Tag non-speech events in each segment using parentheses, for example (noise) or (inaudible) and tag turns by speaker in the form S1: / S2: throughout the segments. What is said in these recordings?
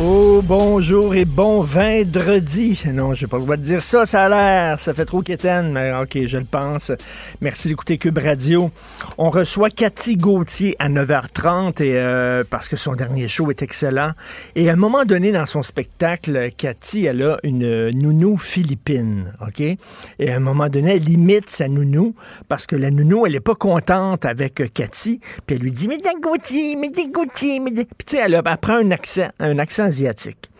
S1: Oh, bonjour et bon vendredi. Non, je n'ai pas le droit de dire ça, ça a l'air. Ça fait trop quétaine, mais OK, je le pense. Merci d'écouter Cube Radio. On reçoit Cathy Gauthier à 9h30 et, euh, parce que son dernier show est excellent. Et à un moment donné dans son spectacle, Cathy, elle a une nounou philippine, OK? Et à un moment donné, elle imite sa nounou parce que la nounou, elle est pas contente avec Cathy. Puis elle lui dit, mais Gauthier, mais Gauthier, mais... Puis tu sais, elle, elle prend un accent, un accent asiatique.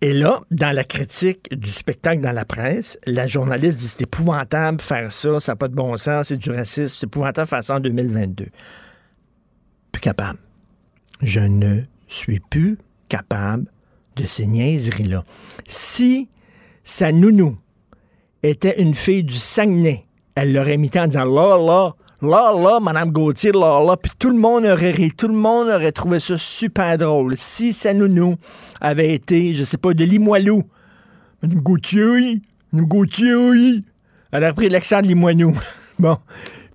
S1: Et là, dans la critique du spectacle dans la presse, la journaliste dit c'est épouvantable faire ça, ça n'a pas de bon sens, c'est du racisme, c'est épouvantable faire ça en 2022. Plus capable. Je ne suis plus capable de ces niaiseries-là. Si sa nounou était une fille du Saguenay, elle l'aurait imité en disant là, là, là, là, Madame Gauthier, là, là, puis tout le monde aurait ri, tout le monde aurait trouvé ça super drôle. Si sa nounou avait été, je sais pas, de Limoilou, Madame Gauthier, Madame Gauthier, elle aurait pris l'accent de Limoilou. (laughs) bon.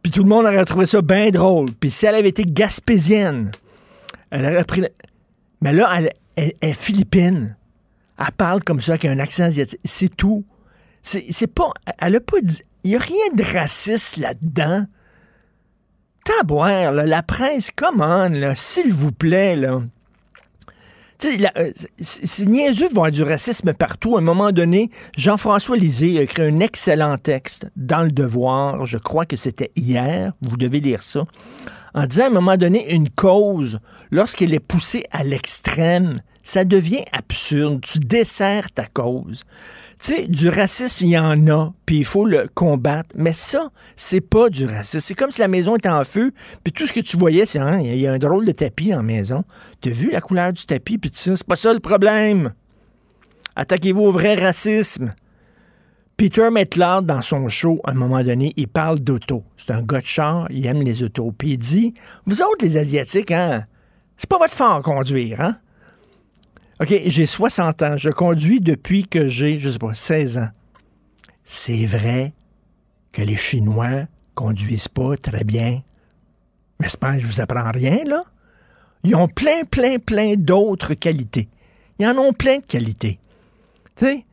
S1: Puis tout le monde aurait trouvé ça bien drôle. Puis si elle avait été gaspésienne, elle aurait pris. Mais là, elle, est philippine. Elle parle comme ça avec un accent asiatique. C'est tout. C'est pas. Elle a pas dit. Il n'y a rien de raciste là-dedans. Taboire, la presse, comment, là, s'il vous plaît, là. Euh, c'est niaiseux de du racisme partout. À un moment donné, Jean-François Lisée a écrit un excellent texte dans Le Devoir. Je crois que c'était hier. Vous devez lire ça. En disant à un moment donné, une cause, lorsqu'elle est poussée à l'extrême, ça devient absurde. Tu desserres ta cause. Tu sais, du racisme, il y en a, puis il faut le combattre. Mais ça, c'est pas du racisme. C'est comme si la maison était en feu, puis tout ce que tu voyais, c'est hein, y a un drôle de tapis en maison. T'as vu la couleur du tapis, puis ça? C'est pas ça le problème. Attaquez-vous au vrai racisme. Peter Metlard, dans son show, à un moment donné, il parle d'auto. C'est un gars de il aime les autos. Puis il dit Vous autres, les Asiatiques, hein, c'est pas votre fort conduire, hein? OK, j'ai 60 ans. Je conduis depuis que j'ai, je sais pas, 16 ans. C'est vrai que les Chinois conduisent pas très bien. J'espère que je vous apprends rien, là. Ils ont plein, plein, plein d'autres qualités. Ils en ont plein de qualités. Tu sais,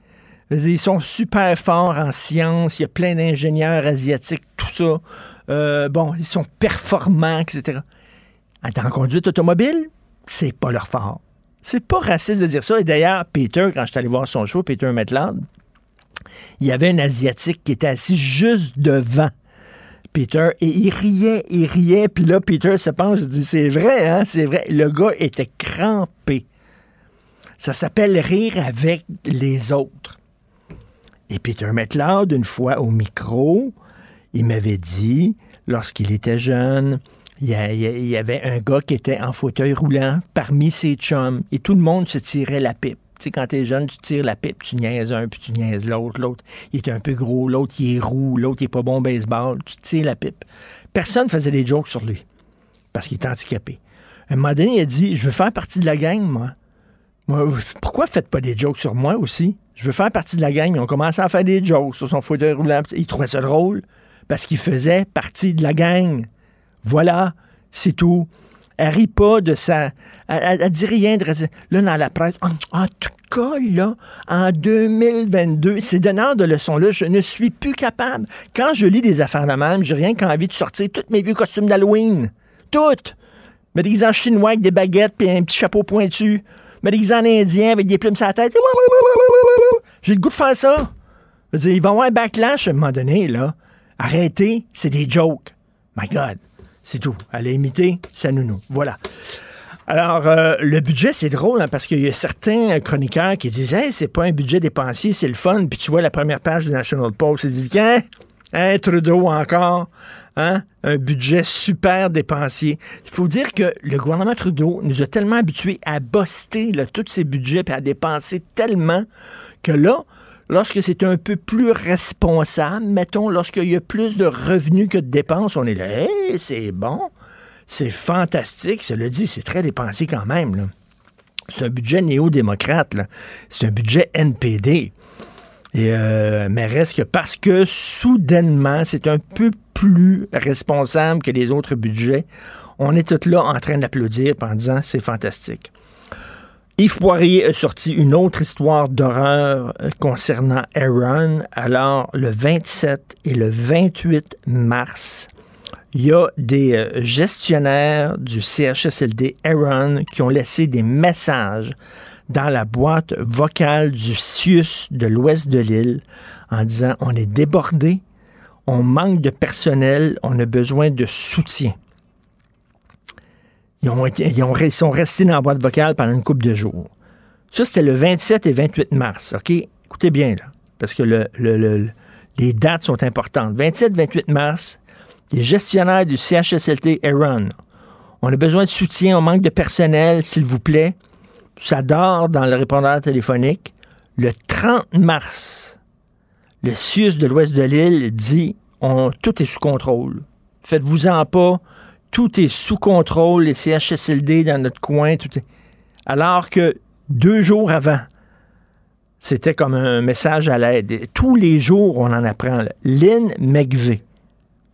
S1: ils sont super forts en sciences. Il y a plein d'ingénieurs asiatiques, tout ça. Euh, bon, ils sont performants, etc. En conduite automobile, c'est pas leur fort. C'est pas raciste de dire ça. Et d'ailleurs, Peter, quand je suis allé voir son show, Peter Metlard, il y avait un Asiatique qui était assis juste devant Peter et il riait, il riait. Puis là, Peter se penche, il dit C'est vrai, hein, c'est vrai. Le gars était crampé. Ça s'appelle rire avec les autres. Et Peter Metlard, une fois au micro, il m'avait dit, lorsqu'il était jeune, il y, il il avait un gars qui était en fauteuil roulant parmi ses chums et tout le monde se tirait la pipe. Tu sais, quand t'es jeune, tu tires la pipe, tu niaises un, puis tu niaises l'autre. L'autre, il est un peu gros, l'autre, il est roux, l'autre, il est pas bon au baseball. Tu tires la pipe. Personne faisait des jokes sur lui parce qu'il est handicapé. Un moment il a dit Je veux faire partie de la gang, moi. Moi, pourquoi faites pas des jokes sur moi aussi? Je veux faire partie de la gang. Ils ont commencé à faire des jokes sur son fauteuil roulant. Ils trouvaient ça drôle parce qu'il faisait partie de la gang. Voilà, c'est tout. Elle rit pas de ça. Elle, elle- dit rien de. Là, dans la presse, en, en tout cas, là, en 2022, ces donneurs de leçons-là, je ne suis plus capable. Quand je lis des affaires de même, j'ai rien qu'envie de sortir tous mes vieux costumes d'Halloween. Toutes! Me déguisant chinois avec des baguettes et un petit chapeau pointu. Me déguisant en indien avec des plumes sur la tête. J'ai le goût de faire ça. Dire, il va avoir un backlash à un moment donné, là. Arrêtez, c'est des jokes. My God. C'est tout. Elle a imité sa nounou. Voilà. Alors, euh, le budget, c'est drôle, hein, parce qu'il y a certains chroniqueurs qui disent Hey, c'est pas un budget dépensier, c'est le fun. Puis tu vois la première page du National Post, ils disent Hein, hein, Trudeau encore? Hein? Un budget super dépensier. Il faut dire que le gouvernement Trudeau nous a tellement habitués à boster tous ces budgets et à dépenser tellement que là, lorsque c'est un peu plus responsable, mettons, lorsqu'il y a plus de revenus que de dépenses, on est là, c'est bon, c'est fantastique. Cela dit, c'est très dépensé quand même. C'est un budget néo-démocrate. C'est un budget NPD. Euh, mais reste que parce que soudainement, c'est un peu plus responsable que les autres budgets, on est tous là en train d'applaudir en disant c'est fantastique. Yves Poirier a sorti une autre histoire d'horreur euh, concernant Aaron. Alors, le 27 et le 28 mars, il y a des euh, gestionnaires du CHSLD Aaron qui ont laissé des messages dans la boîte vocale du CIUS de l'ouest de l'île en disant on est débordé, on manque de personnel, on a besoin de soutien. Ils, ont sont restés dans la boîte vocale pendant une couple de jours. Ça, c'était le 27 et 28 mars. OK? Écoutez bien, là, parce que le, les dates sont importantes. 27-28 mars, les gestionnaires du CHSLT Aaron. On a besoin de soutien, on manque de personnel, s'il vous plaît ça dort dans le répondeur téléphonique. Le 30 mars, le CIUS de l'ouest de l'île dit on, tout est sous contrôle. Faites-vous-en pas. Tout est sous contrôle. Les CHSLD dans notre coin. Tout est... Alors que deux jours avant, c'était comme un message à l'aide. Tous les jours, on en apprend. Lynn McVeigh.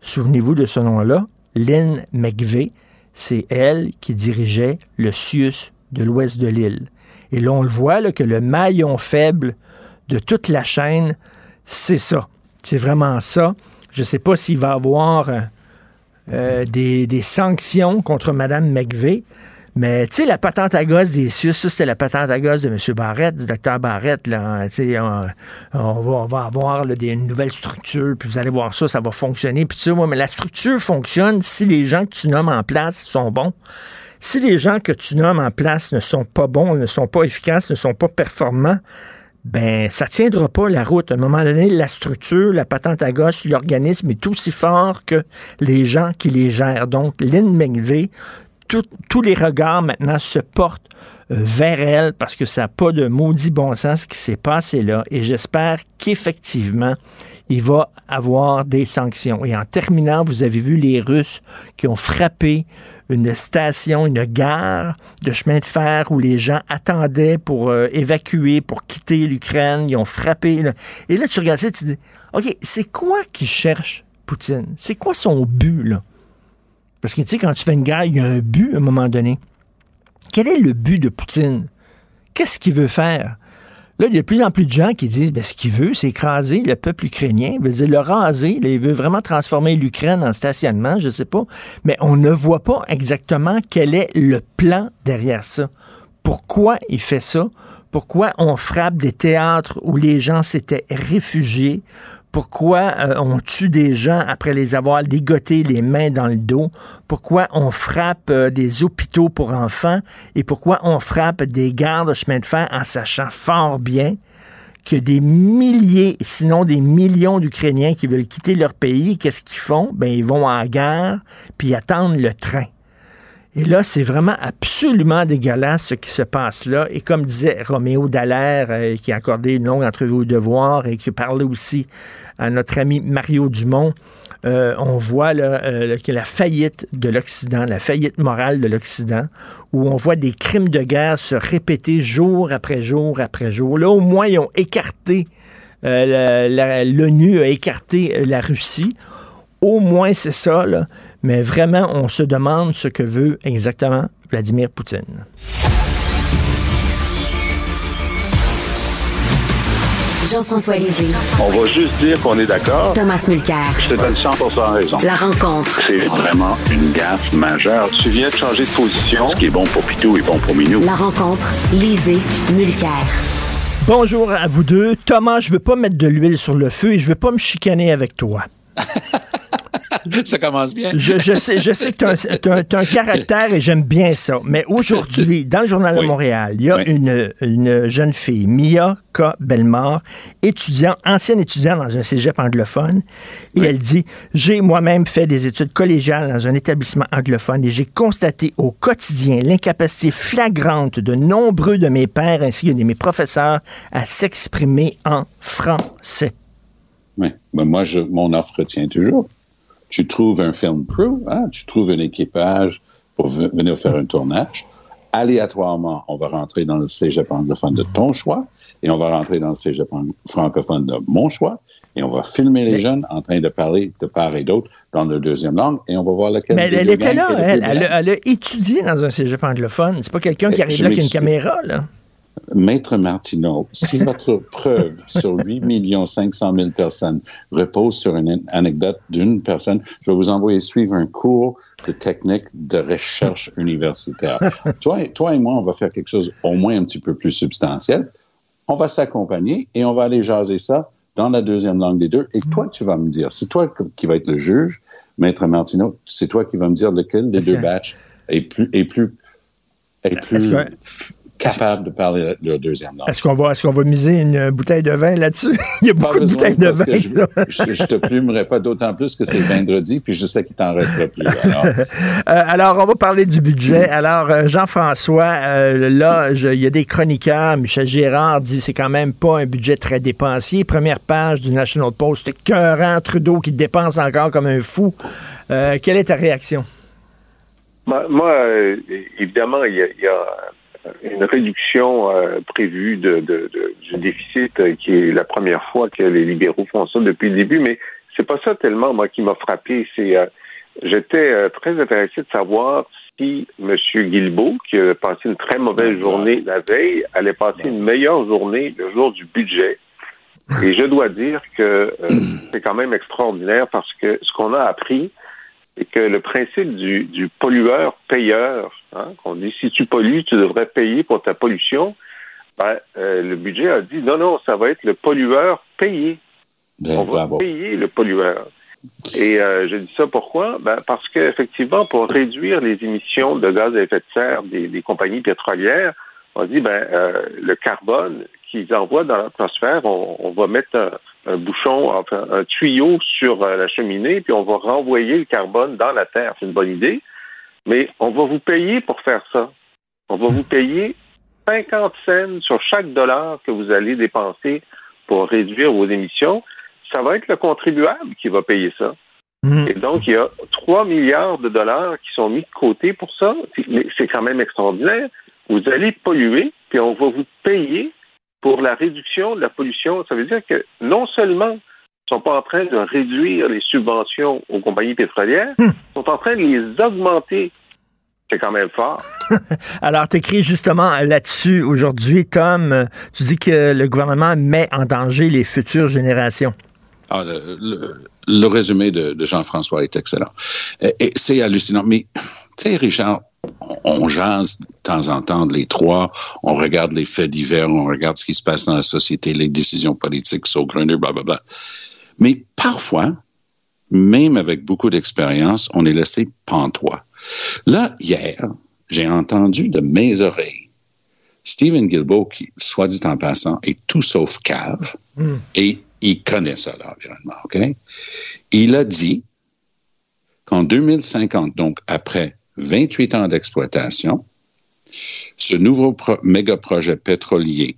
S1: Souvenez-vous de ce nom-là. Lynn McVeigh, c'est elle qui dirigeait le CIUS de l'ouest de l'île. Et là, on le voit que le maillon faible de toute la chaîne, c'est ça. C'est vraiment ça. Je ne sais pas s'il va avoir euh, euh, des, sanctions contre Mme McVeigh, mais tu sais, la patente à gosse des Suisses, ça, c'était la patente à gosse de M. Barrett, du docteur Barrett. Là, on, on, va, avoir des, une nouvelle structure, puis vous allez voir ça, ça va fonctionner. Puis tu sais, mais la structure fonctionne si les gens que tu nommes en place sont bons. Si les gens que tu nommes en place ne sont pas bons, ne sont pas efficaces, ne sont pas performants, ben ça tiendra pas la route. À un moment donné, la structure, la patente à gauche, l'organisme est aussi fort que les gens qui les gèrent. Donc, Lynn tous les regards maintenant se portent euh, vers elle parce que ça n'a pas de maudit bon sens qui s'est passé là. Et j'espère qu'effectivement, il va avoir des sanctions. Et en terminant, vous avez vu les Russes qui ont frappé une station, une gare de chemin de fer où les gens attendaient pour euh, évacuer, pour quitter l'Ukraine. Ils ont frappé. Et là, tu regardes ça, tu dis, OK, c'est quoi qui cherche Poutine? C'est quoi son but, là? Parce que, tu sais, quand tu fais une guerre, il y a un but à un moment donné. Quel est le but de Poutine? Qu'est-ce qu'il veut faire? Là, il y a de plus en plus de gens qui disent ben, ce qu'il veut, c'est écraser le peuple ukrainien, il veut dire le raser. il veut vraiment transformer l'Ukraine en stationnement, je ne sais pas. Mais on ne voit pas exactement quel est le plan derrière ça. Pourquoi il fait ça? Pourquoi on frappe des théâtres où les gens s'étaient réfugiés? Pourquoi euh, on tue des gens après les avoir ligotés les mains dans le dos? Pourquoi on frappe euh, des hôpitaux pour enfants? Et pourquoi on frappe des gardes de chemin de fer en sachant fort bien que des milliers, sinon des millions d'Ukrainiens qui veulent quitter leur pays, qu'est-ce qu'ils font? Ben, ils vont en gare puis attendent le train. Et là, c'est vraiment absolument dégueulasse ce qui se passe là. Et comme disait Roméo Dallaire, euh, qui a accordé une longue entrevue au devoir et qui parlait aussi à notre ami Mario Dumont, euh, on voit euh, la faillite de l'Occident, la faillite morale de l'Occident, où on voit des crimes de guerre se répéter jour après jour après jour. Là, au moins, ils ont écarté, l'ONU a écarté la Russie. Au moins, c'est ça, là. Mais vraiment, on se demande ce que veut exactement Vladimir Poutine.
S2: Jean-François Lisée.
S3: On va juste dire qu'on est d'accord.
S2: Thomas Mulcair.
S3: Je te donne 100% raison.
S2: La rencontre.
S3: C'est vraiment une gaffe majeure. Tu viens de changer de position. Ce qui est bon pour Pitou est bon pour Minou.
S2: La rencontre. Lisée. Mulcair.
S1: Bonjour à vous deux. Thomas, je veux pas mettre de l'huile sur le feu et je veux pas me chicaner avec toi. (laughs)
S4: ça commence bien.
S1: Je, je sais, je sais que tu as, un caractère et j'aime bien ça. Mais aujourd'hui, (laughs) dans le Journal de
S4: Oui.
S1: Montréal, il y a
S4: Oui.
S1: une, une jeune fille, Mia K. Bellemare, étudiante, ancienne étudiante dans un cégep anglophone. Et elle dit J'ai moi-même fait des études collégiales dans un établissement anglophone et j'ai constaté au quotidien l'incapacité flagrante de nombreux de mes pairs ainsi que de mes professeurs à s'exprimer en français.
S4: Oui. Ben, moi, je, mon offre retient toujours. Tu trouves un film crew, hein, tu trouves un équipage pour ve- venir faire un tournage. Aléatoirement, on va rentrer dans le cégep anglophone de ton choix et on va rentrer dans le cégep francophone de mon choix et on va filmer les jeunes en train de parler de part et d'autre dans leur deuxième langue et on va voir lequel
S1: Mais elle, était là, elle. Elle, a- elle a étudié dans un cégep anglophone. C'est pas quelqu'un qui arrive là avec une caméra, là.
S4: Maître Martineau, si votre (laughs) preuve sur 8 500 000 personnes repose sur une an- anecdote d'une personne, je vais vous envoyer suivre un cours de technique de recherche (laughs) universitaire. toi, et- toi et moi, on va faire quelque chose au moins un petit peu plus substantiel. On va s'accompagner et on va aller jaser ça dans la deuxième langue des deux. Et toi, tu vas me dire, c'est toi qui va être le juge, Maître Martineau, c'est toi qui vas me dire lequel des deux batchs est plus, est plus, est plus capable de parler leur deuxième langue.
S1: Est-ce qu'on va, est-ce qu'on va miser une bouteille de vin là-dessus? (laughs) Il y a
S4: Pas
S1: beaucoup de bouteilles de
S4: que
S1: vin.
S4: Je, je, je te plumerai pas d'autant plus que c'est vendredi, puis je sais qu'il t'en restera plus. Alors, (laughs)
S1: Euh, alors, on va parler du budget. Alors, euh, Jean-François, euh, là, je- il y a des chroniqueurs. Michel Gérard dit c'est quand même pas un budget très dépensier. Première page du National Post, c'est écœurant. Trudeau qui dépense encore comme un fou. Euh, quelle est ta réaction?
S5: Moi, euh, évidemment, il y a, il y a une réduction euh, prévue de, de- de- du déficit euh, qui est la première fois que les libéraux font ça depuis le début, mais c'est pas ça tellement, moi, qui m'a frappé. C'est euh, J'étais euh, très intéressé de savoir si M. Guilbeault, qui a passé une très mauvaise journée la veille, allait passer une meilleure journée le jour du budget. Et je dois dire que euh, (clears throat) c'est quand même extraordinaire parce que ce qu'on a appris, c'est que le principe du, du pollueur-payeur, hein, qu'on dit si tu pollues, tu devrais payer pour ta pollution, ben, euh, le budget a dit non, non, ça va être le pollueur payé.
S4: ben,
S5: On va
S4: bravo.
S5: payer le pollueur. Et euh, je dis ça pourquoi? Ben, parce qu'effectivement, pour réduire les émissions de gaz à effet de serre des, des compagnies pétrolières, on dit ben euh, le carbone qu'ils envoient dans l'atmosphère, on, on va mettre un, bouchon, enfin un tuyau sur euh, la cheminée, puis on va renvoyer le carbone dans la terre. C'est une bonne idée, mais on va vous payer pour faire ça. On va vous payer 50 cents sur chaque dollar que vous allez dépenser pour réduire vos émissions. Ça va être le contribuable qui va payer ça.
S1: Hmm.
S5: Et donc, il y a 3 milliards de dollars qui sont mis de côté pour ça. C'est quand même extraordinaire. Vous allez polluer, puis on va vous payer pour la réduction de la pollution. Ça veut dire que non seulement ils sont pas en train de réduire les subventions aux compagnies pétrolières, ils sont en train de les augmenter. C'est quand même fort. (laughs)
S1: Alors, tu écris justement là-dessus aujourd'hui, Tom. Tu dis que le gouvernement met en danger les futures générations.
S4: Ah, le, le- le résumé de, de Jean-François est excellent. Et, et c'est hallucinant. Mais, tu sais, Richard, on, jase de temps en temps les trois, on regarde les faits divers, on regarde ce qui se passe dans la société, les décisions politiques saugrenues, blablabla. Mais parfois, même avec beaucoup d'expérience, on est laissé pantois. Là, hier, j'ai entendu de mes oreilles Stephen Guilbeault, qui, soit dit en passant, est tout sauf cave, et il connaît ça, l'environnement, OK? Il a dit qu'en 2050, donc après 28 ans d'exploitation, ce nouveau pro- méga projet pétrolier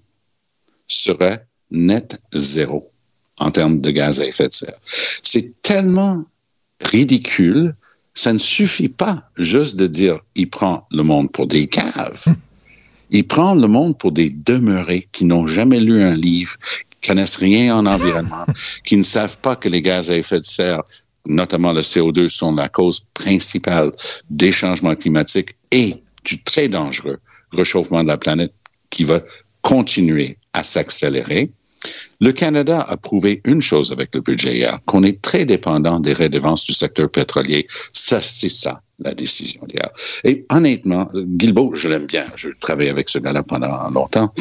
S4: serait net zéro en termes de gaz à effet de serre. C'est tellement ridicule, ça ne suffit pas juste de dire il prend le monde pour des caves. Il prend le monde pour des demeurés qui n'ont jamais lu un livre, connaissent rien en environnement, (laughs) qui ne savent pas que les gaz à effet de serre, notamment le CO2, sont la cause principale des changements climatiques et du très dangereux réchauffement de la planète qui va continuer à s'accélérer. Le Canada a prouvé une chose avec le budget hier, qu'on est très dépendant des redevances du secteur pétrolier. Ça, c'est ça, la décision d'hier. Et honnêtement, Guilbeault, je l'aime bien. Je travaille avec ce gars-là pendant longtemps.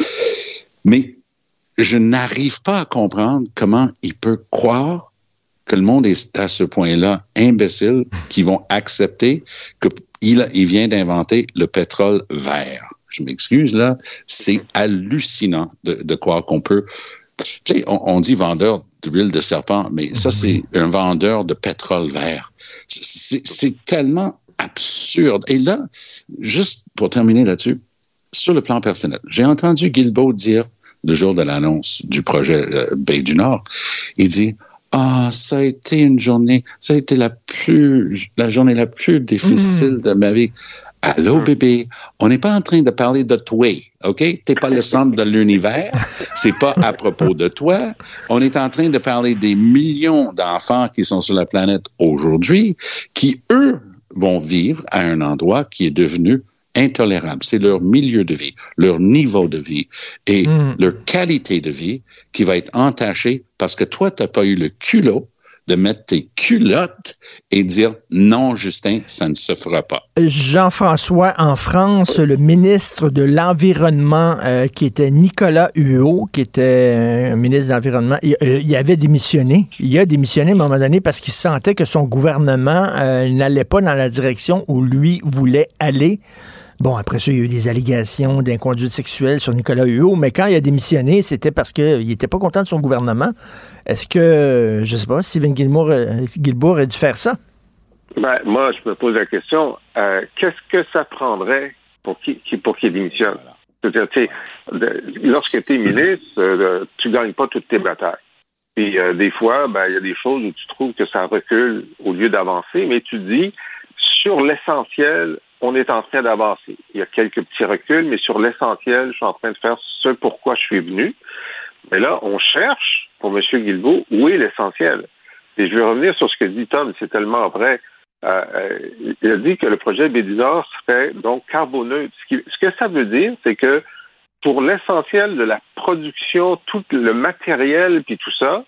S4: Mais je n'arrive pas à comprendre comment il peut croire que le monde est à ce point-là imbécile qu'ils vont accepter qu'il il vient d'inventer le pétrole vert. Je m'excuse là, c'est hallucinant de, de croire qu'on peut. Tu sais, on, on dit vendeur d'huile de serpent, mais ça c'est un vendeur de pétrole vert. C'est tellement absurde. Et là, juste pour terminer là-dessus, sur le plan personnel, j'ai entendu Guilbeault dire le jour de l'annonce du projet euh, Bay du Nord, il dit ah, ça a été une journée, ça a été la plus, la journée la plus difficile de ma vie. Allô, bébé, on n'est pas en train de parler de toi, OK? T'es pas le centre de l'univers. C'est pas à propos de toi. On est en train de parler des millions d'enfants qui sont sur la planète aujourd'hui, qui, eux, vont vivre à un endroit qui est devenu intolérable. C'est leur milieu de vie, leur niveau de vie et
S1: Mm.
S4: leur qualité de vie qui va être entachée parce que toi, tu n'as pas eu le culot de mettre tes culottes et dire non, Justin, ça ne se fera pas.
S1: Jean-François, en France, le ministre de l'Environnement, euh, qui était Nicolas Huot, qui était un ministre de l'Environnement, il, euh, il avait démissionné. Il a démissionné à un moment donné parce qu'il sentait que son gouvernement euh, n'allait pas dans la direction où lui voulait aller. Bon, après ça, il y a eu des allégations d'inconduite sexuelle sur Nicolas Huot, mais quand il a démissionné, c'était parce qu'il n'était pas content de son gouvernement. Est-ce que, je sais pas, Stephen Guilmour, euh, Guilbeault aurait dû faire ça?
S5: Ben, moi, je me pose la question, euh, qu'est-ce que ça prendrait pour qu'il qui- pour qu'il démissionne? C'est-à-dire, tu sais, lorsque tu es ministre, euh, tu gagnes pas toutes tes batailles. Puis euh, des fois, ben, il y a des choses où tu trouves que ça recule au lieu d'avancer, mais tu dis, sur l'essentiel, on est en train d'avancer. Il y a quelques petits reculs, mais sur l'essentiel, je suis en train de faire ce pourquoi je suis venu. Mais là, on cherche, pour M. Guilbeault, où est l'essentiel? Et je vais revenir sur ce que dit Tom, c'est tellement vrai. Euh, euh, il a dit que le projet Bédinor serait donc carboneutre. Ce, ce que ça veut dire, c'est que pour l'essentiel de la production, tout le matériel puis tout ça,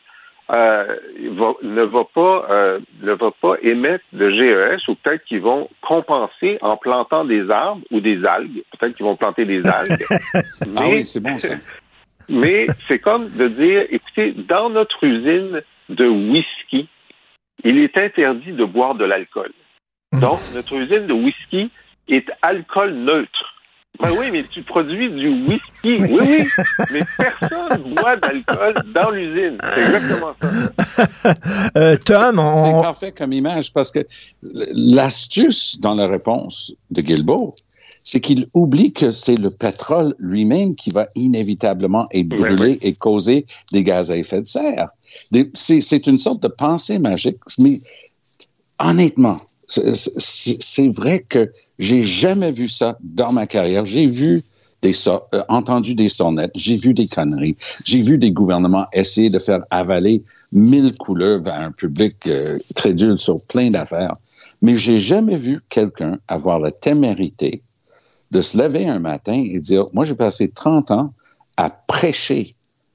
S5: euh, va- ne va pas euh, ne va pas émettre de GES ou peut-être qu'ils vont compenser en plantant des arbres ou des algues. Peut-être qu'ils vont planter des algues. (laughs)
S4: Ah oui, c'est bon ça. (laughs)
S5: mais c'est comme de dire, écoutez, dans notre usine de whisky, il est interdit de boire de l'alcool. Donc, notre usine de whisky est alcool neutre. Ben oui, mais tu produis du whisky. Oui, oui. Mais personne boit d'alcool dans l'usine. C'est exactement ça. (laughs)
S1: Euh, Tom,
S4: C'est
S1: on,
S4: parfait comme image parce que l'astuce dans la réponse de Guilbeault, c'est qu'il oublie que c'est le pétrole lui-même qui va inévitablement être
S5: Oui,
S4: brûlé
S5: oui.
S4: et causer des gaz à effet de serre. C'est c'est une sorte de pensée magique, mais honnêtement, c'est- vrai que j'ai jamais vu ça dans ma carrière. J'ai vu euh, entendu des sonnettes, j'ai vu des conneries, j'ai vu des gouvernements essayer de faire avaler mille couleurs à un public euh, crédule sur plein d'affaires, mais j'ai jamais vu quelqu'un avoir la témérité de se lever un matin et dire, moi j'ai passé 30 ans à prêcher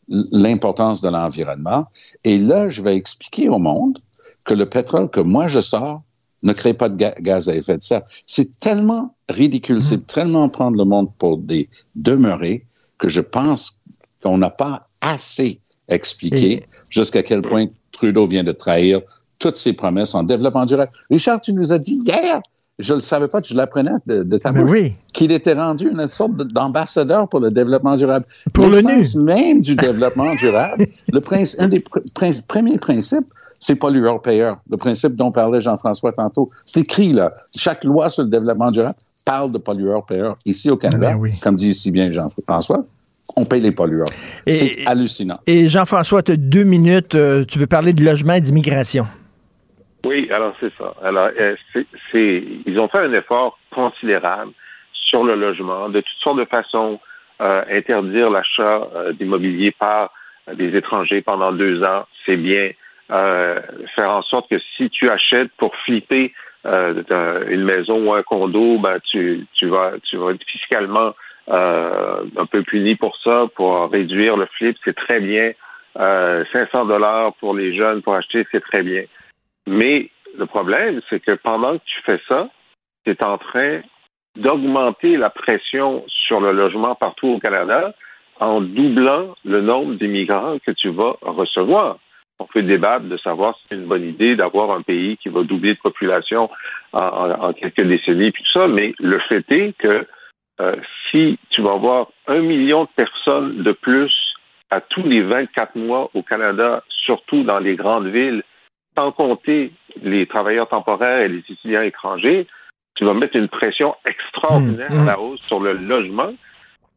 S4: l'importance de l'environnement et là je vais expliquer au monde que le pétrole que moi je sors ne crée pas de ga- gaz à effet de serre. C'est tellement ridicule, c'est tellement prendre le monde pour des demeurés que je pense qu'on n'a pas assez expliqué
S1: Et-
S4: jusqu'à quel point Trudeau vient de trahir toutes ses promesses en développement durable. Richard, tu nous as dit hier, je ne le savais pas, je l'apprenais de, de ta bouche,
S1: oui,
S4: qu'il était rendu une sorte de- d'ambassadeur pour le développement durable.
S1: Pour.
S4: L'essence même du développement durable, le princi- un des pr- premiers principes, c'est pollueur-payeur. Le principe dont parlait Jean-François tantôt. C'est écrit là. Chaque loi sur le développement durable parle de pollueur-payeur. Ici au Canada,
S1: Ben oui.
S4: comme dit si bien Jean-François, on paye les pollueurs. C'est hallucinant.
S1: Et Jean-François, tu as deux minutes. euh, tu veux parler de logement et d'immigration?
S5: Oui, alors c'est ça. Alors, euh, c'est, ils ont fait un effort considérable sur le logement, de toutes sortes de façons, euh, interdire l'achat euh, d'immobilier par euh, des étrangers pendant deux ans, c'est bien. Euh, faire en sorte que si tu achètes pour flipper euh, une maison ou un condo, ben tu, tu vas tu vas être fiscalement euh, un peu puni pour ça, pour réduire le flip, c'est très bien. Euh, 500 dollars pour les jeunes pour acheter, c'est très bien. Mais le problème, c'est que pendant que tu fais ça, tu es en train d'augmenter la pression sur le logement partout au Canada en doublant le nombre d'immigrants que tu vas recevoir. On peut débattre de savoir si c'est une bonne idée d'avoir un pays qui va doubler de population en, quelques décennies, puis tout ça, mais le fait est que euh, si tu vas avoir un million de personnes de plus à tous les 24 mois au Canada, surtout dans les grandes villes, sans compter les travailleurs temporaires et les étudiants étrangers, tu vas mettre une pression extraordinaire mmh, à la hausse sur le logement.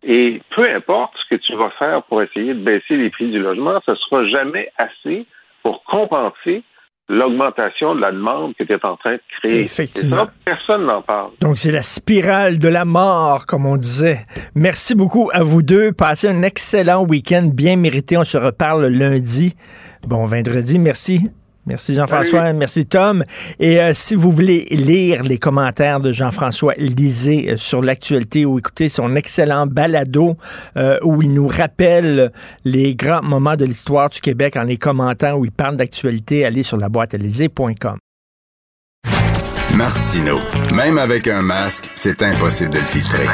S5: Et peu importe ce que tu vas faire pour essayer de baisser les prix du logement, ce ne sera jamais assez pour compenser l'augmentation de la demande que tu es en train de créer.
S1: Effectivement.
S5: personne n'en parle.
S1: Donc, c'est la spirale de la mort, comme on disait. Merci beaucoup à vous deux. Passez un excellent week-end bien mérité. On se reparle lundi. Bon, vendredi. Merci. Merci Jean-François, merci Tom. Et euh, si vous voulez lire les commentaires de Jean-François, lisez euh, sur l'actualité ou écoutez son excellent balado euh, où il nous rappelle les grands moments de l'histoire du Québec en les commentant, où il parle d'actualité. Allez sur la boîte
S6: Martino, même avec un masque, c'est impossible de le filtrer.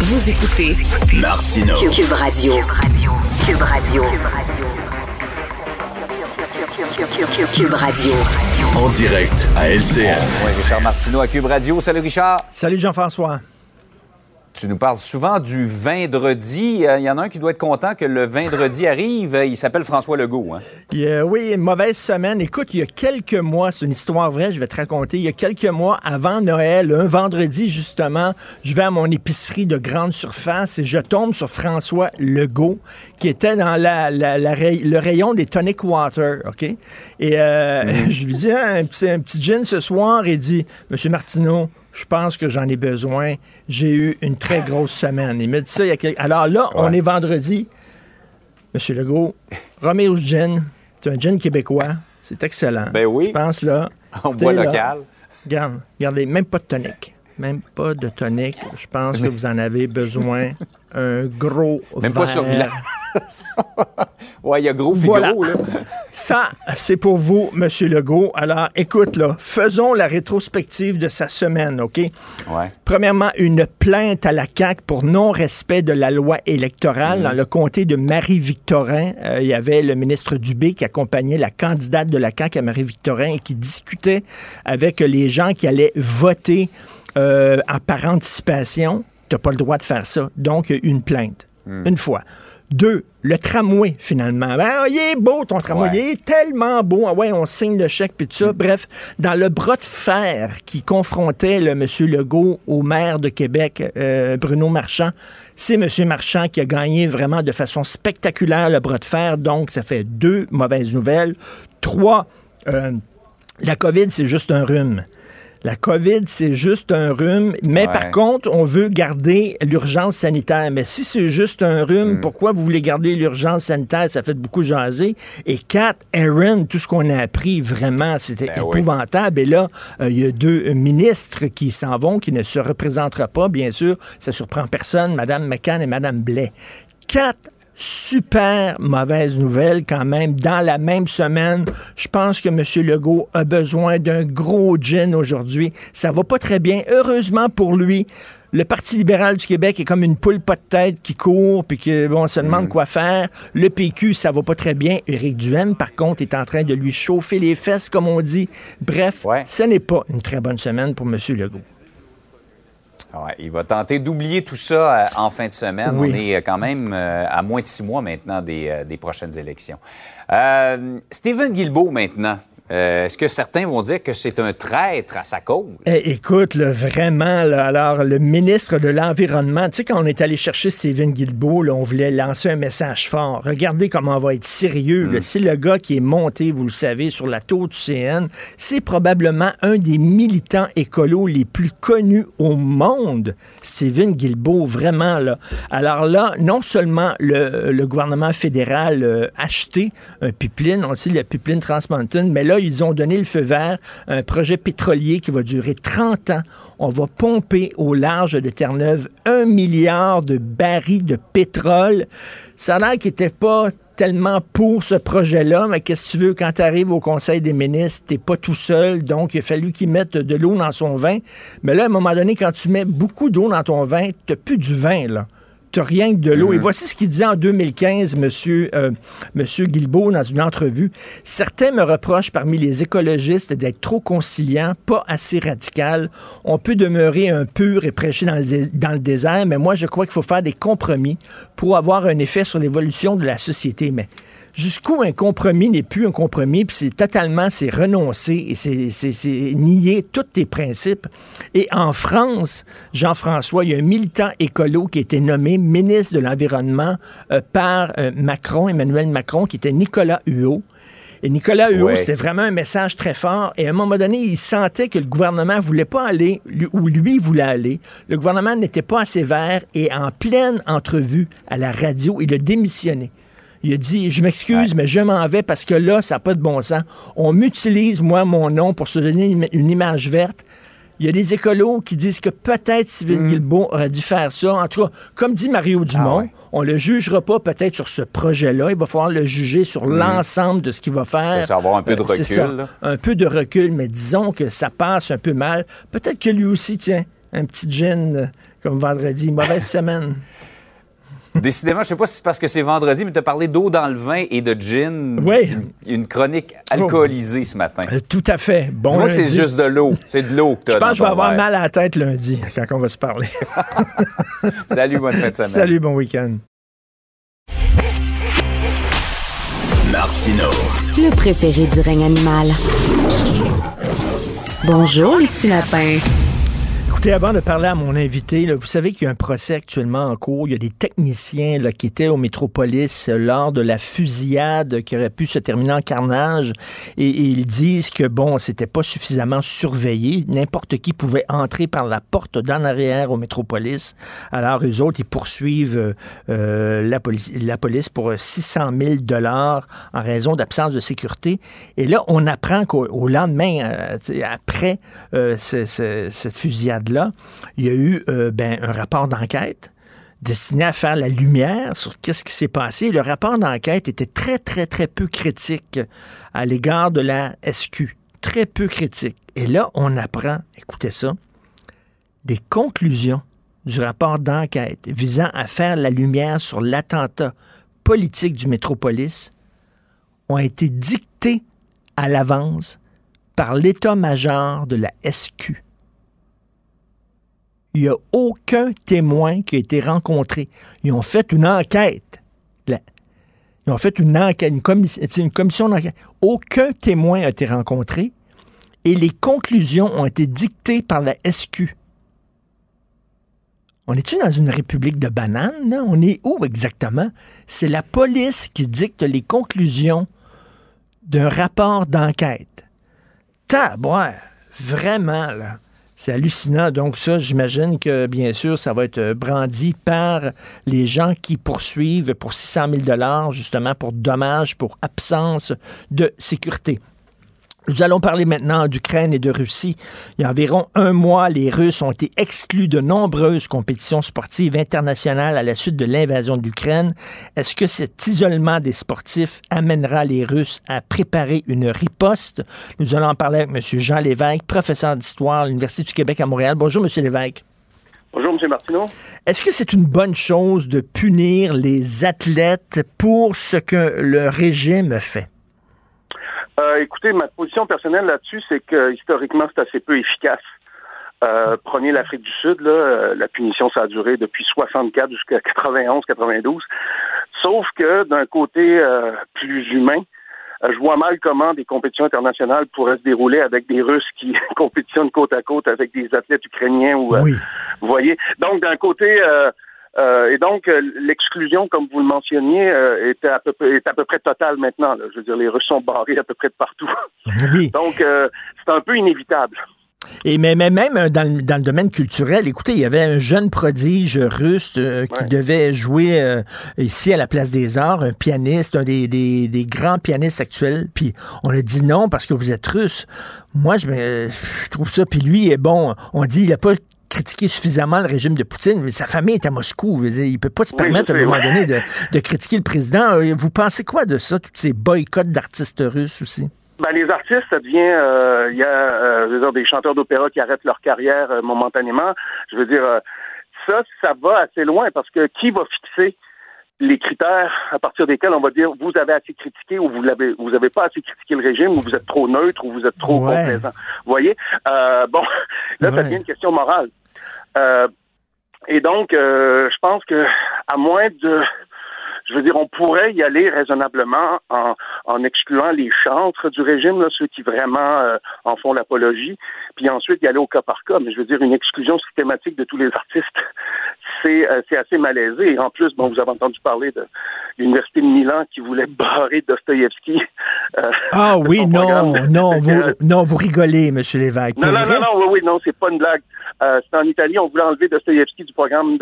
S2: Vous écoutez
S6: Martino.
S2: Cube Radio. Cube Radio. Cube Radio.
S6: En direct à LCN.
S7: Oui, Richard Martineau à Cube Radio. Salut Richard.
S1: Salut Jean-François.
S7: Tu nous parles souvent du vendredi. Euh, il y en a un qui doit être content que le vendredi (laughs) arrive. Il s'appelle François Legault. Hein?
S1: oui, une mauvaise semaine. Écoute, il y a quelques mois, c'est une histoire vraie, je vais te raconter. Il y a quelques mois, avant Noël, un vendredi justement, je vais à mon épicerie de grande surface et je tombe sur François Legault, qui était dans la, le rayon des tonic water, OK? Et euh, mm. (laughs) je lui dis, hein, un, petit, un petit gin ce soir, et il dit, Monsieur Martineau, je pense que j'en ai besoin. J'ai eu une très (laughs) grosse semaine. Il m'a dit ça il y a quelques... Alors là, on est vendredi. Monsieur Legault, Romeo Gin, c'est un gin québécois. C'est excellent.
S7: Ben oui.
S1: Je pense là.
S7: En bois local.
S1: Regarde, regardez, même pas de tonique. Même pas de tonique. Je pense que vous en avez besoin. (laughs) Un gros
S7: Même pas sur glace. ouais, il y a gros
S1: voilà. là. Ça, c'est pour vous, M. Legault. Alors, écoute, là, faisons la rétrospective de sa semaine, OK?
S7: Ouais.
S1: Premièrement, une plainte à la CAQ pour non-respect de la loi électorale. Mm-hmm. Dans le comté de Marie-Victorin, euh, il y avait le ministre Dubé qui accompagnait la candidate de la CAQ à Marie-Victorin et qui discutait avec les gens qui allaient voter euh, par anticipation. Tu n'as pas le droit de faire ça. Donc, une plainte. Mm. Une fois. Deux, le tramway, finalement. Ben, il est beau, ton tramway. Il est tellement beau. Ah ouais, on signe le chèque, puis tout ça. Mm. Bref, dans le bras de fer qui confrontait le M. Legault au maire de Québec, euh, Bruno Marchand, c'est M. Marchand qui a gagné vraiment de façon spectaculaire le bras de fer. Donc, ça fait deux mauvaises nouvelles. Trois, euh, la COVID, c'est juste un rhume. La COVID, c'est juste un rhume, mais par contre, on veut garder l'urgence sanitaire. Mais si c'est juste un rhume, hmm. pourquoi vous voulez garder l'urgence sanitaire? Ça fait beaucoup jaser. Et quatre, Aaron, tout ce qu'on a appris, vraiment, c'était ben épouvantable. Et là, euh, il y a deux ministres qui s'en vont, qui ne se représenteront pas, bien sûr. Ça surprend personne, Mme McCann et Mme Blais. Quatre super mauvaise nouvelle quand même. Dans la même semaine, je pense que M. Legault a besoin d'un gros gin aujourd'hui. Ça va pas très bien. Heureusement pour lui, le Parti libéral du Québec est comme une poule pas de tête qui court puis que bon, on se demande mm. quoi faire. Le PQ, ça va pas très bien. Éric Duhem, par contre, est en train de lui chauffer les fesses, comme on dit. Bref, ce n'est pas une très bonne semaine pour M. Legault
S7: il va tenter d'oublier tout ça euh, en fin de semaine. On est euh, quand même euh, à moins de six mois maintenant des, des prochaines élections. Stephen Guilbeault maintenant. Euh, est-ce que certains vont dire que c'est un traître à sa cause?
S1: Eh, écoute, vraiment, alors le ministre de l'Environnement, tu sais, quand on est allé chercher Stephen Guilbeault, on voulait lancer un message fort. Regardez comment on va être sérieux. Hmm. C'est le gars qui est monté, vous le savez, sur la tour du CN. C'est probablement un des militants écolos les plus connus au monde, Stephen Guilbeault, vraiment. Là. Alors là, non seulement le, gouvernement fédéral a acheté un pipeline, on sait le pipeline Trans Mountain, mais là, ils ont donné le feu vert un projet pétrolier qui va durer 30 ans. On va pomper au large de Terre-Neuve un milliard de barils de pétrole. Ça a l'air qu'il n'était pas tellement pour ce projet-là, mais qu'est-ce que tu veux, quand tu arrives au Conseil des ministres, t'es pas tout seul, donc il a fallu qu'il mette de l'eau dans son vin. Mais là, à un moment donné, quand tu mets beaucoup d'eau dans ton vin, t'as plus du vin, là rien que de l'eau.
S7: Mhm.
S1: Et voici ce qu'il disait en 2015, monsieur, euh, monsieur Guilbeault, dans une entrevue. Certains me reprochent parmi les écologistes d'être trop conciliant, pas assez radical. On peut demeurer un pur et prêcher dans le, dans le désert, mais moi, je crois qu'il faut faire des compromis pour avoir un effet sur l'évolution de la société. Mais jusqu'où un compromis n'est plus un compromis, puis c'est totalement, c'est renoncer et c'est- c'est c'est nier tous tes principes. Et en France, Jean-François, il y a un militant écolo qui a été nommé ministre de l'Environnement euh, par euh, Macron, Emmanuel Macron, qui était Nicolas Huot. Et Nicolas
S7: Ouais.
S1: c'était vraiment un message très fort. Et à un moment donné, il sentait que le gouvernement voulait pas aller lui- où lui voulait aller. Le gouvernement n'était pas assez vert. Et en pleine entrevue à la radio, il a démissionné. Il a dit, je m'excuse, mais je m'en vais parce que là, ça n'a pas de bon sens. On m'utilise, moi, mon nom pour se donner une, une image verte. Il y a des écolos qui disent que peut-être Sylvain Guilbeault aurait dû faire ça. En tout cas, comme dit Mario Dumont,
S7: ouais.
S1: on le jugera pas peut-être sur ce projet-là. Il va falloir le juger sur l'ensemble de ce qu'il va faire.
S7: C'est ça, avoir un peu de
S1: Euh,
S7: recul,
S1: ça. Un peu de recul, mais disons que ça passe un peu mal. Peut-être que lui aussi, tiens, un petit gin euh, comme vendredi. Mauvaise (laughs) semaine.
S7: Décidément, je sais pas si c'est parce que c'est vendredi, mais tu as parlé d'eau dans le vin et de gin.
S1: Oui.
S7: Une, une chronique alcoolisée ce matin.
S1: Euh, Tout à fait. Bon
S7: Dis-moi que c'est juste de l'eau. C'est de l'eau que tu
S1: Je
S7: as
S1: pense que je vais avoir
S7: verre.
S1: mal à la tête lundi quand on va se parler. (laughs)
S7: Salut, bonne fin de semaine.
S1: Salut, bon week-end.
S6: Martino.
S2: Le préféré du règne animal. Bonjour, les petits lapins.
S1: Écoutez, avant de parler à mon invité, là, vous savez qu'il y a un procès actuellement en cours. Il y a des techniciens là, qui étaient au Métropolis euh, lors de la fusillade qui aurait pu se terminer en carnage. Et, ils disent que, bon, c'était pas suffisamment surveillé. N'importe qui pouvait entrer par la porte d'en arrière au Métropolis. Alors, eux autres, ils poursuivent euh, euh, la, police, la police pour 600 000 dollars en raison d'absence de sécurité. Et là, on apprend qu'au au lendemain, euh, après euh, ce- ce- il y a eu euh, ben, un rapport d'enquête destiné à faire la lumière sur qu'est-ce qui s'est passé. Le rapport d'enquête était très, très, très peu critique à l'égard de la SQ. Très peu critique. Et là, on apprend, écoutez ça, des conclusions du rapport d'enquête visant à faire la lumière sur l'attentat politique du Métropolis ont été dictées à l'avance par l'état-major de la SQ. Il n'y a aucun témoin qui a été rencontré. Ils ont fait une enquête. La- Ils ont fait une enquête, une, commission d'enquête. Aucun témoin a été rencontré et les conclusions ont été dictées par la SQ. On est-tu dans une république de bananes, là? On est où exactement? C'est la police qui dicte les conclusions d'un rapport d'enquête. Tabouin, vraiment, là. C'est hallucinant. Donc ça, j'imagine que, bien sûr, ça va être euh, brandi par les gens qui poursuivent pour 600 000 justement, pour dommages, pour absence de sécurité. Nous allons parler maintenant d'Ukraine et de Russie. Il y a environ un mois, les Russes ont été exclus de nombreuses compétitions sportives internationales à la suite de l'invasion de l'Ukraine. Est-ce que cet isolement des sportifs amènera les Russes à préparer une riposte? Nous allons en parler avec M. Jean Lévesque, professeur d'histoire à l'Université du Québec à Montréal. Bonjour, M. Lévesque.
S5: Bonjour, M. Martineau.
S1: Est-ce que c'est une bonne chose de punir les athlètes pour ce que le régime fait?
S5: Euh, écoutez, ma position personnelle là-dessus, c'est que historiquement, c'est assez peu efficace. Euh, prenez l'Afrique du Sud, là, euh, la punition, ça a duré depuis 64 jusqu'à 91, 92. Sauf que d'un côté euh, plus humain, euh, je vois mal comment des compétitions internationales pourraient se dérouler avec des Russes qui (laughs) compétitionnent côte à côte avec des athlètes ukrainiens ou euh,
S1: Oui.
S5: vous voyez. Donc d'un côté euh, et donc euh, l'exclusion, comme vous le mentionniez, euh, à peu est à peu près totale maintenant. là. Je veux dire, les Russes sont barrés à peu près de partout.
S1: Oui. (laughs)
S5: Donc euh, c'est un peu inévitable.
S1: Et mais, mais même dans, le- dans le domaine culturel, écoutez, il y avait un jeune prodige russe euh, qui
S5: Ouais.
S1: devait jouer euh, ici à la Place des Arts, un pianiste, un des, des- des grands pianistes actuels. Puis on a dit non parce que vous êtes russe. Moi, je, trouve ça. Puis lui, est bon, on dit il a pas critiqué suffisamment le régime de Poutine, mais sa famille est à Moscou. Dire, il peut pas se permettre à un moment donné de, de critiquer le président. Euh, Vous pensez quoi de ça, tous ces boycotts d'artistes russes aussi?
S5: Ben, les artistes, ça devient, euh, il y a, euh, je veux dire, des chanteurs d'opéra qui arrêtent leur carrière euh, momentanément. Je veux dire,
S8: ça, ça va assez loin parce que qui va fixer les critères à partir desquels on va dire vous avez assez critiqué ou vous l'avez vous avez pas assez critiqué le régime ou vous êtes trop neutre ou vous êtes trop complaisant? Vous voyez? Bon (laughs) là ça devient une question morale. Euh, et donc euh, je pense que à moins de je veux dire, on pourrait y aller raisonnablement en, en excluant les chantres du régime, là, ceux qui vraiment euh, en font l'apologie, puis ensuite y aller au cas par cas. Mais je veux dire, une exclusion systématique de tous les artistes, (laughs) c'est euh, c'est assez malaisé. Et en plus, bon, vous avez entendu parler de l'université de Milan qui voulait barrer Dostoïevski.
S1: Euh, ah (laughs) oui, non, non, (laughs) vous, non, vous rigolez, Monsieur Lévesque.
S8: Non, non, non, non, oui, oui, non, c'est pas une blague. Euh, c'est en Italie, on voulait enlever Dostoïevski du programme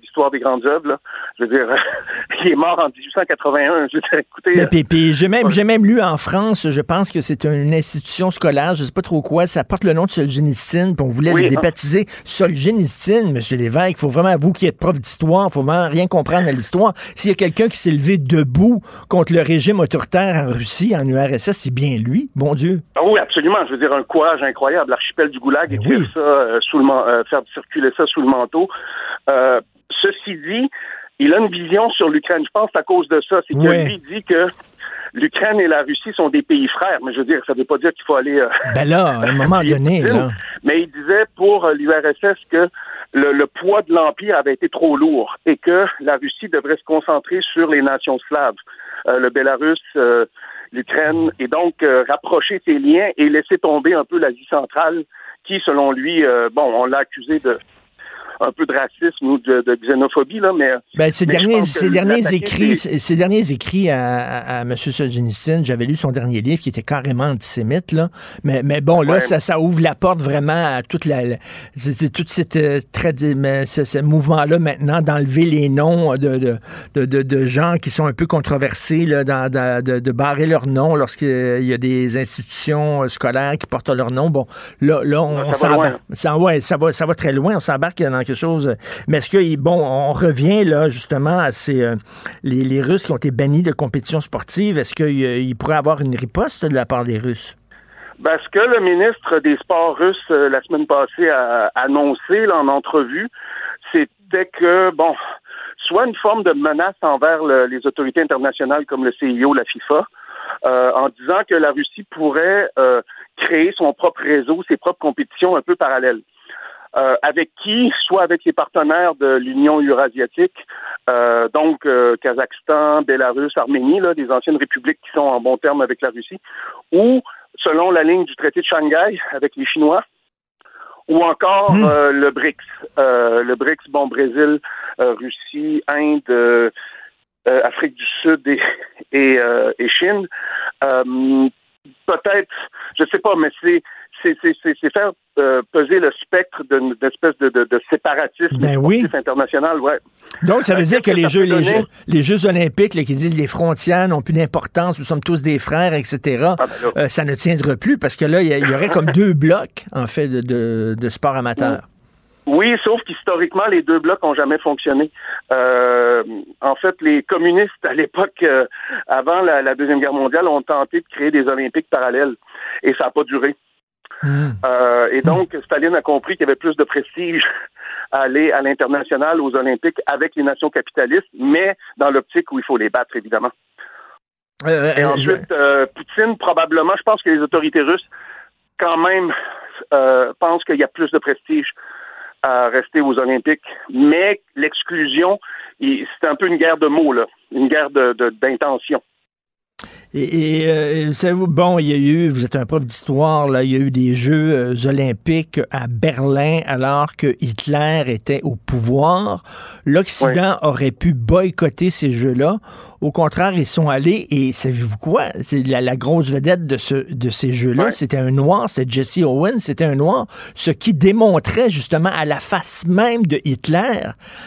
S8: d'histoire des grandes œuvres. Là. Je veux dire, (laughs) il est mort en 1881. Je veux dire, écoutez.
S1: Mais, puis, puis j'ai même, j'ai même lu en France, je pense que c'est une institution scolaire, je sais pas trop quoi, ça porte le nom de Solzhenitsyn, puis on voulait le débaptiser Solzhenitsyn, Monsieur Lévesque. Il faut vraiment, vous qui êtes prof d'histoire, il faut vraiment rien comprendre à l'histoire. S'il y a quelqu'un qui s'est levé debout contre le régime autoritaire en Russie, en URSS, c'est bien lui, bon Dieu.
S8: Ah oui, absolument. Je veux dire, un courage incroyable. L'archipel du Goulag, et oui. ça, euh, sous le, euh, faire circuler ça sous le manteau. Euh, ceci dit, il a une vision sur l'Ukraine. Je pense à cause de ça. C'est que lui dit que l'Ukraine et la Russie sont des pays frères, mais je veux dire, ça ne veut pas dire qu'il faut aller. Euh,
S1: ben là, à un (laughs) moment donné, là.
S8: Mais il disait pour l'URSS que le, le, poids de l'empire avait été trop lourd et que la Russie devrait se concentrer sur les nations slaves, le Bélarus, l'Ukraine, et donc rapprocher ses liens et laisser tomber un peu l'Asie centrale qui, selon lui, euh, bon, on l'a accusé de un peu de racisme ou de, xénophobie, là, mais...
S1: Ben, ces, derniers, ces derniers écrits, ces derniers écrits à, à, M. Solzhenitsyn, j'avais lu son dernier livre qui était carrément antisémite, là, mais, mais bon, là, ça, ça ouvre la porte vraiment à toute la... toute cette, euh, ce, ce mouvement-là maintenant d'enlever les noms de, de, de, de, gens qui sont un peu controversés, là, dans, de, de barrer leur nom lorsqu'il y a des institutions scolaires qui portent leur nom. Bon, là, là on, s'embarque... Ça, ouais, ça, va, ça va très loin. On s'embarque dans chose. Mais est-ce que, bon, on revient là justement à ces, euh, les, les, Russes qui ont été bannis de compétitions sportives. Est-ce qu'il euh, pourrait avoir une riposte de la part des Russes?
S8: Ben, ce que le ministre des Sports russe euh, la semaine passée a annoncé en entrevue, c'était que, bon, soit une forme de menace envers le, les autorités internationales comme le CIO, la FIFA, euh, en disant que la Russie pourrait euh, créer son propre réseau, ses propres compétitions un peu parallèles. Euh, avec qui, soit avec les partenaires de l'Union eurasiatique, euh, donc euh, Kazakhstan, Bélarus, Arménie, là, des anciennes républiques qui sont en bon terme avec la Russie, ou selon la ligne du traité de Shanghai avec les Chinois, ou encore hmm. le BRICS. le BRICS, bon, Brésil, Russie, Inde, Afrique du Sud et, et, et Chine. Peut-être, je sais pas, mais c'est c'est faire euh, peser le spectre d'une espèce de, de, de, séparatisme
S1: ben oui.
S8: international. Ouais.
S1: Donc, ça veut dire que, les, Jeux, les, Jeux, les Jeux olympiques là, qui disent les frontières n'ont plus d'importance, nous sommes tous des frères, etc., ah, ben euh, ça ne tiendra plus parce que là, il y, y, aurait comme deux blocs, en fait, de, de sport amateur.
S8: Oui, sauf qu'historiquement, les deux blocs ont jamais fonctionné. Euh, en fait, les communistes, à l'époque, euh, avant la, la, Deuxième Guerre mondiale, ont tenté de créer des Olympiques parallèles et ça n'a pas duré. Hmm. Euh, et donc, Staline a compris qu'il y avait plus de prestige (laughs) à aller à l'international, aux Olympiques, avec les nations capitalistes, mais dans l'optique où il faut les battre, évidemment. Euh, et euh, ensuite, Poutine, probablement, je pense que les autorités russes, quand même, pensent qu'il y a plus de prestige à rester aux Olympiques, mais l'exclusion, c'est un peu une guerre de mots, là, une guerre d'intention. De,
S1: et, et euh, savez-vous, bon, il y a eu, vous êtes un prof d'histoire, là, il y a eu des Jeux euh, olympiques à Berlin alors que Hitler était au pouvoir. L'Occident aurait pu boycotter ces Jeux-là. Au contraire, ils sont allés et savez-vous quoi? C'est la, la, grosse vedette de, ce, de ces Jeux-là. C'était un noir, c'était Jesse Owens, c'était un noir, ce qui démontrait justement à la face même de Hitler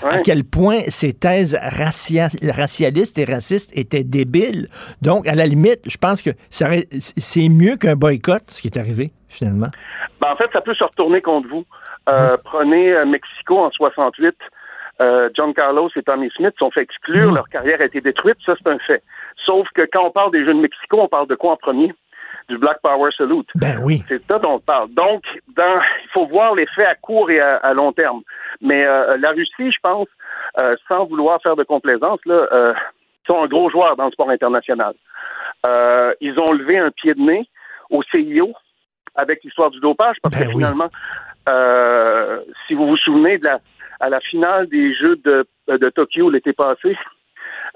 S1: à quel point ses thèses racialistes et racistes étaient débiles. Donc, à la limite, je pense que c'est mieux qu'un boycott, ce qui est arrivé, finalement.
S8: Ben, en fait, ça peut se retourner contre vous. Euh, prenez euh, Mexico en 68. Euh, John Carlos et Tommy Smith sont fait exclure, mmh. leur carrière a été détruite, ça c'est un fait. Sauf que quand on parle des Jeux de Mexico, on parle de quoi en premier? du Black Power Salute.
S1: Ben oui.
S8: C'est ça dont on parle. Donc, dans, il faut voir l'effet à court et à, long terme. Mais euh, la Russie, je pense, euh, sans vouloir faire de complaisance, là, euh, sont un gros joueur dans le sport international. Euh, ils ont levé un pied de nez au CIO avec l'histoire du dopage, parce
S1: Ben
S8: que
S1: oui.
S8: finalement, euh, si vous vous souvenez de la, à la finale des Jeux de, de Tokyo l'été passé,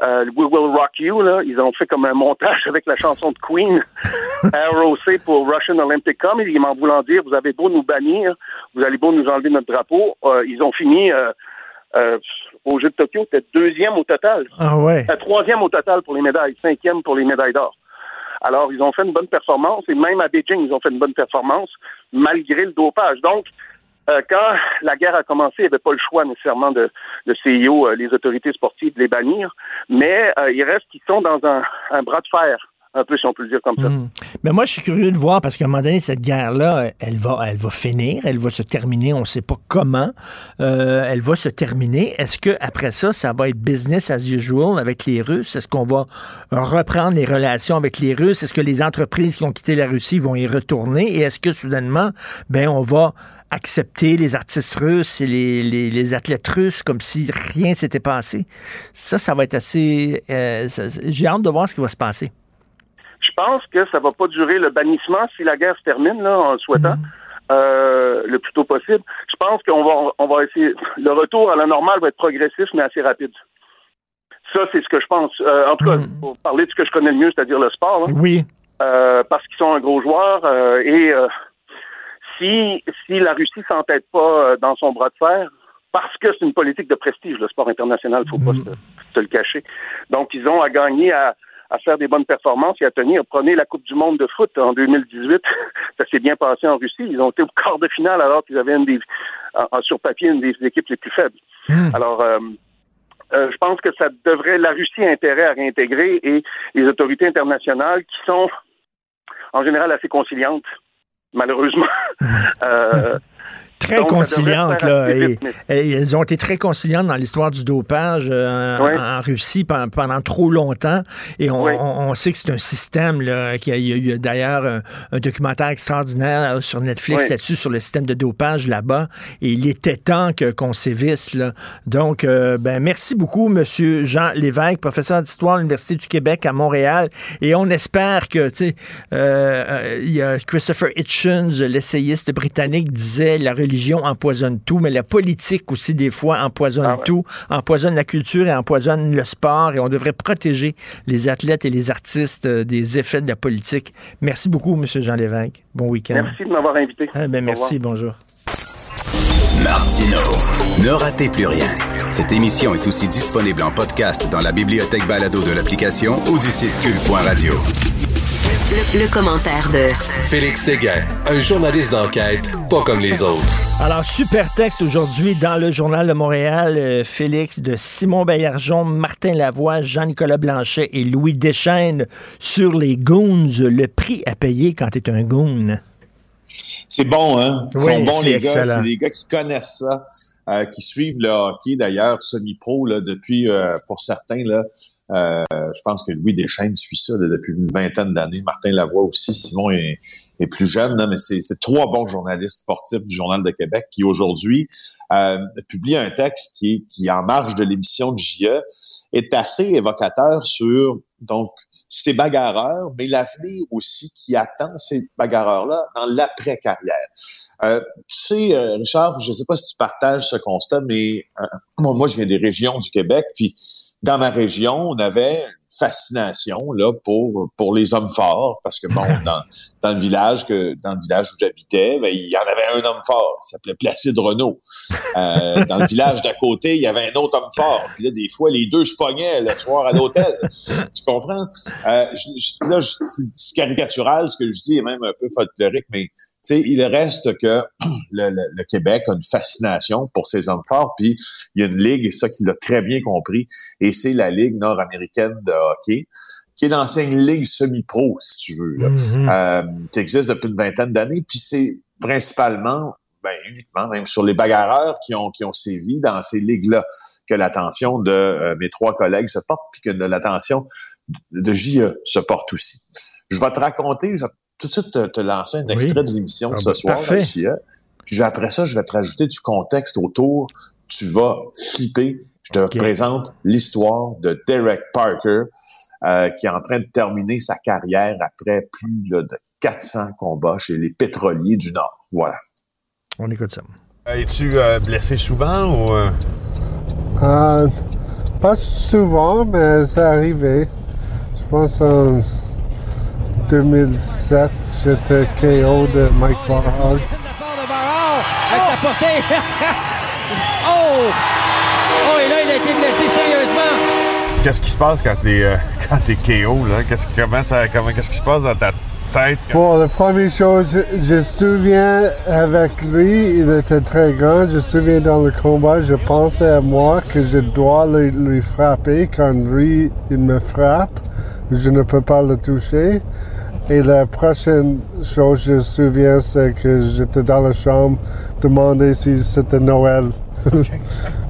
S8: euh, We Will Rock You, là, ils ont fait comme un montage avec la chanson de Queen, (laughs) ROC pour Russian Olympic Committee, en voulant dire, vous avez beau nous bannir, vous allez beau nous enlever notre drapeau, euh, ils ont fini euh, euh, au Jeux de Tokyo, peut-être deuxième au total.
S1: Ah ouais.
S8: Troisième au total pour les médailles, cinquième pour les médailles d'or. Alors, ils ont fait une bonne performance et même à Beijing, ils ont fait une bonne performance malgré le dopage. Donc, euh, quand la guerre a commencé, il n'y avait pas le choix nécessairement de le CIO, euh, les autorités sportives, de les bannir, mais euh, il reste qu'ils sont dans un, un bras de fer, un peu si on peut le dire comme ça.
S1: Mm. Mais moi, je suis curieux de voir parce qu'à un moment donné, cette guerre-là, elle va, elle va finir, elle va se terminer. On ne sait pas comment. Euh, elle va se terminer. Est-ce que après ça, ça va être business as usual avec les Russes? Est-ce qu'on va reprendre les relations avec les Russes? Est-ce que les entreprises qui ont quitté la Russie vont y retourner? Et est-ce que soudainement, ben, on va accepter les artistes russes et les, les, athlètes russes comme si rien s'était passé? Ça, ça va être assez. euh, J'ai hâte de voir ce qui va se passer.
S8: Je pense que ça va pas durer le bannissement si la guerre se termine, là, en le souhaitant. euh, le plus tôt possible. Je pense qu'on va on va essayer le retour à la normale va être progressif mais assez rapide. Ça, c'est ce que je pense. Euh, en tout cas,
S1: Mhm.
S8: pour parler de ce que je connais le mieux, c'est-à-dire le sport, là.
S1: Oui.
S8: Euh, parce qu'ils sont un gros joueur euh, et euh, si si la Russie s'entête pas euh, dans son bras de fer, parce que c'est une politique de prestige, le sport international, faut pas se, se le cacher. Donc ils ont à gagner à, à faire des bonnes performances et à tenir. Prenez la Coupe du Monde de foot en 2018, (laughs) ça s'est bien passé en Russie. Ils ont été au quart de finale alors qu'ils avaient une des, sur papier une des équipes les plus faibles. Alors euh, euh, je pense que ça devrait, la Russie a intérêt à réintégrer et les autorités internationales qui sont en général assez conciliantes, malheureusement. (laughs) Euh, (laughs)
S1: Très
S8: donc, faire
S1: là. Et, elles ont été très conciliantes dans l'histoire du dopage euh, en, en Russie pendant, pendant trop longtemps. Et on,
S8: Ouais.
S1: on- on sait que c'est un système, là, qu'il y a, il y a- il y a d'ailleurs un, un documentaire extraordinaire euh, sur Netflix là-dessus, sur le système de dopage là-bas. Et il était temps que- qu'on sévisse, là. Donc, euh, ben, merci beaucoup, Monsieur Jean Lévesque, professeur d'histoire à l'Université du Québec à Montréal. Et on espère que, tu sais, euh, euh, il y a Christopher Hitchens, l'essayiste britannique, disait la religion empoisonne tout, mais la politique aussi, des fois, empoisonne
S8: Ah ouais.
S1: tout, empoisonne la culture et empoisonne le sport. Et on devrait protéger les athlètes et les artistes euh, des effets de la politique. Merci beaucoup, Monsieur Jean Lévesque. Bon week-end.
S8: Merci de m'avoir invité.
S1: Ah, ben, merci, bonjour.
S6: Martino. Ne ratez plus rien. Cette émission est aussi disponible en podcast dans la bibliothèque balado de l'application ou du site cul.radio.
S2: Le, le commentaire de
S9: Félix Séguin, un journaliste d'enquête pas comme les autres.
S1: Alors, super texte aujourd'hui dans le Journal de Montréal, euh, Félix, de Simon Baillargeon, Martin Lavoie, Jean-Nicolas Blanchet et Louis Deschaines sur les goons, le prix à payer quand t'es un goon.
S10: C'est bon, hein? Ils
S1: Oui,
S10: sont bons,
S1: c'est
S10: les gars.
S1: excellent.
S10: C'est des gars qui connaissent ça, euh, qui suivent le hockey, d'ailleurs, semi-pro, là, depuis, euh, pour certains, là. Euh, je pense que Louis Deschaines suit ça depuis une vingtaine d'années. Martin Lavoie aussi. Simon est, est plus jeune, là, mais c'est trois bons journalistes sportifs du Journal de Québec qui, aujourd'hui, euh, publient un texte qui qui, en marge de l'émission de JE, est assez évocateur sur, donc, ces bagarreurs, mais l'avenir aussi qui attend ces bagarreurs-là dans l'après-carrière. Euh, tu sais, euh, Richard, je ne sais pas si tu partages ce constat, mais euh, moi, je viens des régions du Québec, puis dans ma région, on avait fascination là pour pour les hommes forts parce que bon (laughs) dans, dans le village que dans le village où j'habitais ben, il y en avait un homme fort il s'appelait Placide Renault euh, (laughs) dans le village d'à côté il y avait un autre homme fort. Puis là des fois les deux se pognaient le soir à l'hôtel. (laughs) Tu comprends? Euh, je- je- là je- c'est caricatural ce que je dis et même un peu folklorique mais sais, il reste que (clears throat) le, le- le Québec a une fascination pour ces hommes forts, puis il y a une ligue, et ça qu'il a très bien compris, et c'est la Ligue nord-américaine de hockey, qui est l'ancienne ligue semi-pro, si tu veux, là,
S1: Mhm.
S10: euh, qui existe depuis une vingtaine d'années, puis c'est principalement, ben uniquement même sur les bagarreurs qui ont qui ont sévi dans ces ligues-là que l'attention de euh, mes trois collègues se porte, puis que de l'attention de JE se porte aussi. Je vais te raconter, je vais tout de suite te, te lancer un extrait de l'émission de
S1: Ah
S10: ce
S1: ben,
S10: soir.
S1: parfait.
S10: Puis après ça, je vais te rajouter du contexte autour. Tu vas flipper. Je te présente l'histoire de Derek Parker, euh, qui est en train de terminer sa carrière après plus là, de 400 combats chez les pétroliers du Nord. Voilà.
S1: On écoute ça.
S11: Es-tu euh, blessé souvent ou. euh?
S12: Pas souvent, mais c'est arrivé. Je pense en 2007, j'étais KO de Mike Warhol.
S13: avec sa portée. (laughs) oh! Oh, et là, il a été blessé sérieusement.
S11: Qu'est-ce qui se passe quand t'es euh, quand t'es KO là? Qu'est-ce comment ça comment qu'est-ce qui se passe dans ta tête quand-
S12: Bon, la première chose, je, je souviens avec lui, il était très grand. Je me souviens dans le combat, je pensais à moi que je dois lui, lui frapper quand lui, il me frappe. Je ne peux pas le toucher. Et la prochaine chose que je me souviens, c'est que j'étais dans la chambre, demander si c'était Noël. (laughs)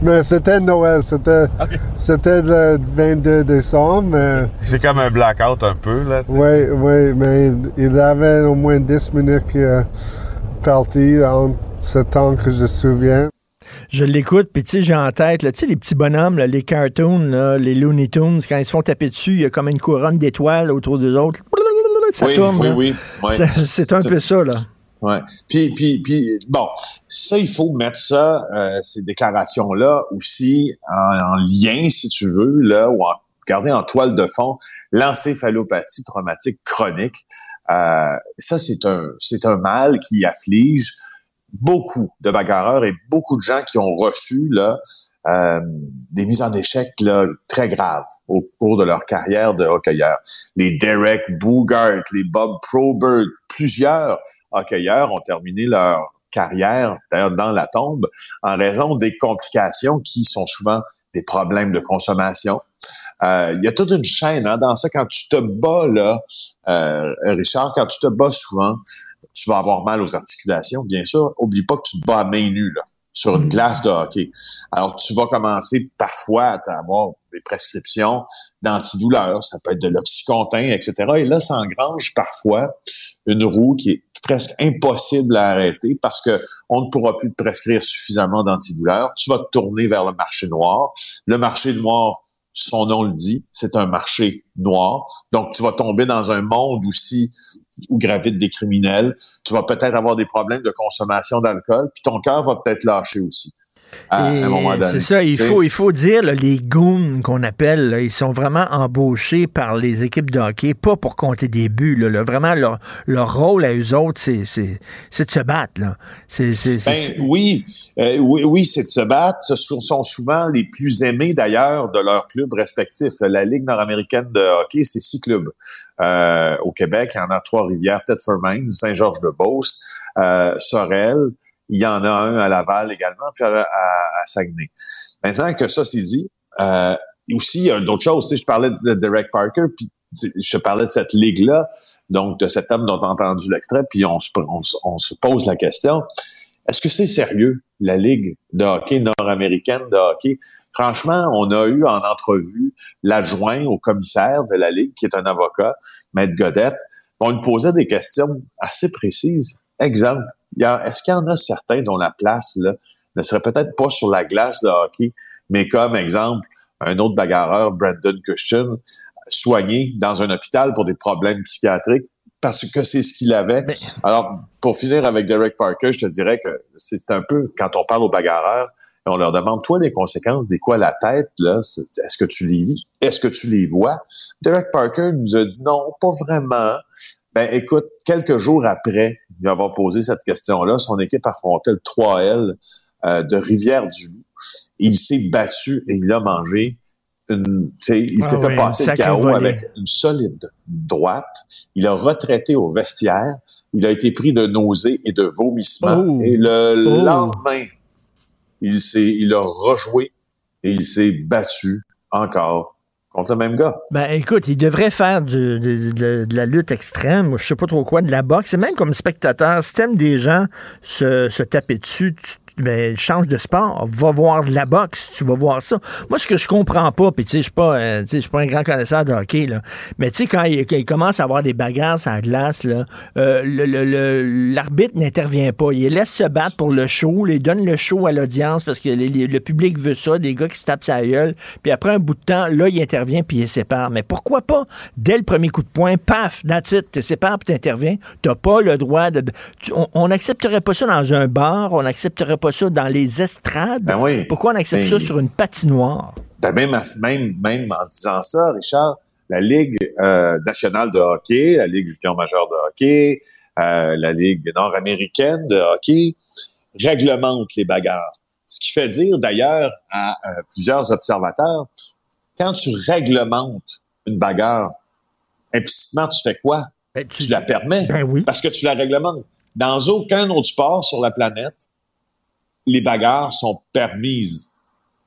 S12: mais c'était Noël, c'était (laughs) c'était le 22 décembre, mais...
S11: C'est comme un blackout un peu là.
S12: Oui, oui, mais il avait au moins 10 minutes qui est parti en ce temps que je me souviens.
S1: Je l'écoute, puis tu sais, j'ai en tête, tu sais, les petits bonhommes, là, les cartoons, là, les Looney Tunes, quand ils se font taper dessus, il y a comme une couronne d'étoiles autour d'eux autres. Ça
S10: oui,
S1: tourne.
S10: oui,
S1: là.
S10: oui,
S1: C'est un peu ça, là.
S10: Ouais. Puis, puis, puis, bon, ça, il faut mettre ça, euh, ces déclarations-là aussi en, en lien, si tu veux, là, ou en garder en toile de fond l'encéphalopathie traumatique chronique. Euh, ça, c'est un, c'est un mal qui afflige beaucoup de bagarreurs et beaucoup de gens qui ont reçu là euh, des mises en échec là, très graves au cours de leur carrière de hockeyeur. Les Derek Boogart, les Bob Probert, plusieurs hockeyeurs ont terminé leur carrière, d'ailleurs dans la tombe, en raison des complications qui sont souvent des problèmes de consommation. Euh, Il y a toute une chaîne hein, dans ça. Quand tu te bats, là, euh, Richard, quand tu te bats souvent, tu vas avoir mal aux articulations, bien sûr. Oublie pas que tu te bats à main nue, là, sur une glace de hockey. Alors, tu vas commencer parfois à avoir des prescriptions d'antidouleurs. Ça peut être de l'oxycontin, etc. Et là, ça engrange parfois une roue qui est presque impossible à arrêter parce que on ne pourra plus te prescrire suffisamment d'antidouleurs. Tu vas te tourner vers le marché noir. Le marché noir, son nom le dit, c'est un marché noir. Donc, tu vas tomber dans un monde aussi où gravitent des criminels. Tu vas peut-être avoir des problèmes de consommation d'alcool, puis ton cœur va peut-être lâcher aussi. À,
S1: Et
S10: un moment donné.
S1: C'est ça, il faut, il faut dire, là, les goons qu'on appelle, là, ils sont vraiment embauchés par les équipes de hockey, pas pour compter des buts. Là. Vraiment, leur, leur rôle à eux autres, c'est, de se battre. Là.
S10: Ben oui, euh, oui, oui, c'est de se battre. Ce sont souvent les plus aimés d'ailleurs de leurs clubs respectifs. La Ligue nord-américaine de hockey, c'est six clubs. Euh, au Québec, il y en a Trois-Rivières, Thetford Mines, Saint-Georges-de-Beauce, euh, Sorel. Il y en a un à Laval également, puis à, à- à Saguenay. Maintenant que ça c'est dit, euh, aussi, il y a d'autres choses. Tu je parlais de Derek Parker, puis je parlais de cette ligue-là, donc de cet homme dont tu as entendu l'extrait, puis on se, on on se pose la question, est-ce que c'est sérieux, la Ligue de hockey nord-américaine de hockey? Franchement, on a eu en entrevue l'adjoint au commissaire de la Ligue, qui est un avocat, Maître Godette. On lui posait des questions assez précises. Exemple, a- est-ce qu'il y en a certains dont la place là, ne serait peut-être pas sur la glace de hockey, mais comme exemple, un autre bagarreur, Brandon Cushton, soigné dans un hôpital pour des problèmes psychiatriques parce que c'est ce qu'il avait? Alors, pour finir avec Derek Parker, je te dirais que c'est un peu, quand on parle aux bagarreurs, on leur demande, toi, les conséquences des quoi la tête, là, est-ce que tu les vis? Est-ce que tu les vois? Derek Parker nous a dit non, pas vraiment. Ben, écoute, quelques jours après lui avoir posé cette question-là, son équipe affrontait le 3L euh, de Rivière-du-Loup. Il s'est battu et il a mangé une, il
S1: Ah
S10: s'est
S1: oui,
S10: fait passer le chaos avec une solide droite. Il a retraité au vestiaire. Il a été pris de nausées et de vomissements.
S1: Oh.
S10: Et le
S1: Oh.
S10: lendemain, il s'est, il a rejoué et il s'est battu encore contre le même gars.
S1: Ben écoute, il devrait faire du- de, de- de la lutte extrême, je sais pas trop quoi, de la boxe. Et même comme spectateur, si t'aimes des gens se, se taper dessus, tu, ben, change de sport, va voir de la boxe, tu vas voir ça. Moi, ce que je comprends pas, puis tu sais, je suis pas, euh, pas un grand connaisseur de hockey, là, mais tu sais, quand il, il commence à avoir des bagarres sur la glace, là, euh, le- le- le- l'arbitre n'intervient pas. Il laisse se battre pour le show, il donne le show à l'audience parce que le public veut ça, des gars qui se tapent sa gueule, puis après un bout de temps, là, il intervient puis il sépare. Mais pourquoi pas, dès le premier coup de poing, paf, that's it, tu sépares puis t'interviens. T'as pas le droit de... tu- on- n'accepterait pas ça dans un bar, on n'accepterait pas ça dans les estrades.
S10: Ben oui.
S1: Pourquoi on accepte ça sur une patinoire?
S10: Ben, même, même, même en disant ça, Richard, la Ligue euh, nationale de hockey, la Ligue junior majeure de hockey, euh, la Ligue nord-américaine de hockey réglemente les bagarres. Ce qui fait dire d'ailleurs à euh, plusieurs observateurs, quand tu réglementes une bagarre, implicitement, tu fais quoi? tu, la permets. Parce que tu la réglementes. Dans aucun autre sport sur la planète, les bagarres sont permises.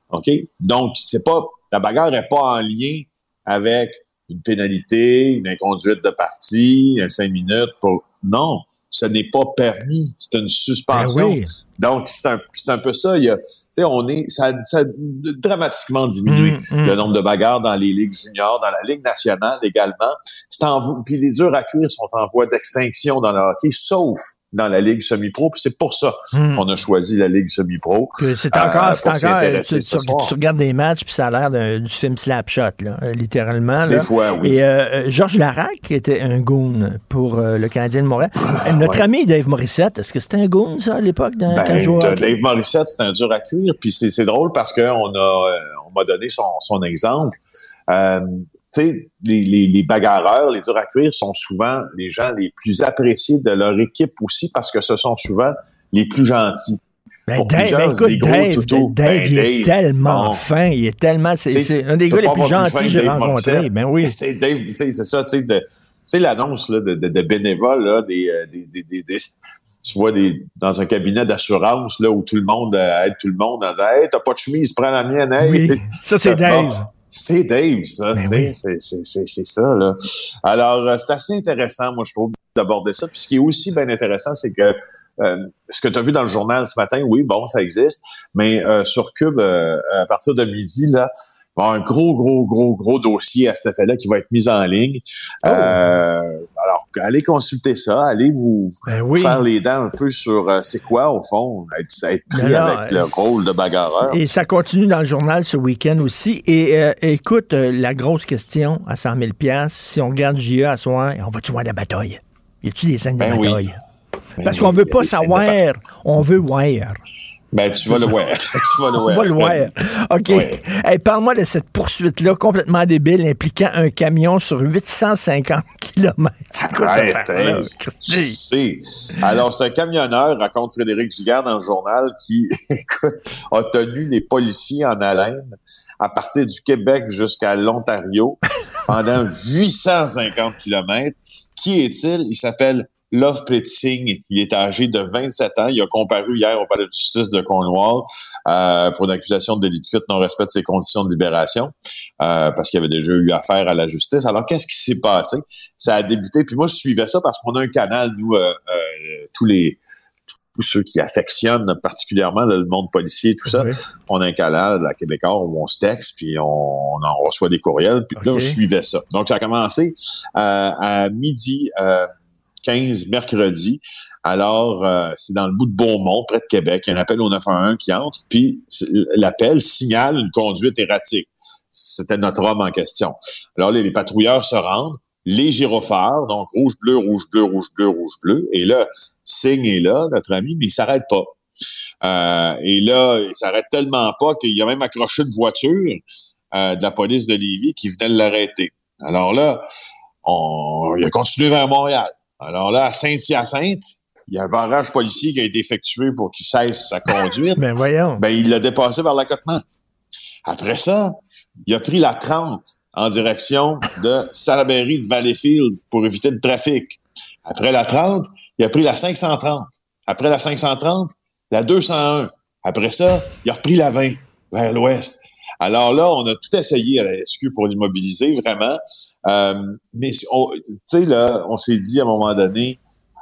S10: OK? Donc, c'est pas, la bagarre n'est pas en lien avec une pénalité, une inconduite de partie, un cinq minutes pour, non. Ce n'est pas permis. C'est une suspension.
S1: Ben oui.
S10: Donc, c'est un, c'est un peu ça. Il y a, tu sais, on est, ça, ça a dramatiquement diminué
S1: Mm, mm.
S10: le nombre de bagarres dans les ligues juniors, dans la ligue nationale également. C'est en, puis les durs à cuire sont en voie d'extinction dans le hockey, sauf dans la ligue semi-pro. Puis c'est pour ça
S1: Mm.
S10: qu'on a choisi la ligue semi-pro.
S1: Que C'est
S10: euh,
S1: encore, c'est encore euh, tu,
S10: ce
S1: tu- tu regardes des matchs, puis ça a l'air d'un- du film Slapshot, là, euh, littéralement.
S10: Des
S1: là.
S10: fois, oui.
S1: Et euh, euh, Georges Larac était un goon pour euh, le Canadien de Montréal. Euh, Notre
S10: Ouais.
S1: ami Dave Morissette, est-ce que c'était un goon, ça, à l'époque, dans- quand
S10: Ben,
S1: jouait hockey?
S10: Dave Morissette, c'est un dur à cuire. Puis c'est drôle parce qu'on a, euh, on m'a donné son, son exemple. Euh, sais, les, les, les bagarreurs, les durs à cuire sont souvent les gens les plus appréciés de leur équipe aussi parce que ce sont souvent les plus gentils.
S1: Ben,
S10: Pour
S1: Dave, ben, écoute, Dave. Dave,
S10: Ben,
S1: il est tellement
S10: bon.
S1: fin, il est tellement, c'est un des
S10: tu
S1: gars les plus gentils que j'ai rencontrés. Ben oui.
S10: C'est Dave, tu sais, c'est ça, tu sais, tu sais, l'annonce de, de, de bénévoles, là, des, euh, des, des, des- des- tu vois des, dans un cabinet d'assurance là, où tout le monde euh, aide tout le monde en disant Hey, t'as pas de chemise, prends la mienne. Hey.
S1: Oui, (laughs) ça, c'est Dave.
S10: C'est Dave, ça.
S1: Ben oui.
S10: c'est- c'est- c'est c'est ça. Là. Alors, euh, c'est assez intéressant, moi, je trouve, d'aborder ça. Puis ce qui est aussi bien intéressant, c'est que euh, ce que tu as vu dans le journal ce matin, oui, bon, ça existe, mais euh, sur Cube, euh, à partir de midi, là, va y avoir un gros, gros, gros, gros dossier à cet effet-là qui va être mis en ligne.
S1: Oh.
S10: Euh, alors, allez consulter ça, allez vous
S1: Ben oui.
S10: faire les dents un peu sur euh, c'est quoi, au fond, être, être pris
S1: Ben
S10: avec le
S1: euh,
S10: rôle de bagarreur.
S1: Et ça continue dans le journal ce week-end aussi. Et euh, écoute, la grosse question à 100 000 si on regarde JE à soir, on va-tu voir la bataille? Y a-tu des scènes de
S10: Ben
S1: bataille? Parce qu'on veut pas savoir, on veut voir.
S10: Ben, tu vas le (laughs) voir. (laughs) tu vas le
S1: On
S10: voir.
S1: va le
S10: Tu vas
S1: voir. OK.
S10: Ouais.
S1: Hey, Parle-moi de cette poursuite-là complètement débile impliquant un camion sur 850 (laughs) km.
S10: Arrête,
S1: affaire-là?
S10: hein. Je sais. Alors, c'est un camionneur, raconte Frédéric Gigard dans le journal, qui, écoute, a tenu les policiers en haleine à partir du Québec jusqu'à l'Ontario pendant 850 kilomètres. Qui est-il? Il s'appelle Love Singh. Il est âgé de 27 ans. Il a comparu hier au palais de justice de Cornwall euh, pour une accusation de délit de fuite non-respect de ses conditions de libération euh, parce qu'il avait déjà eu affaire à la justice. Alors, qu'est-ce qui s'est passé? Ça a débuté. Puis moi, je suivais ça parce qu'on a un canal, nous, euh, euh, tous les tous ceux qui affectionnent particulièrement le monde policier, tout ça.
S1: Oui.
S10: On a un canal à Québécois où on se texte, puis on, on en reçoit des courriels. Puis là, je suivais ça. Donc, ça a commencé euh, à midi euh, 15 mercredi. Alors, euh, c'est dans le bout de Beaumont, près de Québec. Il y a un appel au 911 qui entre, puis l'appel signale une conduite erratique. C'était notre homme en question. Alors, les, les patrouilleurs se rendent, les gyrophares, donc rouge, bleu, rouge, bleu, rouge, bleu, rouge, bleu. Et là, Signe est là, notre ami, mais il s'arrête pas. Euh, et là, il s'arrête tellement pas qu'il a même accroché une voiture euh, de la police de Lévis qui venait de l'arrêter. Alors là, il a continué vers Montréal. Alors là, à Saint-Hyacinthe, il y a un barrage policier qui a été effectué pour qu'il cesse sa conduite. (laughs)
S1: Ben voyons.
S10: Ben, il l'a dépassé vers l'accotement. Après ça, il a pris la 30 en direction de Salaberry de Valleyfield pour éviter le trafic. Après la 30, il a pris la 530. Après la 530, la 201. Après ça, il a repris la 20 vers l'ouest. Alors là, on a tout essayé à la SQ pour l'immobiliser, vraiment. Euh, mais, tu sais, là, on s'est dit à un moment donné,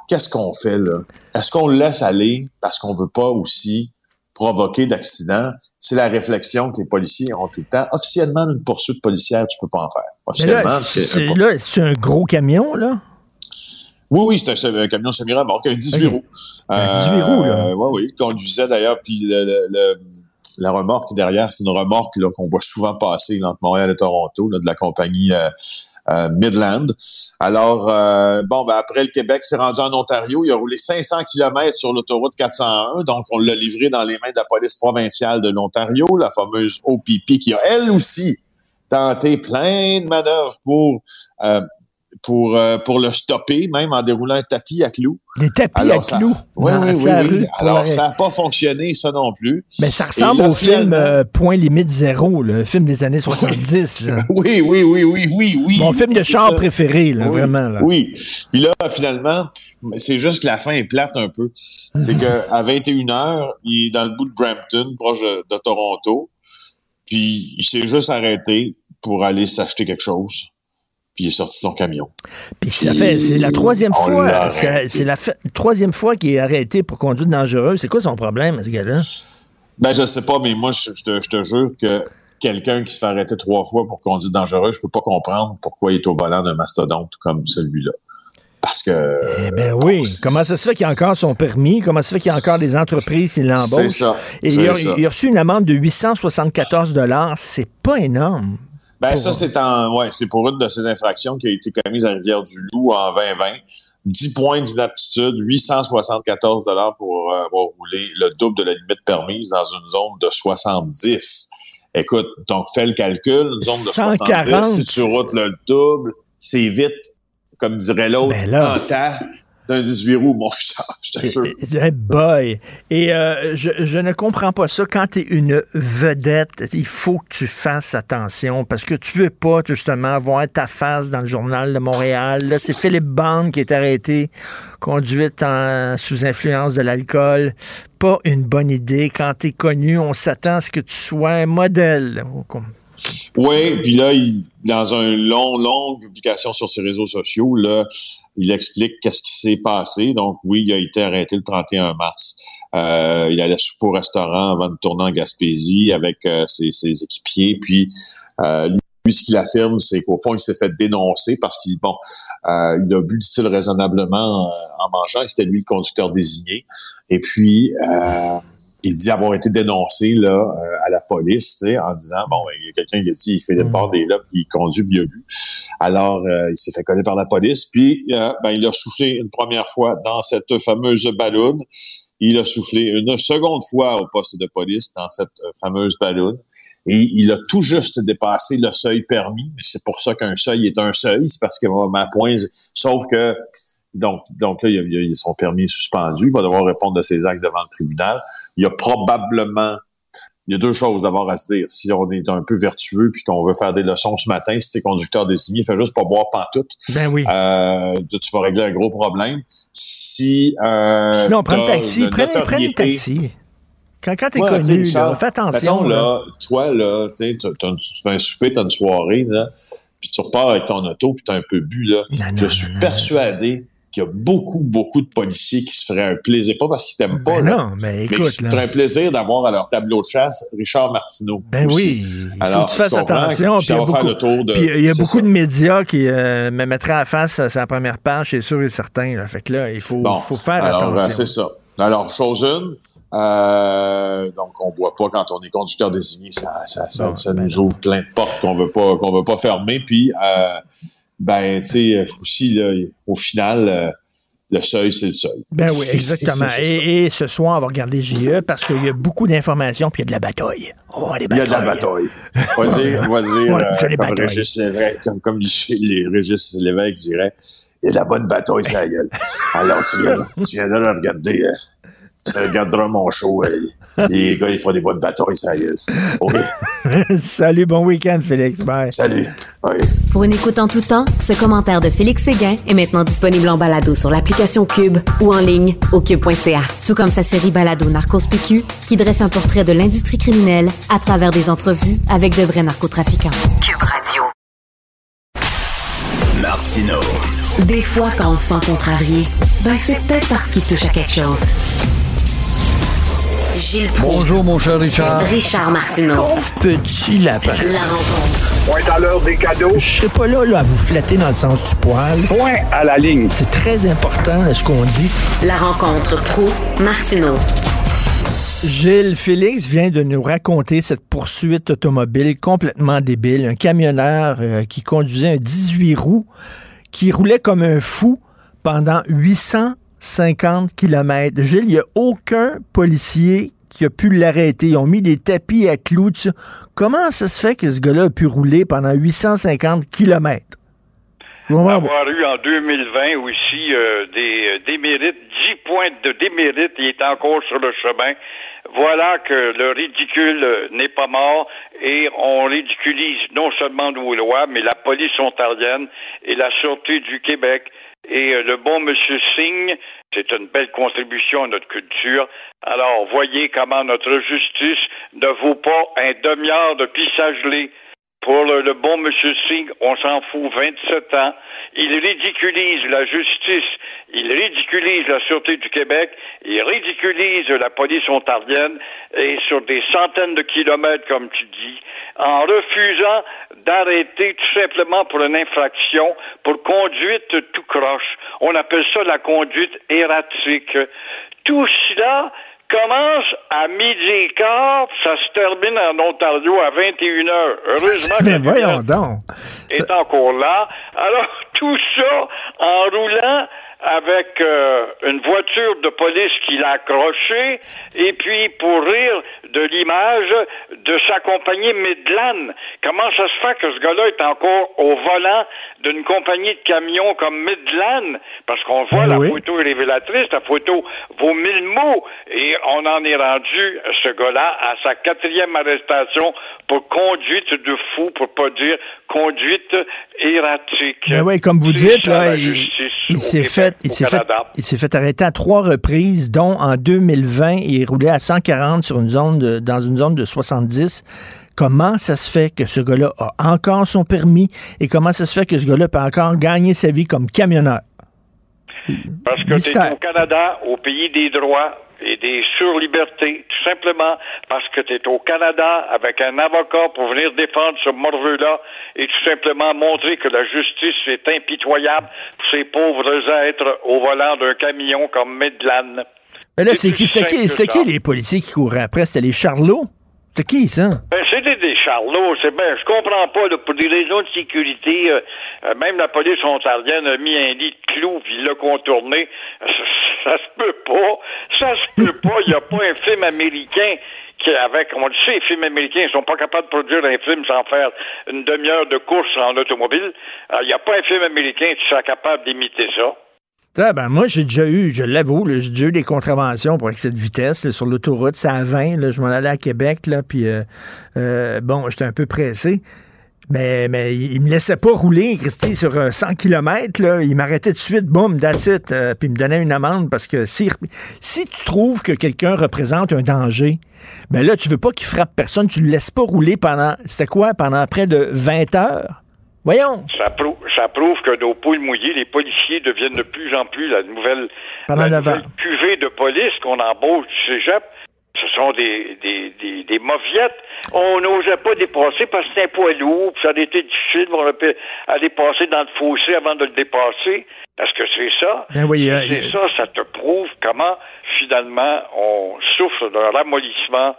S10: qu'est-ce qu'on fait là? Est-ce qu'on le laisse aller parce qu'on veut pas aussi provoquer d'accidents? C'est la réflexion que les policiers ont tout le temps. Officiellement, une poursuite policière, tu peux pas en faire. Officiellement,
S1: c'est là, c'est un gros camion, là?
S10: Oui, oui, c'est un, un, camion semi-remorque, un 18 roues.
S1: Un 18 roues, là.
S10: Euh, oui, oui, il conduisait d'ailleurs, puis le, le, la remorque derrière, c'est une remorque là, qu'on voit souvent passer entre Montréal et Toronto, là, de la compagnie euh, euh, Midland. Alors, euh, bon, ben, après le Québec s'est rendu en Ontario. Il a roulé 500 km sur l'autoroute 401. Donc, on l'a livré dans les mains de la police provinciale de l'Ontario, la fameuse OPP, qui a elle aussi tenté plein de manœuvres pour euh, pour, euh, pour le stopper, même en déroulant un tapis à clous.
S1: Des tapis à clous?
S10: Oui, oui, oui. oui. Alors, ça n'a pas fonctionné, ça non plus.
S1: Mais ça ressemble au film euh, Point limite zéro, le film des années 70. (laughs)
S10: oui, oui, oui, oui, oui, oui.
S1: Mon film de char préféré, là, vraiment. Là.
S10: Oui. Puis là, finalement, c'est juste que la fin est plate un peu. C'est qu'à 21h, il est dans le bout de Brampton, proche de, de Toronto. Puis il s'est juste arrêté pour aller s'acheter quelque chose puis il est sorti son camion.
S1: Puis ça fait, c'est la troisième fois, c'est la troisième fois qu'il est arrêté pour conduite dangereuse. C'est quoi son problème, ce gars-là?
S10: Ben, je sais pas, mais moi, je, te, je te jure que quelqu'un qui se fait arrêter trois fois pour conduite dangereuse, je peux pas comprendre pourquoi il est au volant d'un mastodonte comme celui-là. Parce que.
S1: Eh ben oui. Comment ça se fait qu'il a encore son permis? Comment ça se fait qu'il y a encore des entreprises qui l'embauchent? C'est
S10: ça.
S1: Et il a, il a, reçu une amende de 874 C'est pas énorme.
S10: Ben, ça, c'est en, ouais, c'est pour une de ces infractions qui a été commise à Rivière-du-Loup en 2020. 10 points d'inaptitude, 874 dollars pour euh, avoir roulé le double de la limite permise dans une zone de 70. Écoute, donc fais le calcul, une zone de 140. 70, si tu routes le double, c'est vite, comme dirait l'autre,
S1: ben là,
S10: en temps d'un 18 roues, mon (laughs) je t'assure.
S1: Hey boy! Et euh, je, ne comprends pas ça. Quand tu es une vedette, il faut que tu fasses attention parce que tu veux pas, justement, voir ta face dans le journal de Montréal. Là, c'est Philippe Bande qui est arrêté, conduite en, sous influence de l'alcool. Pas une bonne idée. Quand tu es connu, on s'attend à ce que tu sois un modèle.
S10: Oui, puis là, il, dans un long, longue publication sur ses réseaux sociaux, là, il explique qu'est-ce qui s'est passé. Donc, oui, il a été arrêté le 31 mars. Euh, il allait souper au restaurant avant de tourner en Gaspésie avec euh, ses, équipiers. Puis, euh, lui, ce qu'il affirme, c'est qu'au fond, il s'est fait dénoncer parce qu'il bon, il a bu, dit-il, raisonnablement en mangeant. C'était lui le conducteur désigné. Et puis, il dit avoir été dénoncé là euh, à la police, en disant bon, ben, il y a quelqu'un qui a dit il fait des bords des là, puis il conduit bien vu. Alors euh, il s'est fait coller par la police, puis euh, ben, il a soufflé une première fois dans cette fameuse balloune. Il a soufflé une seconde fois au poste de police dans cette fameuse balloune. Et il a tout juste dépassé le seuil permis, mais c'est pour ça qu'un seuil est un seuil, c'est parce que ma point, sauf que donc, donc là, il a, il a son permis est suspendu. Il va devoir répondre de ses actes devant le tribunal. Il y a probablement il y a deux choses d'abord à se dire. Si on est un peu vertueux puis qu'on veut faire des leçons ce matin, si t'es conducteur désigné, fais juste pas boire pantoute.
S1: Ben oui.
S10: Euh, tu vas régler un gros problème. Si euh,
S1: Sinon, prends le taxi. Prends, le taxi. Quand, quand t'es ouais, connu, là, fais attention.
S10: Mettons, là, toi, là, tu, tu fais un souper, t'as une soirée, là, puis tu repars avec ton auto, puis t'as un peu bu, là. Non, je non, suis non, persuadé qu'il y a beaucoup, beaucoup de policiers qui se feraient un plaisir, pas parce qu'ils t'aiment pas,
S1: ben
S10: là,
S1: non, mais, écoute,
S10: mais qui se feraient un plaisir d'avoir à leur tableau de chasse Richard Martineau.
S1: Ben
S10: aussi.
S1: oui, il faut que tu fasses attention.
S10: Puis il y a beaucoup,
S1: de, puis il y a beaucoup ça. de médias qui euh, me mettraient à face à sa première page, c'est sûr et certain. Là. Fait que là, il faut, bon, faut faire
S10: alors,
S1: attention.
S10: Euh, c'est ça. Alors, chose une, euh, donc on voit pas quand on est conducteur désigné, ça, ça, ça, non, ça ben nous ouvre plein de portes qu'on veut pas qu'on veut pas fermer. Puis, euh, ben, tu sais, aussi, là, au final, euh, le seuil, c'est le seuil.
S1: Ben oui, (laughs) exactement. Et, et, ce soir, on va regarder JE parce qu'il y a beaucoup d'informations puis il y a de la bataille. Oh, les batailles.
S10: Il y a de la bataille. On va dire, on va dire ouais, euh, comme, Régis Lévesque, comme, comme les Régis Lévesque dirait, il y a de la bonne bataille, ça gueule. (laughs) Alors, tu viens, tu viens de le regarder. Euh, Tu regarderas mon show. euh, les gars, ils font des bonnes batailles sérieuses. OK? (laughs)
S1: Salut, bon week-end, Félix. Bye.
S10: Salut.
S2: Pour une écoute en tout temps, ce commentaire de Félix Séguin est maintenant disponible en balado sur l'application Cube ou en ligne au cube.ca. Tout comme sa série balado Narcos PQ qui dresse un portrait de l'industrie criminelle à travers des entrevues avec de vrais narcotrafiquants. Cube Radio.
S6: Martino.
S2: Des fois, quand on se sent contrarié, ben c'est peut-être parce qu'il touche à quelque chose. Gilles Proulx.
S14: Bonjour, mon cher Richard.
S2: Richard Martineau.
S1: Pauvre petit lapin.
S2: La rencontre.
S15: Point à l'heure des cadeaux.
S1: Je serai pas là, là à vous flatter dans le sens du poil.
S15: Point à la ligne.
S1: C'est très important ce qu'on dit.
S2: La rencontre pro martineau
S1: Gilles Félix vient de nous raconter cette poursuite automobile complètement débile. Un camionneur euh, qui conduisait un 18 roues, qui roulait comme un fou pendant 850 km. Gilles, il n'y a aucun policier qui a pu l'arrêter. Ils ont mis des tapis à clous. Comment ça se fait que ce gars-là a pu rouler pendant 850 km?
S16: avoir eu en 2020 aussi euh, des euh, démérites, 10 points de démérite, il est encore sur le chemin. Voilà que le ridicule euh, n'est pas mort et on ridiculise non seulement nos lois, mais la police ontarienne et la Sûreté du Québec. Et euh, le bon monsieur Singh, c'est une belle contribution à notre culture. Alors, voyez comment notre justice ne vaut pas un demi-heure de pissage gelé. Pour le, le bon monsieur Singh, on s'en fout 27 ans. Il ridiculise la justice, il ridiculise la Sûreté du Québec, il ridiculise la police ontarienne et sur des centaines de kilomètres, comme tu dis, en refusant d'arrêter tout simplement pour une infraction, pour conduite tout croche. On appelle ça la conduite erratique. Tout cela commence à midi et quart, ça se termine en Ontario à 21 heures. Heureusement que
S1: Mais voyons donc.
S16: est encore là. Alors, (laughs) tout ça en roulant avec euh, une voiture de police qui l'a accroché, et puis pour rire de l'image de sa compagnie Midland. Comment ça se fait que ce gars-là est encore au volant d'une compagnie de camions comme Midland? Parce qu'on voit
S1: Ben
S16: la
S1: oui.
S16: photo est révélatrice, la photo vaut mille mots, et on en est rendu, ce gars-là, à sa quatrième arrestation pour conduite de fou, pour pas dire conduite erratique.
S1: Ben oui, comme vous dites, là, il, s'est fait, il s'est fait, il s'est fait arrêter à trois reprises, dont en 2020, il roulait à 140 sur une zone de, dans une zone de 70. Comment ça se fait que ce gars-là a encore son permis et comment ça se fait que ce gars-là peut encore gagner sa vie comme camionneur?
S16: Parce que tu es au Canada, au pays des droits et des surlibertés, tout simplement parce que tu es au Canada avec un avocat pour venir défendre ce morveux-là et tout simplement montrer que la justice est impitoyable pour ces pauvres êtres au volant d'un camion comme Midland.
S1: Mais là,
S16: C'est
S1: qui, qui, qui les policiers qui couraient après? C'était les Charlots? C'était qui, ça?
S16: Ben, c'était des charlots, c'est bien. Je comprends pas, là, pour des raisons de sécurité, euh, euh, même la police ontarienne a mis un lit de clous puis il l'a contourné. Ça, ça se peut pas. Ça se peut (laughs) pas. Il n'y a pas un film américain qui, avec, on le sait, les films américains, ils sont pas capables de produire un film sans faire une demi-heure de course en automobile. Euh, Il n'y a pas un film américain qui soit capable d'imiter ça.
S1: Ah, ben, moi, j'ai déjà eu, je l'avoue, j'ai déjà eu des contraventions pour excès de vitesse sur l'autoroute. C'est à 20, là, je m'en allais à Québec, là, puis euh, euh, bon, j'étais un peu pressé. Mais, mais il me laissait pas rouler, Christy, sur euh, 100 km. Là. Il m'arrêtait de suite, boum, that's it, euh, puis il me donnait une amende parce que si, si tu trouves que quelqu'un représente un danger, ben là, tu veux pas qu'il frappe personne, tu le laisses pas rouler pendant, c'était quoi, pendant près de 20 heures? Voyons!
S16: Ça prouve, ça prouve que nos poules mouillées, les policiers deviennent de plus en plus la nouvelle, la nouvelle cuvée de police qu'on embauche du cégep. Ce sont des, des, des, des mauviettes. On n'osait pas dépasser parce que c'était un poids lourd, puis ça a été difficile on aurait pu aller passer dans le fossé avant de le dépasser. Est-ce que c'est ça?
S1: Ben oui, euh,
S16: c'est ça, ça te prouve comment, finalement, on souffre d'un ramollissement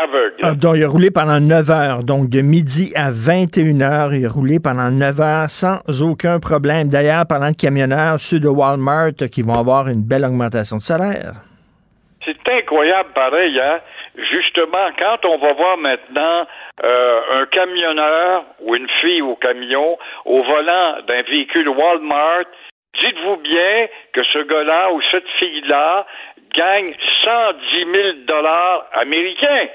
S16: aveugle.
S1: Ah, donc, il a roulé pendant 9 heures. Donc, de midi à 21 heures, il a roulé pendant 9 heures sans aucun problème. D'ailleurs, parlant de camionneurs, ceux de Walmart qui vont avoir une belle augmentation de salaire.
S16: C'est incroyable, pareil, hein? Justement, quand on va voir maintenant euh, un camionneur ou une fille au camion au volant d'un véhicule Walmart, dites-vous bien que ce gars-là ou cette fille-là gagne 110 000 dollars américains.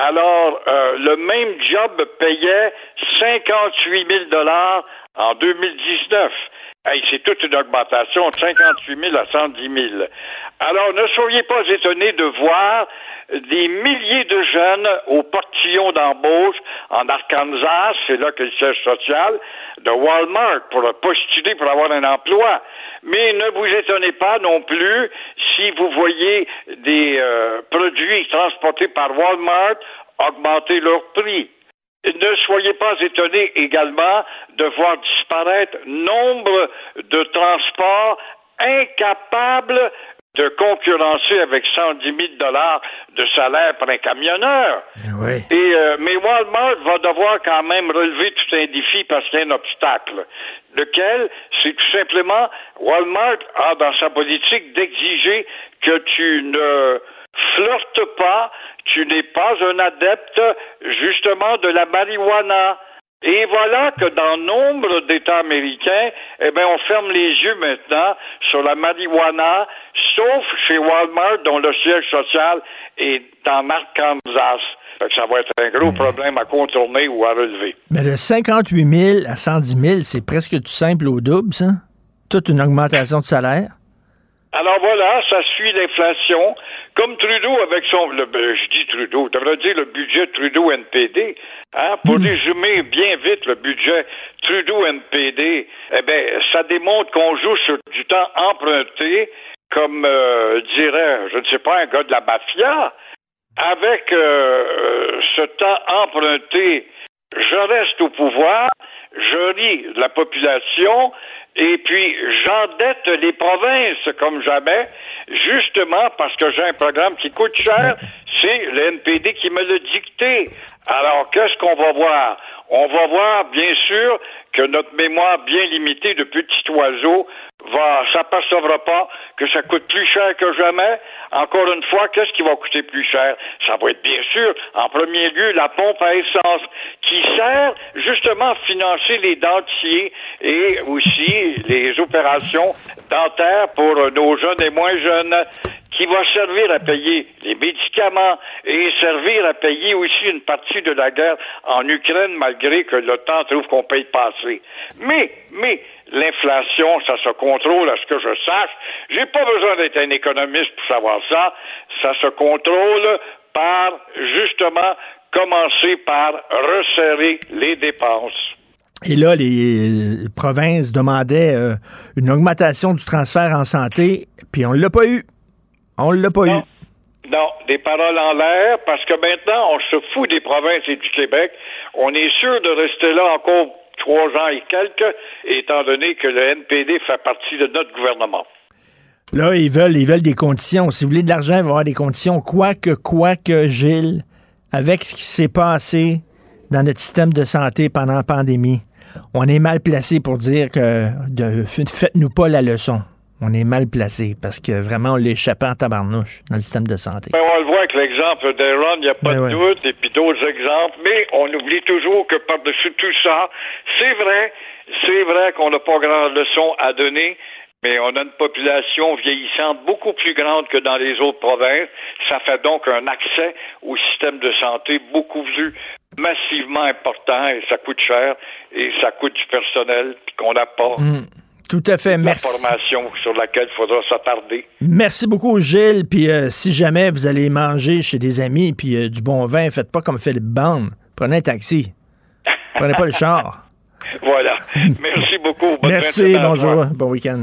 S16: Alors, euh, le même job payait 58 000 dollars en 2019. Hey, c'est toute une augmentation de 58 000 à 110 000. Alors, ne soyez pas étonnés de voir des milliers de jeunes au portillon d'embauche en Arkansas, c'est là que le siège social, de Walmart pour postuler pour avoir un emploi. Mais ne vous étonnez pas non plus si vous voyez des euh, produits transportés par Walmart augmenter leur prix. Ne soyez pas étonnés également de voir disparaître nombre de transports incapables de concurrencer avec 110 000 dollars de salaire pour un camionneur.
S1: Eh
S16: Et, euh, mais Walmart va devoir quand même relever tout un défi parce qu'il y a un obstacle. Lequel, c'est tout simplement, Walmart a dans sa politique d'exiger que tu ne flirtes pas, tu n'es pas un adepte justement de la marijuana. Et voilà que dans nombre d'États américains, eh bien, on ferme les yeux maintenant sur la marijuana, sauf chez Walmart, dont le siège social est en Arkansas. Fait que ça va être un gros problème à contourner ou à relever.
S1: Mais de 58 000 à 110 000, c'est presque tout simple au double, ça? Toute une augmentation de salaire?
S16: Alors voilà, ça suit l'inflation. Comme Trudeau avec son, le, ben, je dis Trudeau, je devrais dire le budget Trudeau-NPD. Hein, pour résumer bien vite le budget Trudeau-NPD, eh ben, ça démontre qu'on joue sur du temps emprunté, comme euh, dirait, je ne sais pas, un gars de la mafia. Avec euh, ce temps emprunté, je reste au pouvoir, je ris la population, et puis j'endette les provinces comme jamais, justement parce que j'ai un programme qui coûte cher, c'est le NPD qui me l'a dicté. Alors qu'est-ce qu'on va voir? On va voir, bien sûr, que notre mémoire bien limitée de petit oiseau va s'apercevra pas que ça coûte plus cher que jamais. Encore une fois, qu'est-ce qui va coûter plus cher? Ça va être bien sûr, en premier lieu, la pompe à essence qui sert justement à financer les dentiers et aussi les opérations dentaires pour nos jeunes et moins jeunes qui va servir à payer les médicaments et servir à payer aussi une partie de la guerre en Ukraine, malgré que l'OTAN trouve qu'on paye pas assez. Mais, mais, l'inflation, ça se contrôle à ce que je sache. J'ai pas besoin d'être un économiste pour savoir ça. Ça se contrôle par, justement, commencer par resserrer les dépenses.
S1: Et là, les euh, provinces demandaient euh, une augmentation du transfert en santé, puis on l'a pas eu. On l'a pas eu.
S16: Non, des paroles en l'air, parce que maintenant, on se fout des provinces et du Québec. On est sûr de rester là encore trois ans et quelques, étant donné que le NPD fait partie de notre gouvernement.
S1: Là, ils veulent, ils veulent des conditions. Si vous voulez de l'argent, il va y avoir des conditions. Quoique, quoique, Gilles, avec ce qui s'est passé dans notre système de santé pendant la pandémie, on est mal placé pour dire que faites-nous pas la leçon. On est mal placé parce que vraiment, on l'échappait en tabarnouche dans le système de santé.
S16: Ben, on le voit avec l'exemple d'Aaron, il n'y a pas
S1: Ben
S16: de
S1: ouais.
S16: doute, et puis d'autres exemples, mais on oublie toujours que par-dessus tout ça, c'est vrai, c'est vrai qu'on n'a pas grande leçon à donner, mais on a une population vieillissante beaucoup plus grande que dans les autres provinces. Ça fait donc un accès au système de santé beaucoup plus massivement important et ça coûte cher et ça coûte du personnel qu'on n'a pas
S1: Mm. Tout à fait.
S16: la
S1: Merci.
S16: formation sur laquelle il faudra s'attarder.
S1: Merci beaucoup, Gilles. Puis euh, si jamais vous allez manger chez des amis puis euh, du bon vin, faites pas comme Philippe Bande. Prenez un taxi. Prenez pas le char. (laughs)
S16: Voilà. Merci beaucoup. Bonne
S1: Merci, bonjour, bon week-end.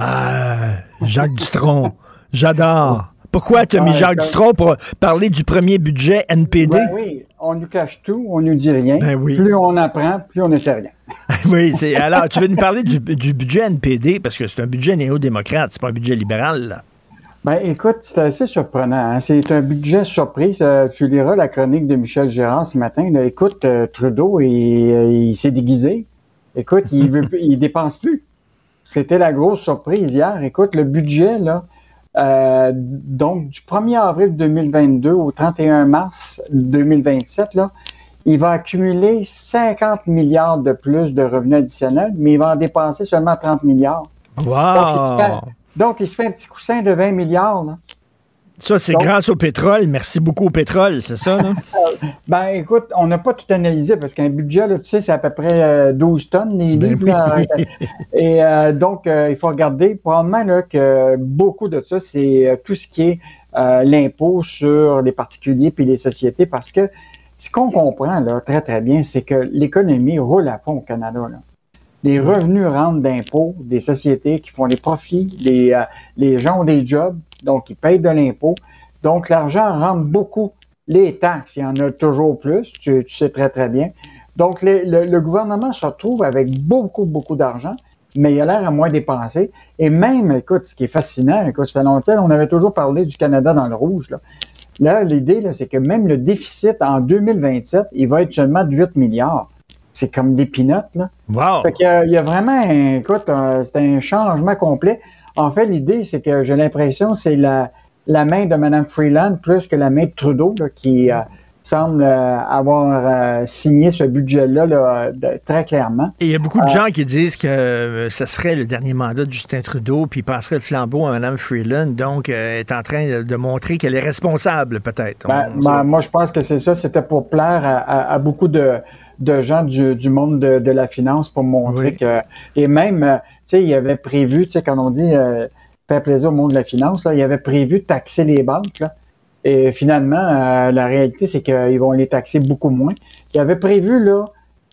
S1: Ah, Jacques Dutronc. J'adore. Pourquoi tu as mis
S14: Ouais,
S1: Jacques
S14: quand-
S1: Dutronc pour parler du premier budget NPD?
S14: Ben oui. on nous cache tout, on nous dit rien.
S1: Ben oui.
S14: Plus on apprend, plus on ne sait rien. (laughs)
S1: oui, c'est. Alors, tu veux nous parler du, du budget NPD, parce que c'est un budget néo-démocrate, c'est pas un budget libéral, là.
S14: Ben, écoute, c'est assez surprenant. hein. C'est un budget surprise. Euh, tu liras la chronique de Michel Gérard ce matin. là. Écoute, euh, Trudeau, il, euh, il s'est déguisé. Écoute, il veut, (laughs) il dépense plus. C'était la grosse surprise hier. Écoute, le budget, là, euh, donc du 1er avril 2022 au 31 mars 2027, là, il va accumuler 50 milliards de plus de revenus additionnels, mais il va en dépenser seulement 30 milliards. Donc, il se fait,
S1: Wow!
S14: donc, il se fait un petit coussin de 20 milliards. Là.
S1: Ça, c'est grâce au pétrole. Merci beaucoup au pétrole, c'est ça, là? (laughs)
S14: Ben, écoute, on n'a pas tout analysé parce qu'un budget, là, tu sais, c'est à peu près euh, 12 tonnes, les
S1: Ben
S14: livres.
S1: oui.
S14: là. (laughs) Et euh, donc, euh, il faut regarder probablement là, que beaucoup de ça, c'est euh, tout ce qui est euh, l'impôt sur les particuliers puis les sociétés parce que ce qu'on comprend là, très, très bien, c'est que l'économie roule à fond au Canada. Là. Les revenus rentrent d'impôts des sociétés qui font les profits, les, euh, les gens ont des jobs, donc ils payent de l'impôt. Donc, l'argent rentre beaucoup. Les taxes, il y en a toujours plus, tu, tu sais très, très bien. Donc, les- le, le gouvernement se retrouve avec beaucoup, beaucoup d'argent, mais il a l'air à moins dépenser. Et même, écoute, ce qui est fascinant, écoute, ça fait longtemps, on avait toujours parlé du Canada dans le rouge. Là, l'idée, là, c'est que même le déficit en 2027, il va être seulement de 8 milliards. C'est comme des pinottes, là.
S1: Wow!
S14: Fait qu'il y a- il y a vraiment, un- écoute, c'est un changement complet. En fait, l'idée, c'est que j'ai l'impression c'est la, la main de Mme Freeland plus que la main de Trudeau là, qui euh, semble euh, avoir euh, signé ce budget-là là, de- très clairement.
S1: Et il y a beaucoup de gens qui disent que ce serait le dernier mandat de Justin Trudeau, puis il passerait le flambeau à Mme Freeland, donc euh, est en train de, montrer qu'elle est responsable, peut-être.
S14: Ben, ben, moi, je pense que c'est ça. C'était pour plaire à, à- à beaucoup de, de gens du, du monde de, de la finance pour montrer
S1: Oui.
S14: que. Et même, euh, tu sais, il avait prévu, tu sais, quand on dit euh, faire plaisir au monde de la finance, là, il avait prévu de taxer les banques. Là. Et finalement, euh, la réalité, c'est qu'ils vont les taxer beaucoup moins. Il avait prévu là,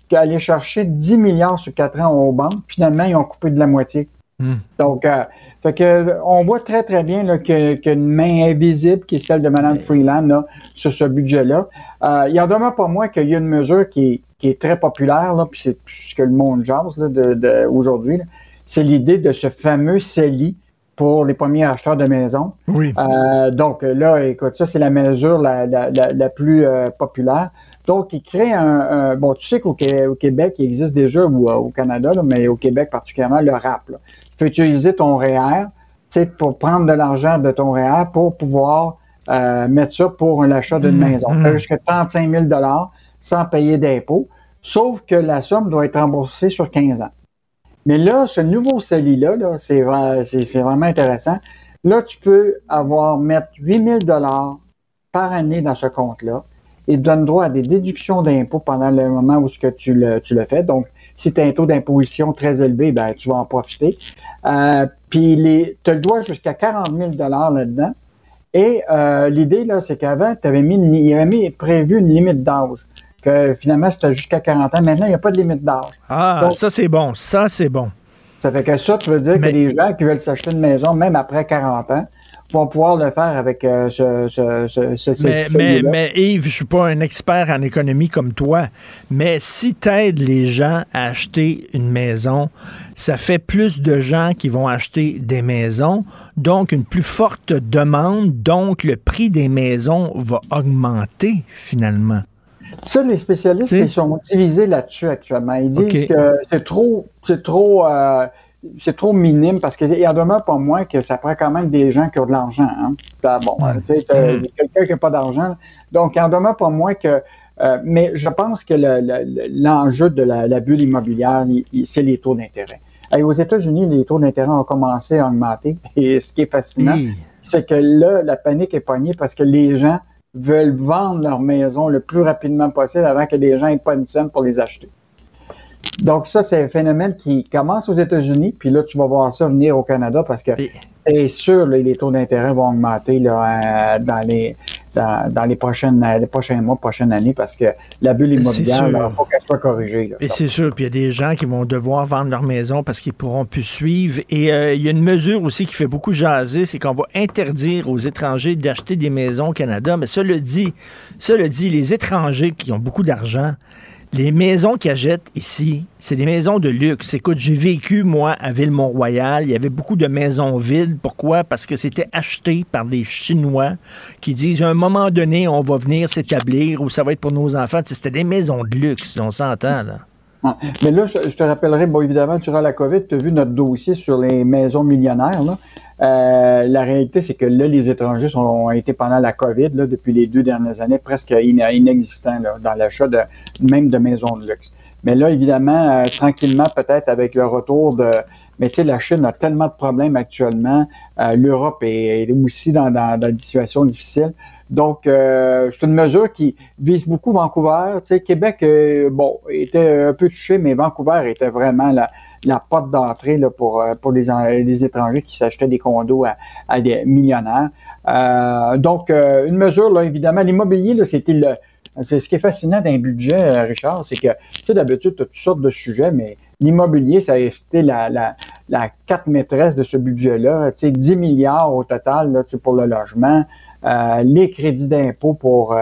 S14: qu'aller chercher 10 milliards sur 4 ans aux banques. Finalement, ils ont coupé de la moitié.
S1: Hmm.
S14: Donc, euh, fait que, on voit très, très bien là, que- qu'une main invisible, qui est celle de Mme Freeland, là, sur ce budget-là. Euh, il en demeure pas moins qu'il y a une mesure qui est, qui est très populaire, là, puis c'est ce que le monde jase là, de, de- aujourd'hui. là. C'est l'idée de ce fameux CELI pour les premiers acheteurs de maisons.
S1: Oui.
S14: Euh, donc là, écoute, ça, c'est la mesure la, la, la, la plus euh, populaire. Donc, il crée un, un- bon, tu sais qu'au Qué- au Québec, il existe déjà, ou euh, au Canada, là, mais au Québec particulièrement, le RAP. là. Tu peux utiliser ton REER, tu sais, pour prendre de l'argent de ton REER pour pouvoir euh, mettre ça pour l'achat d'une
S1: Mhm.
S14: maison. Fait Jusqu'à 35 000 sans payer d'impôts, sauf que la somme doit être remboursée sur 15 ans. Mais là, ce nouveau CELI-là, là, c'est vraiment intéressant. Là, tu peux avoir mettre 8 000 par année dans ce compte-là et donne droit à des déductions d'impôts pendant le moment où ce que tu le, tu le fais. Donc, si tu as un taux d'imposition très élevé, ben, tu vas en profiter. Euh, puis, tu as le droit jusqu'à 40 000 là-dedans. Et euh, l'idée, là, c'est qu'avant, tu avais mis, une- il avait mis prévu une limite d'âge. Que finalement, c'était jusqu'à 40 ans. Maintenant, il n'y a pas de limite d'âge.
S1: Ah,
S14: Donc,
S1: ça, c'est bon. Ça, c'est bon.
S14: ça fait que ça, tu veux dire que les gens qui veulent s'acheter une maison, même après 40 ans, vont pouvoir le faire avec euh, ce, ce, ce, ce-
S1: Mais,
S14: ce-
S1: mais, Yves, je suis pas un expert en économie comme toi, mais si tu aides les gens à acheter une maison, ça fait plus de gens qui vont acheter des maisons, donc une plus forte demande, donc le prix des maisons va augmenter finalement.
S14: Ça, les spécialistes,
S1: Tu
S14: ils sont divisés là-dessus actuellement. Ils disent que c'est trop, c'est trop, euh, c'est trop minime parce qu'il y en demeure pas moins que ça prend quand même des gens qui ont de l'argent. Hein. Ben, bon, tu sais, t'as-
S1: Mm.
S14: quelqu'un qui n'a pas d'argent. Donc, il en demeure pas moins que. euh, mais je pense que le- le- l'enjeu de la, la bulle immobilière, il- il- c'est les taux d'intérêt. Aux États-Unis, les taux d'intérêt ont commencé à augmenter. (laughs) Et ce qui est fascinant, c'est que là, la panique est pognée parce que les gens veulent vendre leur maison le plus rapidement possible avant que les gens n'aient pas une scène pour les acheter. Donc ça, c'est un phénomène qui commence aux États-Unis, puis là, tu vas voir ça venir au Canada parce que c'est sûr, là, les taux d'intérêt vont augmenter là, euh, dans, les, dans, les, prochaines, les prochains mois, prochaines années, parce que la bulle immobilière, il faut qu'elle soit corrigée.
S1: Et c'est sûr, puis il y a des gens qui vont devoir vendre leur maison parce qu'ils pourront plus suivre. Et euh, il y a une mesure aussi qui fait beaucoup jaser, c'est qu'on va interdire aux étrangers d'acheter des maisons au Canada. Mais cela dit, cela dit, les étrangers qui ont beaucoup d'argent, les maisons qu'ils achètent ici, c'est des maisons de luxe. Écoute, j'ai vécu, moi, à Ville-Mont-Royal. Il y avait beaucoup de maisons vides. Pourquoi? Parce que c'était acheté par des Chinois qui disent, à un moment donné, on va venir s'établir ou ça va être pour nos enfants. C'était des maisons de luxe, on s'entend, là.
S14: Mais là, je, te rappellerai, bon, évidemment, durant la COVID, tu as vu notre dossier sur les maisons millionnaires. Euh, la réalité, c'est que là, les étrangers ont été pendant la COVID, là, depuis les deux dernières années, presque inexistants là, dans l'achat de même de maisons de luxe. Mais là, évidemment, euh, tranquillement, peut-être avec le retour de... Mais tu sais, la Chine a tellement de problèmes actuellement. Euh, L'Europe est, aussi dans, dans, dans, des situations difficiles. Donc, c'est une mesure qui vise beaucoup Vancouver. Tu sais, Québec, bon, était un peu touché, mais Vancouver était vraiment la, la porte d'entrée pour, euh, pour les, les, étrangers qui s'achetaient des condos à, des millionnaires. Euh, donc, euh, une mesure, là, évidemment, l'immobilier, c'était le. C'est ce qui est fascinant d'un budget, Richard, c'est que, tu sais, d'habitude, tu as toutes sortes de sujets, mais l'immobilier, ça a été la, la, la carte maîtresse de ce budget-là. Tu sais, 10 milliards au total là, pour le logement, les crédits d'impôt pour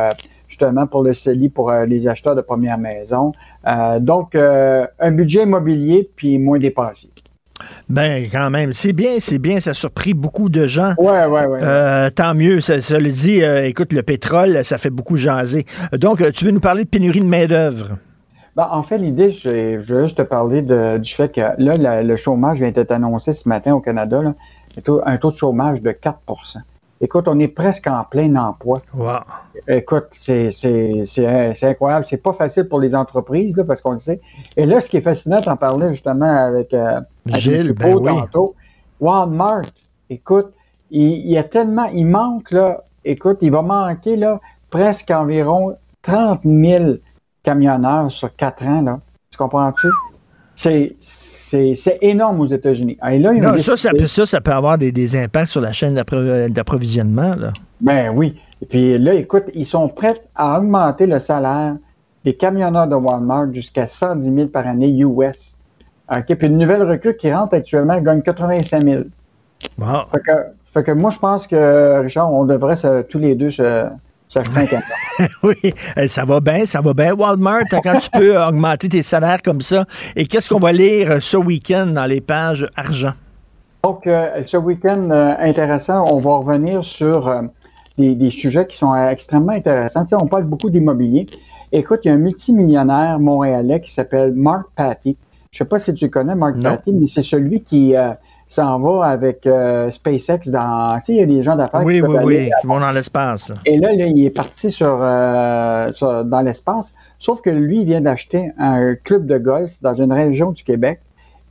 S14: justement pour le CELI, pour euh, les acheteurs de première maison. Euh, donc, euh, un budget immobilier puis moins dépensé.
S1: Ben, quand même, c'est bien, c'est bien, ça a surpris beaucoup de gens.
S14: Ouais, ouais, ouais.
S1: tant mieux, ça, le dit. écoute, le pétrole, ça fait beaucoup jaser. Donc, tu veux nous parler de pénurie de main-d'œuvre?
S14: Ben, en fait, l'idée, je, veux juste te parler du fait que là, le chômage vient d'être annoncé ce matin au Canada, là, un taux de chômage de 4 Écoute, on est presque en plein emploi.
S1: Wow.
S14: Écoute, c'est incroyable. C'est pas facile pour les entreprises, là, parce qu'on le sait. Et là, ce qui est fascinant, t'en parlais justement avec, euh,
S1: Gilles, ben
S14: tantôt. Walmart, écoute, il, y a tellement, il manque, là, écoute, il va manquer, là, presque environ 30 000 camionneurs sur quatre ans, là. Tu comprends-tu? C'est c'est énorme aux États-Unis.
S1: ça, ça, peut, ça, peut avoir des, impacts sur la chaîne d'approvisionnement.
S14: Ben oui. Et puis là, écoute, ils sont prêts à augmenter le salaire des camionneurs de Walmart jusqu'à 110 000 par année US. OK, puis une nouvelle recrue qui rentre actuellement gagne 85 000.
S1: Bon.
S14: Fait que, moi, je pense que, Richard, on devrait tous les deux se, (laughs)
S1: oui, euh, ça va bien, ça va bien. Walmart, quand tu peux (laughs) augmenter tes salaires comme ça. Et qu'est-ce qu'on va lire euh, ce week-end dans les pages argent?
S14: Donc, euh, ce week-end intéressant, on va revenir sur des, sujets qui sont extrêmement intéressants. on parle beaucoup d'immobilier. Écoute, il y a un multimillionnaire montréalais qui s'appelle Mark Patty. Je ne sais pas si tu connais Mark Patty, mais c'est celui qui s'en va avec euh, SpaceX dans. Tu sais, il y a des gens d'affaires
S1: qui, oui, oui, qui vont dans l'espace.
S14: Et là, il est parti euh, sur, dans l'espace. Sauf que lui, il vient d'acheter un club de golf dans une région du Québec.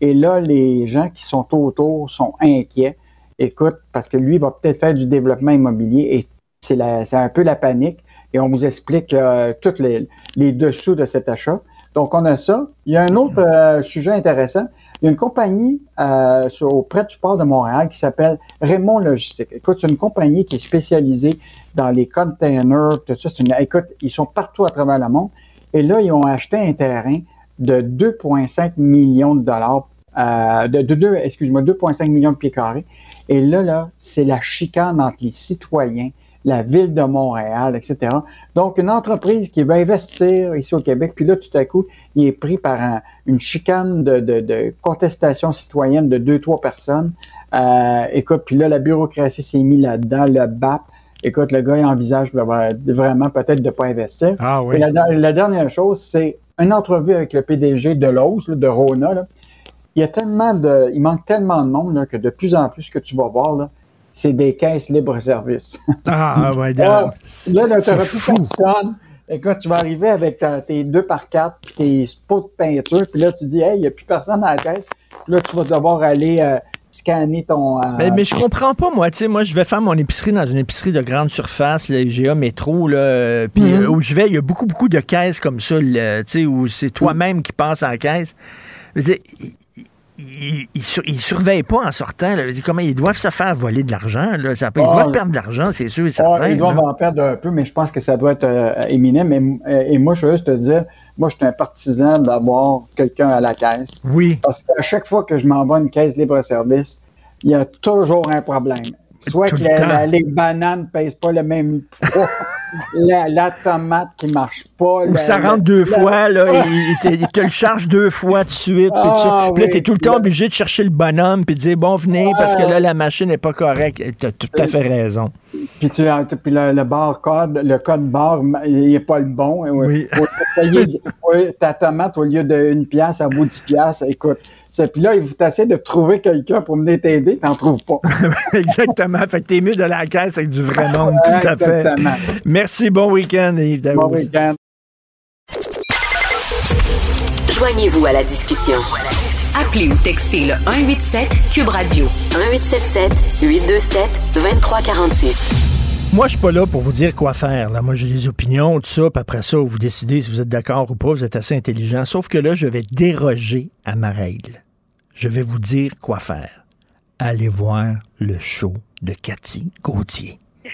S14: Et là, les gens qui sont autour sont inquiets. Écoute, parce que lui, il va peut-être faire du développement immobilier et c'est un peu la panique. Et on vous explique euh, tous les, les, dessous de cet achat. Donc, on a ça. Il y a un autre sujet intéressant il y a une compagnie euh, auprès du port de Montréal qui s'appelle Raymond Logistique. Écoute, c'est une compagnie qui est spécialisée dans les containers, tout ça. Écoute, ils sont partout à travers le monde. Et là, ils ont acheté un terrain de 2,5 millions de dollars, euh, de, de 2, excuse-moi, 2,5 millions de pieds carrés. Et là, là, c'est la chicane entre les citoyens la ville de Montréal, etc. Donc, une entreprise qui va investir ici au Québec, puis là, tout à coup, il est pris par une chicane de, contestation citoyenne de deux, trois personnes. Euh, écoute, puis là, la bureaucratie s'est mise là-dedans, le BAP. Écoute, le gars, il envisage vraiment peut-être de ne pas investir.
S1: Ah oui.
S14: la, dernière chose, c'est une entrevue avec le PDG de Lowe's, de Rona. Il y a tellement de, il manque tellement de monde que de plus en plus, ce que tu vas voir, là, c'est des caisses libre-service.
S1: Ah, (laughs) ouais,
S14: là, tu n'auras plus personne. Écoute, tu vas arriver avec tes deux par quatre, tes pots de peinture, puis là, tu dis, hey, il n'y a plus personne à la caisse. Puis là, tu vas devoir aller euh, scanner ton.
S1: Euh, mais, mais, je comprends pas, moi. Tu sais, moi, je vais faire mon épicerie dans une épicerie de grande surface, le IGA Métro, là, euh, puis mm-hmm. où je vais, il y a beaucoup, beaucoup de caisses comme ça, tu sais, où c'est toi-même qui passes à la caisse ils, ils, sur- ils surveillent pas en sortant. là. Comment ils doivent se faire voler de l'argent. Là? Ça peut- ils
S14: Ah,
S1: doivent perdre de l'argent, c'est sûr et
S14: Ah, ils doivent
S1: là.
S14: en perdre un peu, mais je pense que ça doit être euh, éminent. Mais, et moi, je veux juste te dire, moi, je suis un partisan d'avoir quelqu'un à la caisse.
S1: Oui.
S14: Parce qu'à chaque fois que je m'envoie une caisse libre-service, il y a toujours un problème. Soit que
S1: le
S14: la- les bananes ne pèsent pas le même poids, (laughs) la, la tomate qui marche pas.
S1: Ou
S14: la-
S1: ça rentre deux fois, là, (laughs) il te, il te le charge deux fois de suite. puis.
S14: Ah,
S1: Puis là,
S14: oui.
S1: t'es tout le temps obligé de chercher le bonhomme puis de dire, bon, venez, parce que là, la machine n'est pas correcte. T'as tout à fait raison.
S14: Puis, tu, as- puis le, le barcode, le code barre, il n'est pas le bon.
S1: Oui.
S14: Faut payer (laughs) oui, ta tomate au lieu d'une pièce, elle vaut 10 piastres. Écoute, puis là, il faut essayer de trouver quelqu'un pour venir t'aider, t'en trouves pas. (laughs)
S1: Exactement. Fait que t'es mieux de la caisse avec du vrai monde, (laughs) tout à fait.
S14: Exactement.
S1: Merci, bon week-end, Yves Daou.
S14: Bon week-end.
S2: Joignez-vous à la discussion. Appelez ou textez le 187 Cube Radio 1877 827 2346.
S1: Moi, je suis pas là pour vous dire quoi faire. Là. Moi, j'ai des opinions, tout ça, puis après ça, vous décidez si vous êtes d'accord ou pas, vous êtes assez intelligent. Sauf que là, je vais déroger à ma règle. Je vais vous dire quoi faire. Allez voir le show de Cathy Gauthier. (laughs)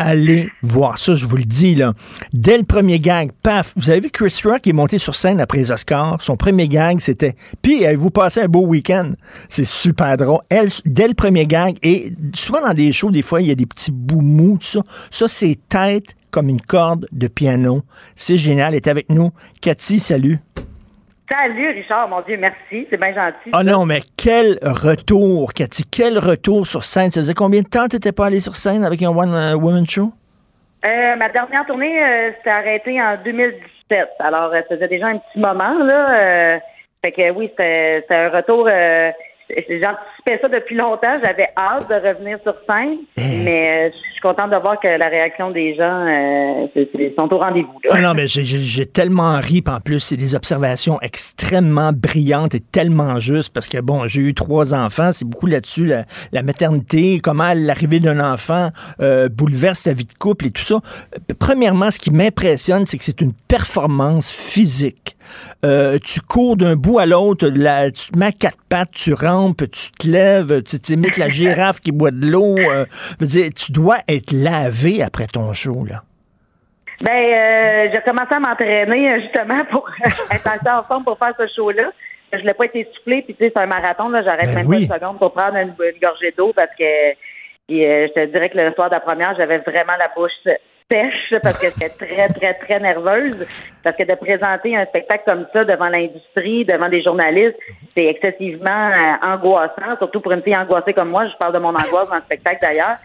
S1: Allez voir ça, je vous le dis, là. Dès le premier gag, paf, vous avez vu Chris Rock est monté sur scène après les Oscars. Son premier gag, c'était Puis, avez-vous passé un beau week-end? C'est super drôle. Elle, dès le premier gag, et souvent dans des shows, des fois, il y a des petits bouts mous, tout ça. Ça, c'est tête comme une corde de piano. C'est génial. Elle est avec nous. Cathy, salut.
S17: Salut Richard, mon Dieu, merci, c'est bien gentil.
S1: Oh non, mais quel retour, Cathy. Quel retour sur scène. Ça faisait combien de temps tu n'étais pas allé sur scène avec un One euh, Woman Show?
S17: Euh, ma dernière tournée euh, s'est arrêtée en 2017, alors ça faisait déjà un petit moment là. fait que oui, c'était un retour. (laughs) J'anticipais ça depuis longtemps. J'avais hâte de revenir sur scène, mais euh, je suis contente de voir que la réaction des gens euh, c'est- c'est- sont au rendez-vous.
S1: Ah non, mais j'ai- tellement ri, en plus, c'est des observations extrêmement brillantes et tellement justes, parce que, bon, j'ai eu trois enfants, c'est beaucoup là-dessus, la, la maternité, comment l'arrivée d'un enfant euh, bouleverse la vie de couple et tout ça. Premièrement, ce qui m'impressionne, c'est que c'est une performance physique. Euh, tu cours d'un bout à l'autre, la- tu te mets à quatre pattes, tu tu te lèves, tu t'imites la girafe qui boit de l'eau. euh, dire, tu dois être lavé après ton show, là.
S17: Ben, euh, j'ai commencé à m'entraîner euh, justement pour (laughs) être assez en forme pour faire ce show-là. Je l'ai pas été soufflé, puis tu sais, c'est un marathon, là, j'arrête
S1: Ben
S17: même
S1: oui.
S17: pas une seconde pour prendre une, une gorgée d'eau parce que euh, je te dirais que le soir de la première, j'avais vraiment la bouche parce que j'étais très, très, très nerveuse. Parce que de présenter un spectacle comme ça devant l'industrie, devant des journalistes, c'est excessivement euh, angoissant, surtout pour une fille angoissée comme moi. Je parle de mon angoisse dans le spectacle d'ailleurs.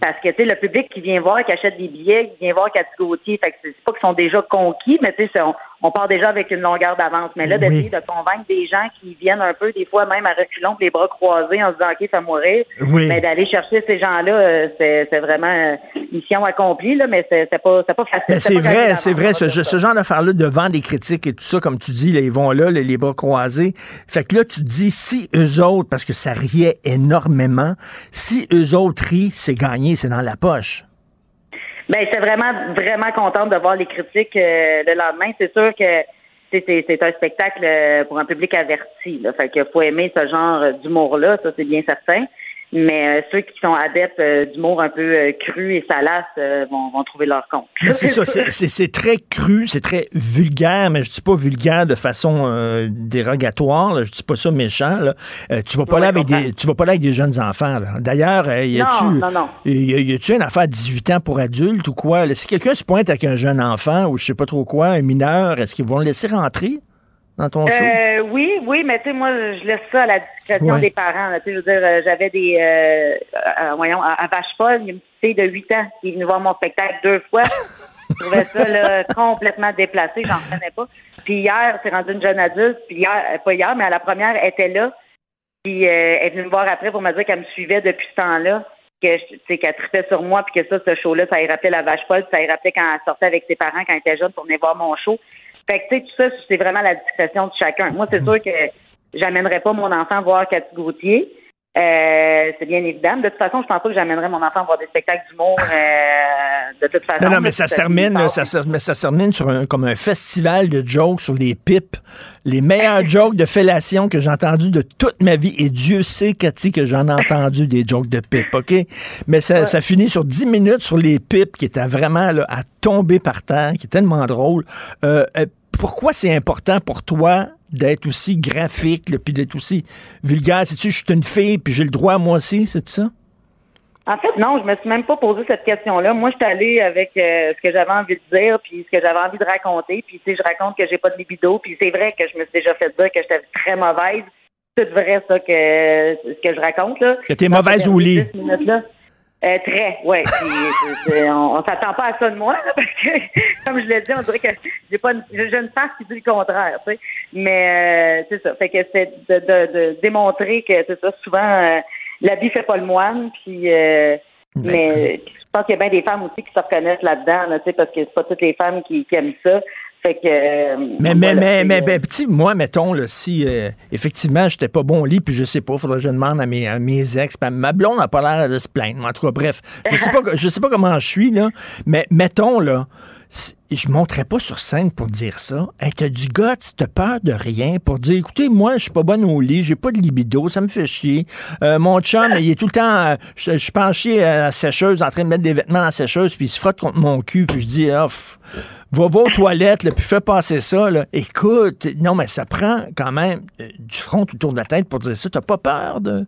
S17: Parce que, tu sais, le public qui vient voir, qui achète des billets, qui vient voir Cathy Gauthier, fait que c'est pas qu'ils sont déjà conquis, mais tu sais, on, on part déjà avec une longueur d'avance. Mais là,
S1: Oui.
S17: d'essayer de convaincre des gens qui viennent un peu, des fois même à reculons, les bras croisés, en se disant, OK, fais mourir.
S1: Oui.
S17: Mais d'aller chercher ces gens-là, euh, c'est vraiment mission accomplie, là, mais c'est c'est pas, c'est pas facile.
S1: C'est vrai, c'est vrai, ce,
S17: ça.
S1: ce genre d'affaires-là, devant des critiques et tout ça, comme tu dis, là, ils vont là, les, les bras croisés. Fait que là, tu te dis, si eux autres, parce que ça riait énormément, si eux autres rient, c'est gagné, c'est dans la poche.
S17: Ben, j'étais vraiment, vraiment contente de voir les critiques euh, le lendemain. C'est sûr que c'est- un spectacle euh, pour un public averti. Là. Fait qu'il faut aimer ce genre d'humour-là, ça c'est bien certain. Mais euh, ceux qui sont adeptes euh, d'humour un peu euh, cru et salace euh, vont, vont trouver leur compte.
S1: C'est ça, (laughs) c'est- très cru, c'est très vulgaire, mais je dis pas vulgaire de façon euh, dérogatoire, là, je dis pas ça méchant. Là. Euh, tu vas pas
S17: Ouais,
S1: là avec des, tu vas pas là avec des jeunes enfants. là. D'ailleurs, euh, y a-tu, y a-tu une affaire de 18 ans pour adultes ou quoi là? Si quelqu'un se pointe avec un jeune enfant ou je sais pas trop quoi, un mineur, est-ce qu'ils vont le laisser rentrer? Dans ton show?
S17: Euh, oui, oui, mais tu sais, moi, je laisse ça à la discrétion
S1: Ouais.
S17: des parents. là. Je veux dire, euh, j'avais des, euh, euh, voyons, à, à Vache-Folle, il y a une petite fille de 8 ans qui est venue voir mon spectacle deux fois. je trouvais ça là, (laughs) complètement déplacé, j'en revenais pas. Puis hier, c'est rendu une jeune adulte, puis hier, euh, pas hier, mais à la première, elle était là. Puis euh, elle est venue me voir après pour me dire qu'elle me suivait depuis ce temps-là, que je- tu sais, qu'elle tripait sur moi, puis que ça, ce show-là, ça y rappelait la vache folle, ça y rappelait quand elle sortait avec ses parents quand elle était jeune pour venir voir mon show. Fait que tu sais, tout ça, c'est vraiment la discrétion de chacun. Moi, c'est sûr que j'amènerais pas mon enfant voir Cathy Gauthier. Euh, c'est bien évident. De toute façon, je pense pas que j'amènerais mon enfant voir des spectacles d'humour euh, de toute façon.
S1: Non, non, mais ça se termine, là, ça, se- mais ça se termine sur un, comme un festival de jokes sur les pipes. Les meilleurs (laughs) jokes de fellation que j'ai entendus de toute ma vie. Et Dieu sait, Cathy, que j'en ai entendu des jokes de pipes, OK? Mais ça, ça finit sur 10 minutes sur les pipes qui étaient vraiment là, à tomber par terre, qui est tellement drôle. Euh, euh, pourquoi c'est important pour toi d'être aussi graphique, là, puis d'être aussi vulgaire? Si tu je suis une fille, puis j'ai le droit, moi aussi, c'est ça?
S17: En fait, non, je me suis même pas posé cette question-là. Moi, je suis allée avec euh, ce que j'avais envie de dire, puis ce que j'avais envie de raconter. Puis, tu sais, je raconte que j'ai pas de libido. Puis, c'est vrai que je me suis déjà fait dire que j'étais très mauvaise. C'est vrai, ça, que ce que je raconte, là.
S1: Que t'es mauvaise au lit.
S17: 10 minutes-là. Euh, très, ouais. Puis, on, on s'attend pas à ça de moi, là, (laughs) parce que, comme je l'ai dit, on dirait que j'ai pas une, j'ai une face qui dit le contraire, tu sais. Mais euh, c'est ça. Fait que c'est de, de, de démontrer que c'est ça. Souvent, euh, l'habit fait pas le moine. Puis, euh, mais je pense qu'il y a bien des femmes aussi qui se reconnaissent là-dedans, là, tu sais, parce que c'est pas toutes les femmes qui, qui aiment ça. Fait que. euh,
S1: Mais, mais, mais, mais,
S17: euh,
S1: ben, petit, moi, mettons, là, si euh, effectivement j'étais pas bon au lit, puis je sais pas, faudrait que je demande à mes, à mes ex, ma blonde n'a pas l'air de se plaindre. En tout cas, bref, je sais pas, je sais pas comment je suis, là, mais mettons, là, si- je monterais pas sur scène pour dire ça. Hey, t'as du gars, t'as peur de rien pour dire, écoutez, moi, je suis pas bonne au lit, j'ai pas de libido, ça me fait chier. Euh, mon chum, il est tout le temps, je suis penché à la sécheuse, en train de mettre des vêtements dans la sécheuse, puis il se frotte contre mon cul, puis je dis, pff, va, va aux toilettes, là, puis fais passer ça. Là. Écoute, non, mais ça prend quand même euh, du front autour de la tête pour dire ça. T'as pas peur de, de,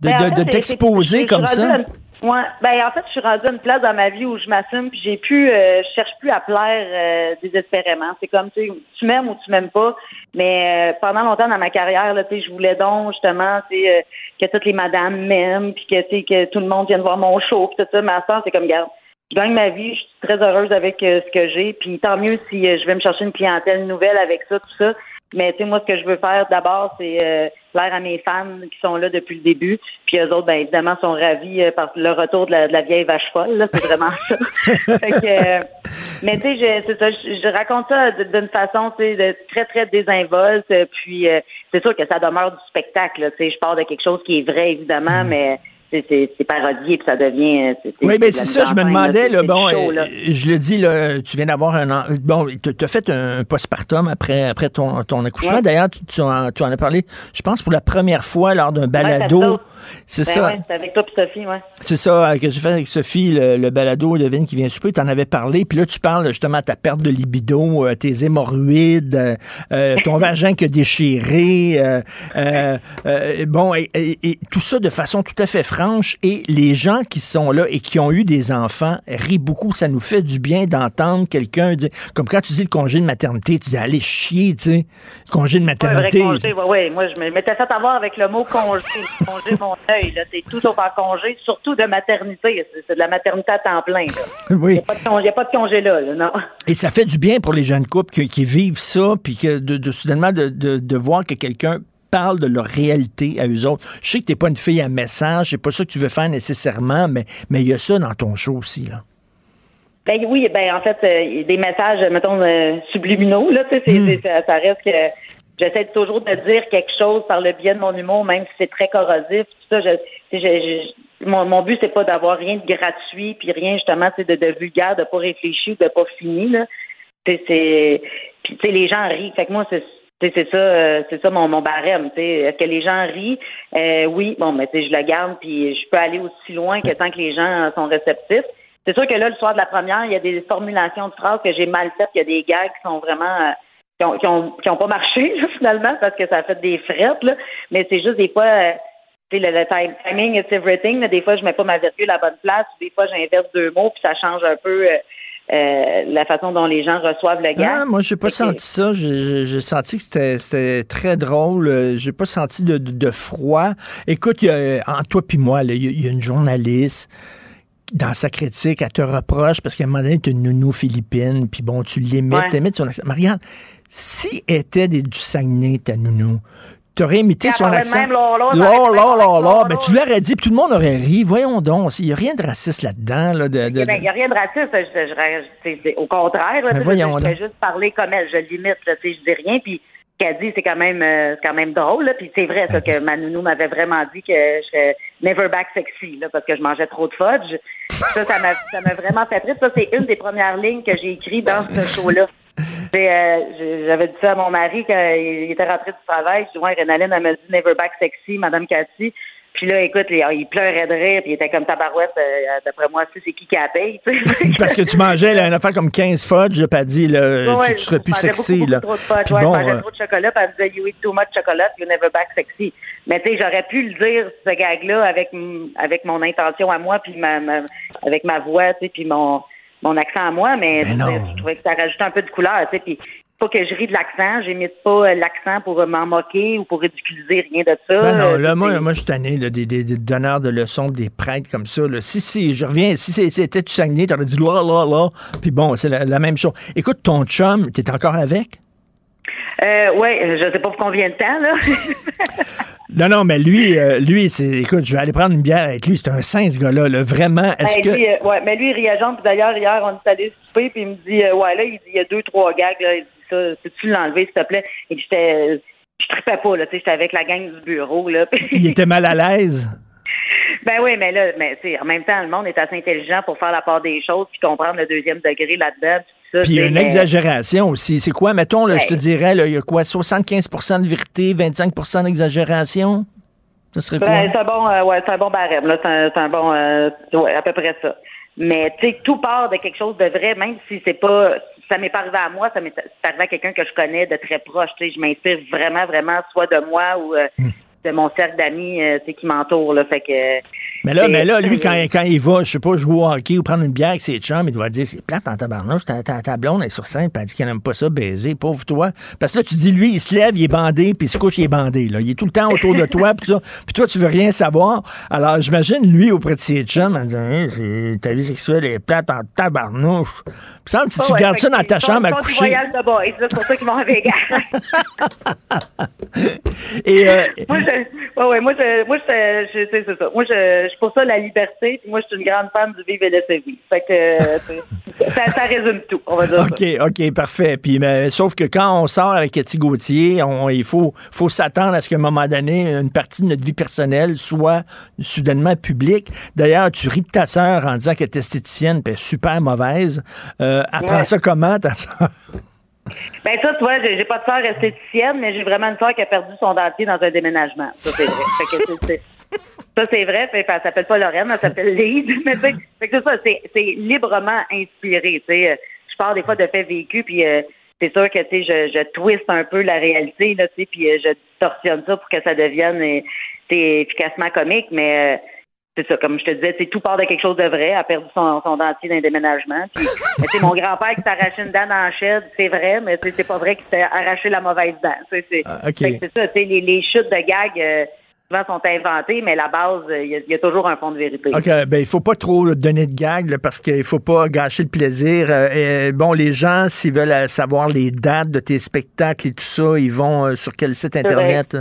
S17: Ben,
S1: de- de t'exposer comme ça?
S17: à- Ouais, ben en fait, je suis rendue à une place dans ma vie où je m'assume, puis j'ai plus, euh, je cherche plus à plaire euh, désespérément. C'est comme, tu m'aimes ou tu m'aimes pas. Mais pendant longtemps dans ma carrière, là, tu sais, je voulais donc justement, tu sais, que toutes les madames m'aiment, puis que, tu sais, que tout le monde vienne voir mon show, puis tout ça. Ma soeur, c'est comme, garde, je gagne ma vie, je suis très heureuse avec euh, ce que j'ai, puis tant mieux si euh, je vais me chercher une clientèle nouvelle avec ça, tout ça. Mais tu sais, moi, ce que je veux faire d'abord, c'est euh, plaire à mes fans qui sont là depuis le début. Puis eux autres, ben évidemment, sont ravis euh, par le retour de la, de la vieille vache folle. Là, c'est vraiment ça. (laughs) fait que, euh, mais tu sais, je, c'est ça, je, je raconte ça d'une façon, tu sais, de très très désinvolte. Puis euh, c'est sûr que ça demeure du spectacle. Tu sais, je pars de quelque chose qui est vrai évidemment, mais c'est, parodié puis ça devient. euh,
S1: Oui, mais c'est ça, je me demandais, là, bon,
S17: show,
S1: euh,
S17: là.
S1: je le dis, là, tu viens d'avoir un... an- Bon, tu as fait un postpartum après, après ton, ton accouchement.
S17: Ouais.
S1: D'ailleurs, tu, tu en, tu en as parlé, je pense, pour la première fois lors d'un balado.
S17: Ouais,
S1: c'est
S17: Ben
S1: ça.
S17: ouais, c'est avec toi puis Sophie, ouais.
S1: C'est ça euh, que j'ai fait avec Sophie, le, le balado Devine qui vient souper. Tu en avais parlé. Puis là, tu parles justement de ta perte de libido, tes hémorroïdes, euh, (laughs) ton vagin qui a déchiré. euh, euh, bon, et, et- et tout ça de façon tout à fait Et les gens qui sont là et qui ont eu des enfants rient beaucoup. Ça nous fait du bien d'entendre quelqu'un dire, comme quand tu dis le congé de maternité, tu dis, allez chier, tu sais, le congé de
S17: un
S1: maternité.
S17: congé, ouais, ouais. Moi, je m'étais fait avoir avec le mot congé. Le congé, mon œil, là. C'est tout sauf en congé, surtout de maternité. C'est, de la maternité à temps plein, là. (laughs)
S1: oui.
S17: Il n'y a pas de congé, y a pas de congé là, là, non.
S1: Et ça fait du bien pour les jeunes couples qui, qui vivent ça, puis que de, de soudainement de, de, de voir que quelqu'un parle de leur réalité à eux autres. Je sais que t'es pas une fille à message, c'est pas ça que tu veux faire nécessairement, mais mais il y a ça dans ton show aussi là.
S17: Ben oui, ben en fait, euh, il y a des messages, mettons, euh, subliminaux, là, tu sais, c'est- c'est- ça, ça reste que j'essaie toujours de dire quelque chose par le biais de mon humour, même si c'est très corrosif. Tout ça, je, tu sais, je- je- mon, mon but, c'est pas d'avoir rien de gratuit, puis rien, justement, sais, de, de vulgaire, de pas réfléchi ou de pas fini, là. C'est... Puis, tu sais, les gens rient. Fait que moi, c'est... C'est ça, euh, c'est ça mon, mon barème. Est-ce que les gens rient? Euh, oui, bon, mais je le garde, puis je peux aller aussi loin que tant que les gens sont réceptifs. C'est sûr que là, le soir de la première, il y a des formulations de phrases que j'ai mal faites. Il y a des gags qui sont vraiment euh, qui ont, qui ont, qui ont pas marché (laughs) là, finalement parce que ça a fait des frettes. Là. Mais c'est juste des fois, euh, le, le timing it's everything. là. Des fois, je mets pas ma virgule à la bonne place. Des fois, j'inverse deux mots puis ça change un peu euh, euh, la façon dont les gens reçoivent le gag.
S1: Ah, moi j'ai pas
S17: que-
S1: senti ça, j'ai- senti que c'était- très drôle, Euh, j'ai pas senti de, de- de froid. Écoute, y a, entre toi puis moi, il y, a- il y a une journaliste dans sa critique, elle te reproche parce qu'à un moment donné, tu une nounou philippine, puis bon, tu l'imites,
S17: Ouais.
S1: t'imites son accent. Mais regarde, si était des- du Saguenay, ta nounou, t'aurais imité son accent.
S17: là, là,
S1: Là, Ben, tu l'aurais dit, puis tout le monde aurait ri. Voyons donc, il n'y a rien de raciste là-dedans. Là, de, de-
S17: Il n'y a rien de raciste. Je, je- je- c'est- c'est au contraire. Là, sais,
S1: voyons
S17: je, juste parler comme elle. Je l'imite. là, Je dis rien. Puis qu'elle dit, c'est quand même euh, quand même drôle. Là. Puis c'est vrai ça que ma nounou m'avait vraiment dit que je serais never back sexy là, parce que je mangeais trop de fudge. Ça, ça m'a ça m'a vraiment fait triste. Ça, c'est une des premières lignes que j'ai écrites dans ce (laughs) show-là. Euh, J'avais dit ça à mon mari quand il était rentré du travail. Ouais, Rénaline, elle m'a dit never back sexy, Madame Cathy. Puis là, écoute, il, pleurait de rire, puis il était comme tabarouette. euh, D'après moi, c'est qui qui paye, sais. (laughs)
S1: Parce que tu mangeais là, une affaire comme 15 fudge, elle dit, là,
S17: Ouais,
S1: tu, tu serais plus sexy.
S17: beaucoup,
S1: là.
S17: beaucoup trop de fudge, ouais,
S1: bon,
S17: je
S1: euh,
S17: trop de chocolat, puis elle me disait, you eat too much chocolate, you never back sexy. Mais tu sais, j'aurais pu le dire, ce gag-là, avec, avec mon intention à moi, puis ma, ma- avec ma voix, tu sais, puis mon, mon accent à moi, mais dire, je trouvais que ça rajoutait un peu de couleur, tu sais, puis pas que je ris de l'accent, j'imite pas euh, l'accent pour euh, m'en moquer ou pour ridiculiser, rien de ça.
S1: Ben non,
S17: Euh,
S1: là, moi, moi, je suis tanné là, des, des- des donneurs de leçons, des prêtres comme ça. Là. Si, si, je reviens, si c'était du Saguenay, t'aurais dit là, là, là. Puis bon, c'est la, la même chose. Écoute, ton chum, t'es encore avec?
S17: Euh, ouais, je sais pas pour combien de temps, là. (laughs)
S1: Non, non, mais lui, euh, lui, c'est, écoute, je vais aller prendre une bière avec lui. C'est un saint, ce gars-là. là. Vraiment, est-ce
S17: Ben,
S1: que.
S17: lui, euh, ouais, mais lui, il jaune. Puis d'ailleurs, hier, on est allé souper, puis il me dit, euh, ouais, là, il dit, il y a deux, trois gags, là. Il dit ça, peux-tu l'enlever, s'il te plaît? Et j'étais, je tripais pas, là, tu sais, j'étais avec la gang du bureau, là. (laughs)
S1: Il était mal à l'aise?
S17: ben oui, mais là, mais, en même temps, le monde est assez intelligent pour faire la part des choses, puis comprendre le deuxième degré là-dedans, puis ça.
S1: Puis il y a une
S17: mais-
S1: exagération aussi. C'est quoi, mettons, là, je te dirais, il y a quoi, 75% de vérité, 25 d'exagération? Ce serait quoi?
S17: Ben, c'est un bon, euh, ouais, c'est un bon barème, là. C'est un, bon, euh, ouais, à peu près ça. Mais, tu sais, tout part de quelque chose de vrai, même si c'est pas, ça m'est arrivé à moi, ça m'est arrivé à quelqu'un que je connais de très proche, tu sais. Je m'inspire vraiment, vraiment, soit de moi ou euh,
S1: Hmm.
S17: de mon cercle d'amis, euh, tu sais, qui m'entoure, là. Fait que.
S1: Mais là, mais là, lui,
S17: c'est-
S1: quand, quand il va, je sais pas, jouer au hockey ou prendre une bière avec ses chums, il doit dire c'est plate en tabarnouche, ta, ta, ta blonde est sur scène, puis elle dit qu'elle n'aime pas ça, baiser, pauvre toi. Parce que là, tu dis, lui, il se lève, il est bandé, puis il se couche, il est bandé. Là. Il est tout le temps autour de (laughs) toi, puis ça. Puis toi, tu veux rien savoir. Alors, j'imagine, lui, auprès de ses chums, en disant Hey, ta vie sexuelle est plate en tabarnouche. Puis ça, si tu
S17: ouais,
S1: gardes ça
S17: que
S1: dans ta chambre à coucher.
S17: c'est pour ça qu'ils vont avec. (laughs) (laughs)
S1: Et, euh,
S17: moi, je, ouais, ouais, moi, je, moi, je, c'est ça. Moi, je, je pour ça la liberté. Puis moi, je suis une grande fan du vivre et laisser vivre. Fait que euh, ça, ça résume tout, on va dire.
S1: OK, OK, parfait. Puis, mais, sauf que quand on sort avec Cathy Gauthier, on, il faut, faut s'attendre à ce qu'à un moment donné, une partie de notre vie personnelle soit soudainement publique. D'ailleurs, tu ris de ta sœur en disant qu'elle est esthéticienne, puis super mauvaise. Euh, apprends
S17: Ouais.
S1: ça comment, ta sœur?
S17: Ben ça, tu vois, j'ai pas de sœur esthéticienne, mais j'ai vraiment une sœur qui a perdu son dentier dans un déménagement. Ça, c'est vrai. Fait que c'est- c'est- ça, c'est vrai. Fait, elle s'appelle pas Lorraine, elle s'appelle Lise. (laughs) Mais c'est ça, c'est librement inspiré. Je parle des fois de faits vécus, puis euh, c'est sûr que je, je twiste un peu la réalité, là, puis euh, je distorsionne ça pour que ça devienne euh, efficacement comique, mais euh, c'est ça, comme je te disais, tout part de quelque chose de vrai. Elle a perdu son, son dentier d'un déménagement. Puis, (laughs) c'est mon grand-père qui s'est arraché une dent la chaîne, c'est vrai, mais c'est pas vrai qu'il s'est arraché la mauvaise dent. C'est
S1: Ah,
S17: c'est ça, les, les chutes de gag euh, souvent sont inventées, mais la base, euh, il y, a- il y a toujours un fond de vérité.
S1: OK, ben il faut pas trop donner de gag là, parce qu'il faut pas gâcher le plaisir. Euh, bon, les gens, s'ils veulent euh, savoir les dates de tes spectacles et tout ça, ils vont euh, sur quel site Internet?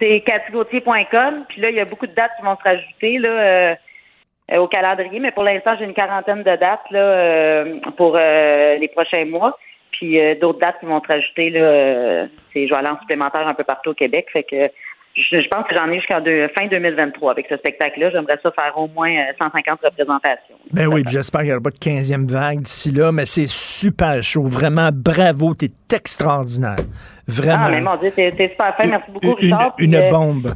S17: C'est cathygauthier.com, puis là, il y a beaucoup de dates qui vont se rajouter là, euh, au calendrier, mais pour l'instant, j'ai une quarantaine de dates là, pour les prochains mois. Puis euh, d'autres dates qui vont se rajouter, là, euh, c'est, je vais aller en supplémentaire un peu partout au Québec. Fait que je, je pense que j'en ai jusqu'en fin 2023 avec ce spectacle-là. J'aimerais ça faire au moins euh, 150 représentations.
S1: Ben oui, puis j'espère qu'il n'y aura pas de 15e vague d'ici là, mais c'est super chaud. Vraiment, bravo, t'es extraordinaire. Vraiment.
S17: Ah, mais mon Dieu, t'es, super fin. Merci beaucoup,
S1: une,
S17: Richard.
S1: Une
S17: euh,
S1: bombe.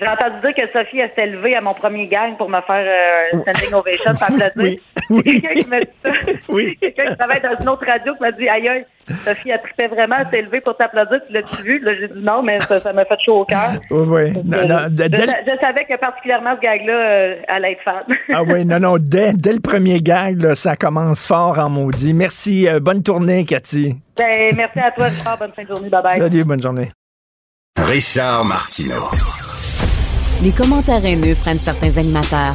S17: J'ai entendu dire que Sophie s'était levée à mon premier gang pour me faire euh, un standing ovation applaudir. (laughs) (laughs) C'est quelqu'un qui m'a dit ça. (laughs) quelqu'un qui travaille dans une autre radio qui m'a dit Aïe aïe, Sophie elle trippait vraiment, elle s'est levée pour t'applaudir, tu l'as-tu vu? Là, j'ai dit non, mais ça, ça m'a fait chaud au cœur. (laughs)
S1: Oui, oui. Non, non,
S17: je,
S1: dès-
S17: savais que particulièrement ce gag-là euh, allait être fan.
S1: ah oui, non, non, dès, dès le premier gag, là, ça commence fort en maudit. Merci. euh, bonne tournée, Cathy.
S17: ben, merci à toi, Richard. Bonne fin de journée. Bye bye.
S1: Salut, bonne journée.
S6: Richard Martineau.
S2: Les commentaires haineux prennent certains animateurs.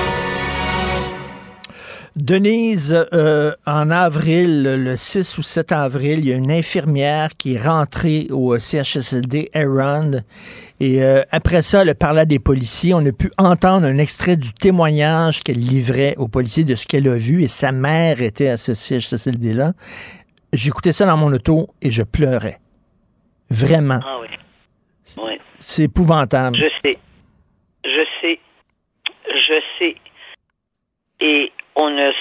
S1: Denise, euh, en avril, le 6 ou 7 avril, il y a une infirmière qui est rentrée au CHSLD Aaron. Et euh, après ça, elle parlait des policiers. On a pu entendre un extrait du témoignage qu'elle livrait aux policiers de ce qu'elle a vu. Et sa mère était à ce CHSLD-là. J'écoutais ça dans mon auto et je pleurais. Vraiment.
S18: Ah oui. Oui.
S1: C'est épouvantable.
S18: Je sais. Je sais. Je sais. Et on ne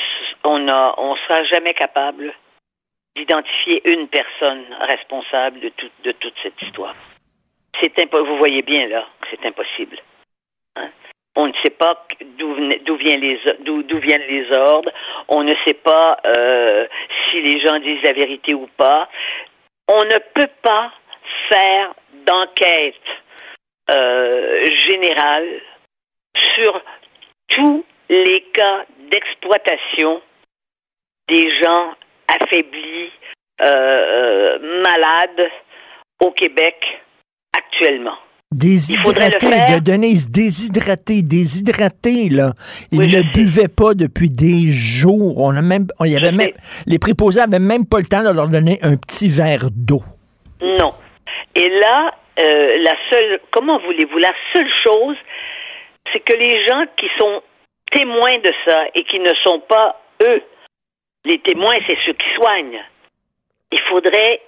S18: on a on sera jamais capable d'identifier une personne responsable de de toute cette histoire. C'est vous voyez bien là que c'est impossible. Hein? On ne sait pas d'où vient les d'où viennent les ordres. On ne sait pas euh, si les gens disent la vérité ou pas. On ne peut pas faire d'enquête euh, générale sur tous les cas d'exploitation des gens affaiblis, euh, euh, malades au Québec actuellement.
S1: Déshydraté, de Denise, déshydraté, déshydraté, là. Il
S18: Oui,
S1: ne
S18: sais.
S1: buvait pas depuis des jours. On a même, on y avait même, les préposés avaient même pas le temps de leur donner un petit verre d'eau.
S18: Non. Et là, euh, la seule, comment voulez-vous, la seule chose, c'est que les gens qui sont témoins de ça et qui ne sont pas eux, les témoins, c'est ceux qui soignent. Il faudrait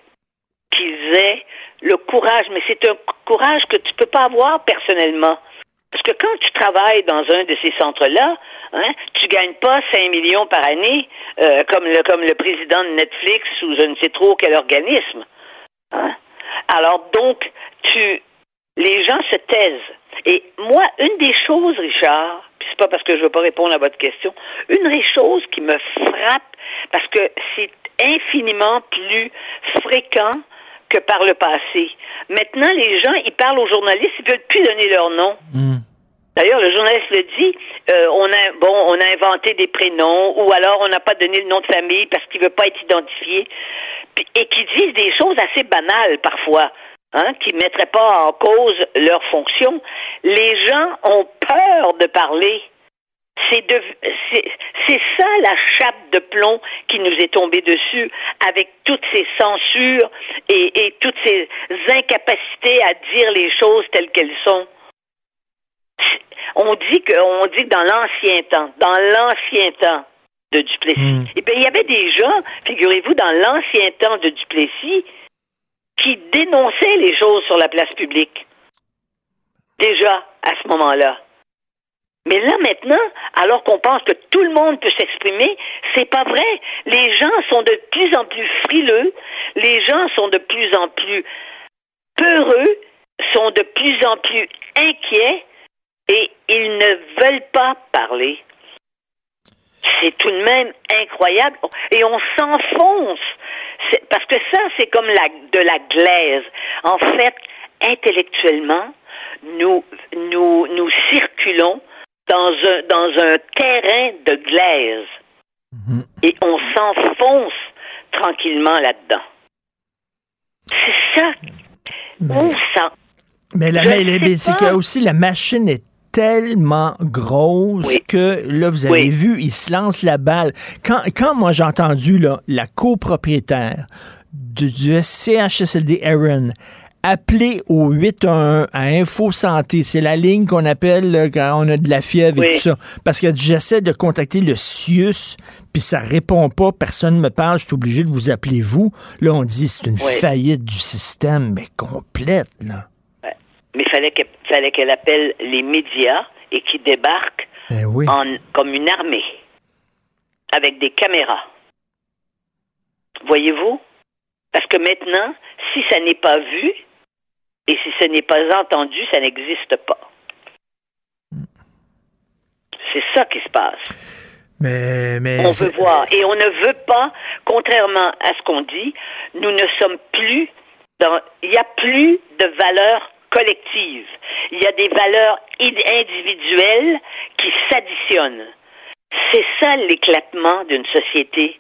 S18: qu'ils aient le courage, mais c'est un courage que tu peux pas avoir personnellement. Parce que quand tu travailles dans un de ces centres-là, hein, tu gagnes pas 5 millions par année euh, comme le comme le président de Netflix ou je ne sais trop quel organisme. Hein? Alors donc, tu les gens se taisent. Et moi, une des choses, Richard, puis c'est pas parce que je veux pas répondre à votre question, une des choses qui me frappe, parce que c'est infiniment plus fréquent que par le passé. Maintenant, les gens, ils parlent aux journalistes, ils veulent plus donner leur nom. D'ailleurs, le journaliste le dit, euh, on a bon, on a inventé des prénoms, ou alors on n'a pas donné le nom de famille parce qu'il veut pas être identifié, et qui disent des choses assez banales parfois, hein, qui mettraient pas en cause leur fonction. Les gens ont peur de parler. C'est de, c'est, c'est ça la chape de plomb qui nous est tombée dessus, avec toutes ces censures et, et toutes ces incapacités à dire les choses telles qu'elles sont. On dit que, on dit que dans l'ancien temps, dans l'ancien temps de Duplessis, eh bien, il y avait des gens, figurez-vous, dans l'ancien temps de Duplessis, qui dénonçaient les choses sur la place publique. Déjà, à ce moment-là. Mais là, maintenant, alors qu'on pense que tout le monde peut s'exprimer, c'est pas vrai. Les gens sont de plus en plus frileux, les gens sont de plus en plus peureux, sont de plus en plus inquiets et ils ne veulent pas parler. C'est tout de même incroyable. Et on s'enfonce. Parce que ça, c'est comme la, de la glaise. En fait, intellectuellement, nous, nous, nous circulons dans un, dans un terrain de glaise. Et on s'enfonce tranquillement là-dedans. C'est ça. Où ça?
S1: Mais la, mais mais c'est
S18: pas.
S1: que aussi la machine est tellement grosse que là, vous avez
S18: Oui.
S1: vu, il se lance la balle. Quand, quand moi j'ai entendu là, la copropriétaire du, du CHSLD Aaron appeler au 811 à Info Santé, c'est la ligne qu'on appelle là, quand on a de la fièvre et tout ça, parce que j'essaie de contacter le CIUS, puis ça répond pas, personne me parle, je suis obligé de vous appeler vous. Là, on dit c'est une faillite du système, mais complète, là.
S18: Mais fallait qu'elle fallait qu'elle appelle les médias et qu'ils débarquent
S1: Ben oui.
S18: en, comme une armée avec des caméras. Voyez-vous? Parce que maintenant, si ça n'est pas vu et si ce n'est pas entendu, ça n'existe pas. C'est ça qui se passe.
S1: Mais, mais
S18: On veut voir. Et on ne veut pas, contrairement à ce qu'on dit, nous ne sommes plus dans. Il n'y a plus de valeur collective. Il y a des valeurs individuelles qui s'additionnent. C'est ça l'éclatement d'une société.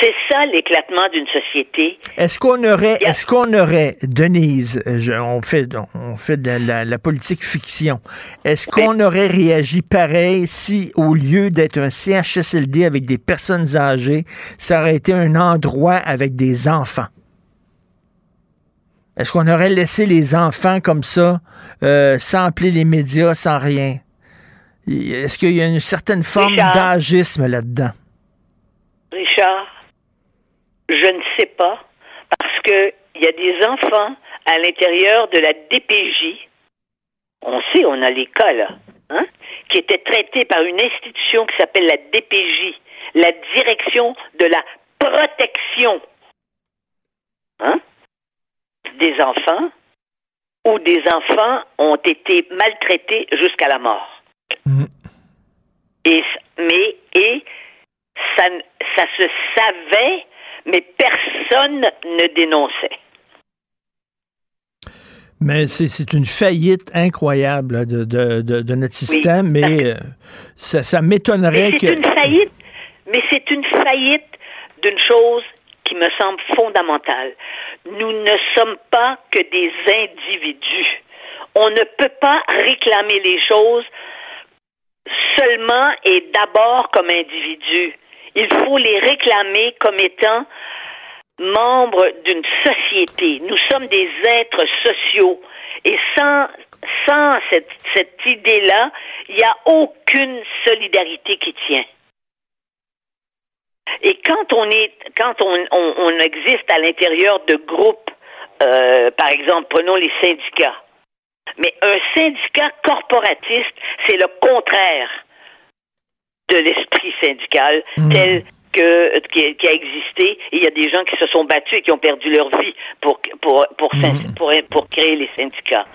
S18: C'est ça l'éclatement d'une société.
S1: Est-ce qu'on aurait, est-ce qu'on aurait, Denise, on fait, on fait de la, politique fiction. Est-ce qu'on aurait réagi pareil si, au lieu d'être un CHSLD avec des personnes âgées, ça aurait été un endroit avec des enfants? Est-ce qu'on aurait laissé les enfants comme ça, euh, sans appeler les médias, sans rien? Est-ce qu'il y a une certaine forme d'agisme là-dedans?
S18: Richard, je ne sais pas, parce qu'il y a des enfants à l'intérieur de la DPJ. On sait, on a les cas, là, hein, qui étaient traités par une institution qui s'appelle la DPJ, la Direction de la Protection. Hein? Des enfants où des enfants ont été maltraités jusqu'à la mort. Mm. Et, mais, et ça, ça se savait, mais personne ne dénonçait.
S1: Mais c'est une faillite incroyable de, de, de, notre système, mais euh, ça, ça m'étonnerait que...
S18: C'est une faillite, mais c'est une faillite d'une chose qui me semble fondamentale. Nous ne sommes pas que des individus. On ne peut pas réclamer les choses seulement et d'abord comme individus il faut les réclamer comme étant membres d'une société. Nous sommes des êtres sociaux. Et sans, sans cette, cette idée-là, il n'y a aucune solidarité qui tient. Et quand on est, quand on, on, existe à l'intérieur de groupes, euh, par exemple, prenons les syndicats. Mais un syndicat corporatiste, c'est le contraire de l'esprit syndical hmm. tel que qui, a existé. il y a des gens qui se sont battus et qui ont perdu leur vie pour pour pour hmm. pour, pour, créer les syndicats.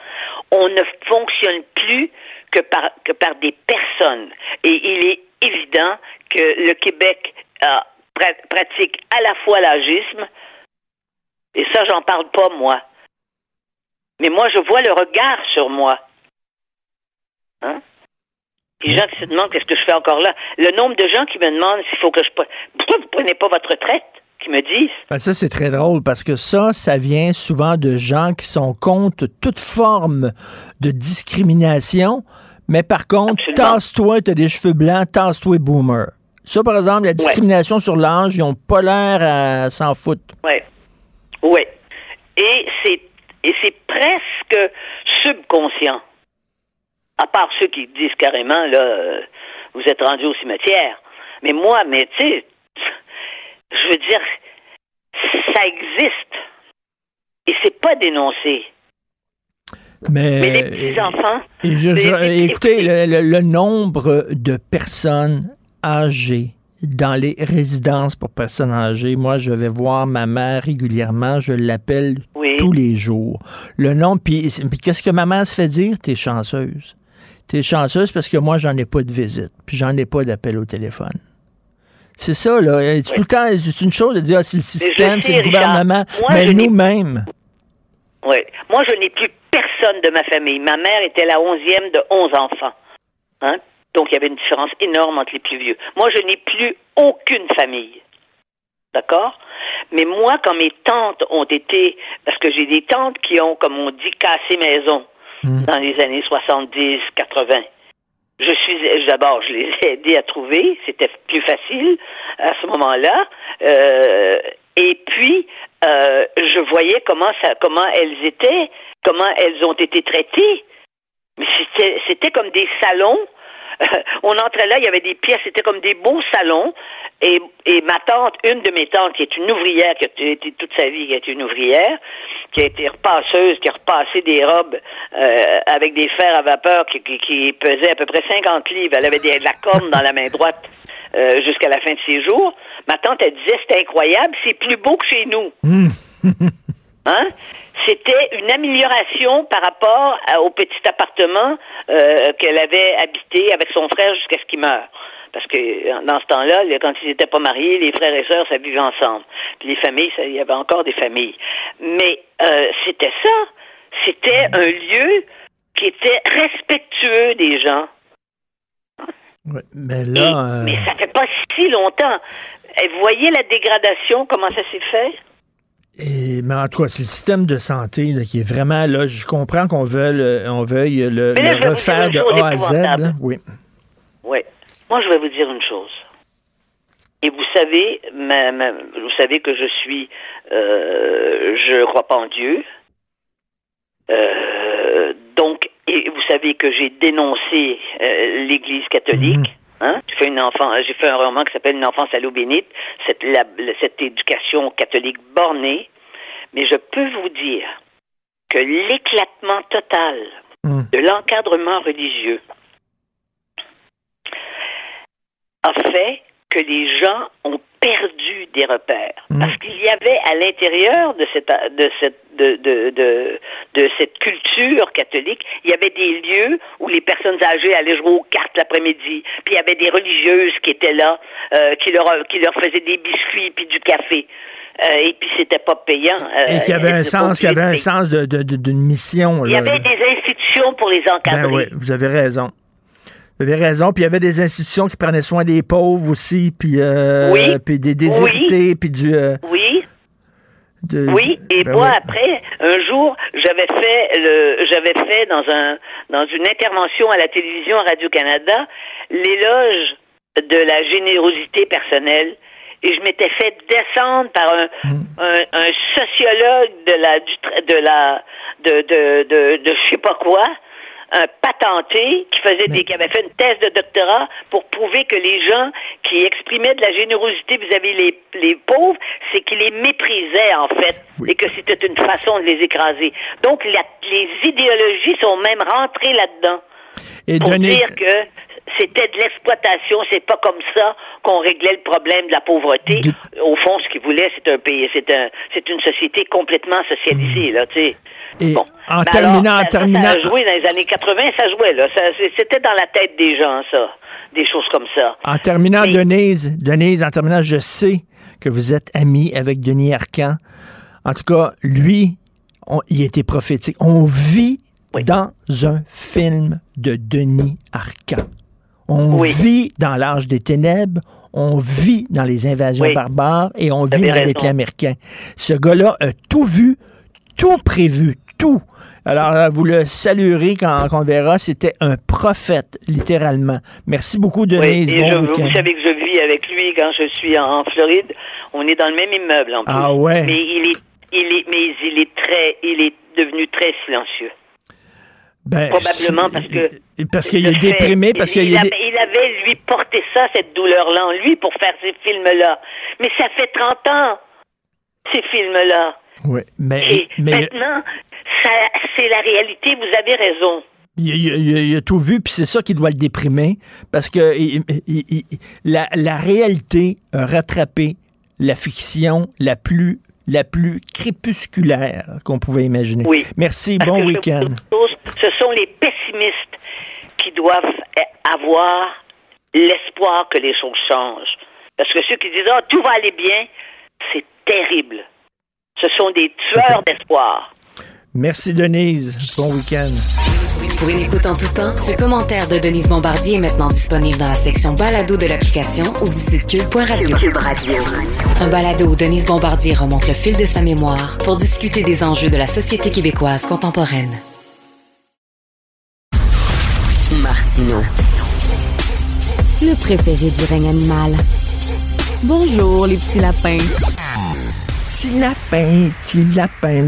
S18: On ne fonctionne plus que par que par des personnes. Et il est évident que le Québec pratique à la fois l'agisme et ça j'en parle pas moi. Mais moi je vois le regard sur moi. Hein? Les gens qui se demandent qu'est-ce que je fais encore là? Le nombre de gens qui me demandent s'il faut que je... Pourquoi vous prenez pas votre retraite? Qui me disent.
S1: Ben ça, c'est très drôle parce que ça, ça vient souvent de gens qui sont contre toute forme de discrimination. Mais par contre, tasse-toi, t'as des cheveux blancs, tasse-toi, boomer. Ça, par exemple, la discrimination sur l'âge, ils n'ont pas l'air à s'en foutre.
S18: Oui. Oui. Et c'est, et c'est presque subconscient. À part ceux qui disent carrément, là, euh, vous êtes rendu au cimetière. Mais moi, mais tu sais, je veux dire, ça existe. Et c'est pas dénoncé.
S1: Mais,
S18: les petits-enfants.
S1: écoutez, le, nombre de personnes âgées dans les résidences pour personnes âgées, moi, je vais voir ma mère régulièrement, je l'appelle tous les jours. Le nom, puis qu'est-ce que ma mère se fait dire? T'es chanceuse t'es chanceuse parce que moi, j'en ai pas de visite, puis j'en ai pas d'appel au téléphone. C'est ça, là. Tout le temps, c'est une chose de dire, ah, c'est le système, c'est le gouvernement, mais nous-mêmes.
S18: Oui. Moi, je n'ai plus personne de ma famille. Ma mère était la onzième de onze enfants. Hein? Donc, il y avait une différence énorme entre les plus vieux. Moi, je n'ai plus aucune famille. D'accord? Mais moi, quand mes tantes ont été, parce que j'ai des tantes qui ont, comme on dit, cassé maison. Hmm. dans les années 70, 80. Je suis d'abord, je les ai aidés à trouver, c'était plus facile à ce moment-là. Euh, et puis, euh, je voyais comment ça, comment elles étaient, comment elles ont été traitées. Mais c'était, c'était comme des salons (laughs) on entrait là, il y avait des pièces, c'était comme des beaux salons. Et, et ma tante, une de mes tantes, qui est une ouvrière, qui a été toute sa vie, qui est une ouvrière, qui a été repasseuse, qui a repassé des robes euh, avec des fers à vapeur qui, qui, pesaient à peu près 50 livres. Elle avait de la corne dans la main droite euh, jusqu'à la fin de ses jours. Ma tante, elle disait, c'est incroyable, c'est plus beau que chez nous. (laughs) Hein? c'était une amélioration par rapport au petit appartement euh, qu'elle avait habité avec son frère jusqu'à ce qu'il meure. Parce que dans ce temps-là, quand ils n'étaient pas mariés, les frères et sœurs, ça vivait ensemble. Puis les familles, il y avait encore des familles. Mais euh, c'était ça. C'était un lieu qui était respectueux des gens.
S1: Ouais, mais là. euh,
S18: Mais ça fait pas si longtemps. Et vous voyez la dégradation, comment ça s'est fait?
S1: Et, mais en tout cas, c'est le système de santé là, qui est vraiment là. Je comprends qu'on veuille, euh, on veuille le,
S18: là,
S1: refaire de A à Z. là. Oui.
S18: Oui. Moi, je vais vous dire une chose. Et vous savez, vous savez que je suis, euh, je ne crois pas en Dieu. Euh, donc, et vous savez que j'ai dénoncé euh, l'Église catholique. Hein? J'ai fait une enfant, j'ai fait un roman qui s'appelle Une enfance à l'eau bénite, cette, la- la- cette éducation catholique bornée. Mais je peux vous dire que l'éclatement total de l'encadrement religieux a fait que les gens ont perdu des repères. Parce qu'il y avait à l'intérieur de cette, de cette, de, de, de, de cette culture catholique, il y avait des lieux où les personnes âgées allaient jouer aux cartes l'après-midi. Puis il y avait des religieuses qui étaient là, euh, qui, leur, qui leur faisaient des biscuits puis du café. Euh, et puis c'était pas payant. euh,
S1: Et qui avait un sens, qui avait un sens de, d'une mission.
S18: Il y
S1: là.
S18: avait des institutions pour les encadrer.
S1: Ben oui, vous avez raison. Vous avez raison. Puis il y avait des institutions qui prenaient soin des pauvres aussi, puis, euh,
S18: Oui.
S1: puis des déshérités, puis du. euh,
S18: Oui.
S1: de-
S18: Oui, et
S1: ben
S18: moi
S1: oui.
S18: après, un jour, j'avais fait le j'avais fait dans un dans une intervention à la télévision Radio Canada l'éloge de la générosité personnelle et je m'étais fait descendre par un, un, un sociologue de la du de la de de de, de je sais pas quoi un patenté qui faisait des, qui avait fait une thèse de doctorat pour prouver que les gens qui exprimaient de la générosité vis-à-vis les, les pauvres, c'est qu'ils les méprisaient en fait et que c'était une façon de les écraser. Donc la- les idéologies sont même rentrées là-dedans
S1: Et
S18: pour
S1: donner-
S18: dire que c'était de l'exploitation, c'est pas comme ça qu'on réglait le problème de la pauvreté. Au fond, ce qu'ils voulaient, c'est un pays, c'est un, c'est une société complètement socialisée, là, tu sais.
S1: Et
S18: Bon.
S1: en
S18: Mais
S1: terminant,
S18: alors,
S1: en
S18: ça-
S1: terminant.
S18: Ça joué dans les années 80, ça jouait, là. C'était dans la tête des gens, ça. Des choses comme ça.
S1: En terminant,
S18: Mais-
S1: Denise, Denise, en terminant, je sais que vous êtes amie avec Denis Arcan. En tout cas, lui, on- il était prophétique. On vit dans un film de Denis Arcan. On vit dans l'âge des ténèbres, on vit dans les invasions
S18: Oui.
S1: barbares et on vit dans
S18: raison.
S1: l'éclat américain. Ce gars-là a tout vu, tout prévu, tout. Alors, euh, vous le saluerez quand, quand on verra. C'était un prophète, littéralement. Merci beaucoup,
S18: Oui,
S1: Denise.
S18: et
S1: bon
S18: je-
S1: week-end.
S18: vous savez que je vis avec lui quand je suis en, en Floride. On est dans le même immeuble en plus.
S1: Ah ouais.
S18: Mais il est, il est, mais il est très, il est devenu très silencieux.
S1: Ben,
S18: Probablement parce que
S1: Parce qu'il est déprimé, parce
S18: il,
S1: qu'il
S18: il avait, il avait, lui, porté ça, cette douleur-là en lui pour faire ces films-là. Mais ça fait 30 ans, ces films-là.
S1: Oui, mais,
S18: Et
S1: mais
S18: maintenant, c'est la réalité, vous avez raison.
S1: il, il- il- il a tout vu, puis c'est ça qui doit le déprimer, parce que il- la, la réalité a rattrapé la fiction la plus la plus crépusculaire qu'on pouvait imaginer.
S18: Oui.
S1: Merci,
S18: Parce
S1: bon week-end.
S18: Ce sont les pessimistes qui doivent avoir l'espoir que les choses changent. Parce que ceux qui disent ah tout va aller bien, c'est terrible. Ce sont des tueurs d'espoir.
S1: Merci, Denise. Bon week-end.
S2: Pour une écoute en tout temps, ce commentaire de Denise Bombardier est maintenant disponible dans la section balado de l'application ou du site cube.radio. Un balado où Denise Bombardier remonte le fil de sa mémoire pour discuter des enjeux de la société québécoise contemporaine. Martino. Le préféré du règne animal. Bonjour, les petits lapins.
S1: Petit lapin, petit lapin.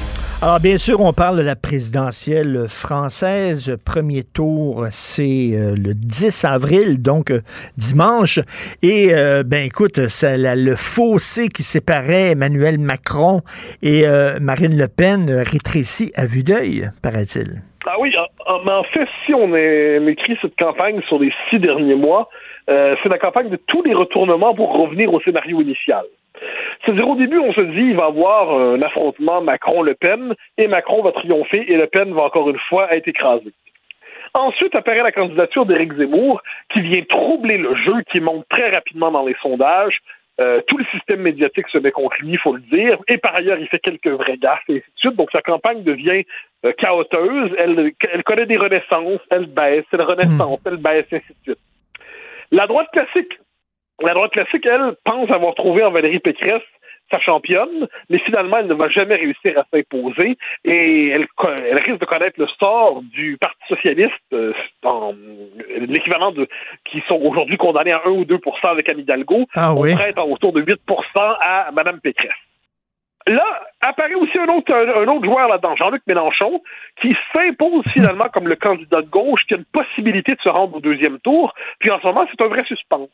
S1: Alors, bien sûr, on parle de la présidentielle française. Premier tour, c'est euh, le 10 avril, donc euh, dimanche. Et, euh, ben écoute, c'est la- le fossé qui séparait Emmanuel Macron et Marine Le Pen rétrécit à vue d'œil, paraît-il.
S19: Ah oui, en, en, en fait, si on, écrit cette campagne sur les six derniers mois, euh, c'est la campagne de tous les retournements pour revenir au scénario initial. C'est-à-dire, au début, on se dit, il va y avoir un affrontement Macron-Le Pen, et Macron va triompher, et Le Pen va encore une fois être écrasé. Ensuite apparaît la candidature d'Éric Zemmour, qui vient troubler le jeu, qui monte très rapidement dans les sondages. Euh, tout le système médiatique se met contre lui, il faut le dire. Et par ailleurs, il fait quelques vrais gaffes, et ainsi de suite. Donc, sa campagne devient euh, chaoteuse. Elle, elle connaît des renaissances, elle baisse, elle renaissance, elle baisse, et ainsi de suite. La droite classique, la droite classique, elle, pense avoir trouvé en Valérie Pécresse sa championne, mais finalement, elle ne va jamais réussir à s'imposer et elle, elle risque de connaître le sort du Parti socialiste, euh, en- l'équivalent de qui sont aujourd'hui condamnés à 1 ou 2% avec Anne Hidalgo.
S1: Ah
S19: On
S1: oui.
S19: prête autour de 8% à Mme Pécresse. Là, apparaît aussi un autre, un, un autre joueur là-dedans, Jean-Luc Mélenchon, qui s'impose (laughs) finalement comme le candidat de gauche, qui a une possibilité de se rendre au deuxième tour. Puis en ce moment, c'est un vrai suspense.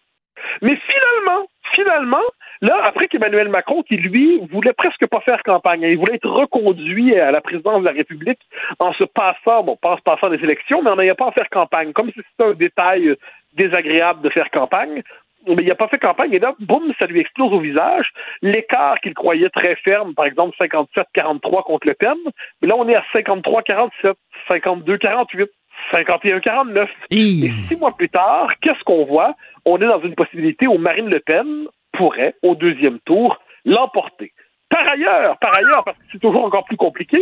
S19: Mais finalement, finalement, là, après qu'Emmanuel Macron, qui lui voulait presque pas faire campagne, hein, il voulait être reconduit à la présidence de la République en se passant, bon, pas en se passant des élections, mais en n'ayant pas à faire campagne, comme si c'était un détail euh, désagréable de faire campagne. Mais il n'a pas fait campagne et là, boum, ça lui explose au visage. L'écart qu'il croyait très ferme, par exemple 57-43 contre Le Pen, mais là, on est à 53-47, 52-48. 51-49. Et six mois plus tard, qu'est-ce qu'on voit? On est dans une possibilité où Marine Le Pen pourrait, au deuxième tour, l'emporter. Par ailleurs, par ailleurs, parce que c'est toujours encore plus compliqué,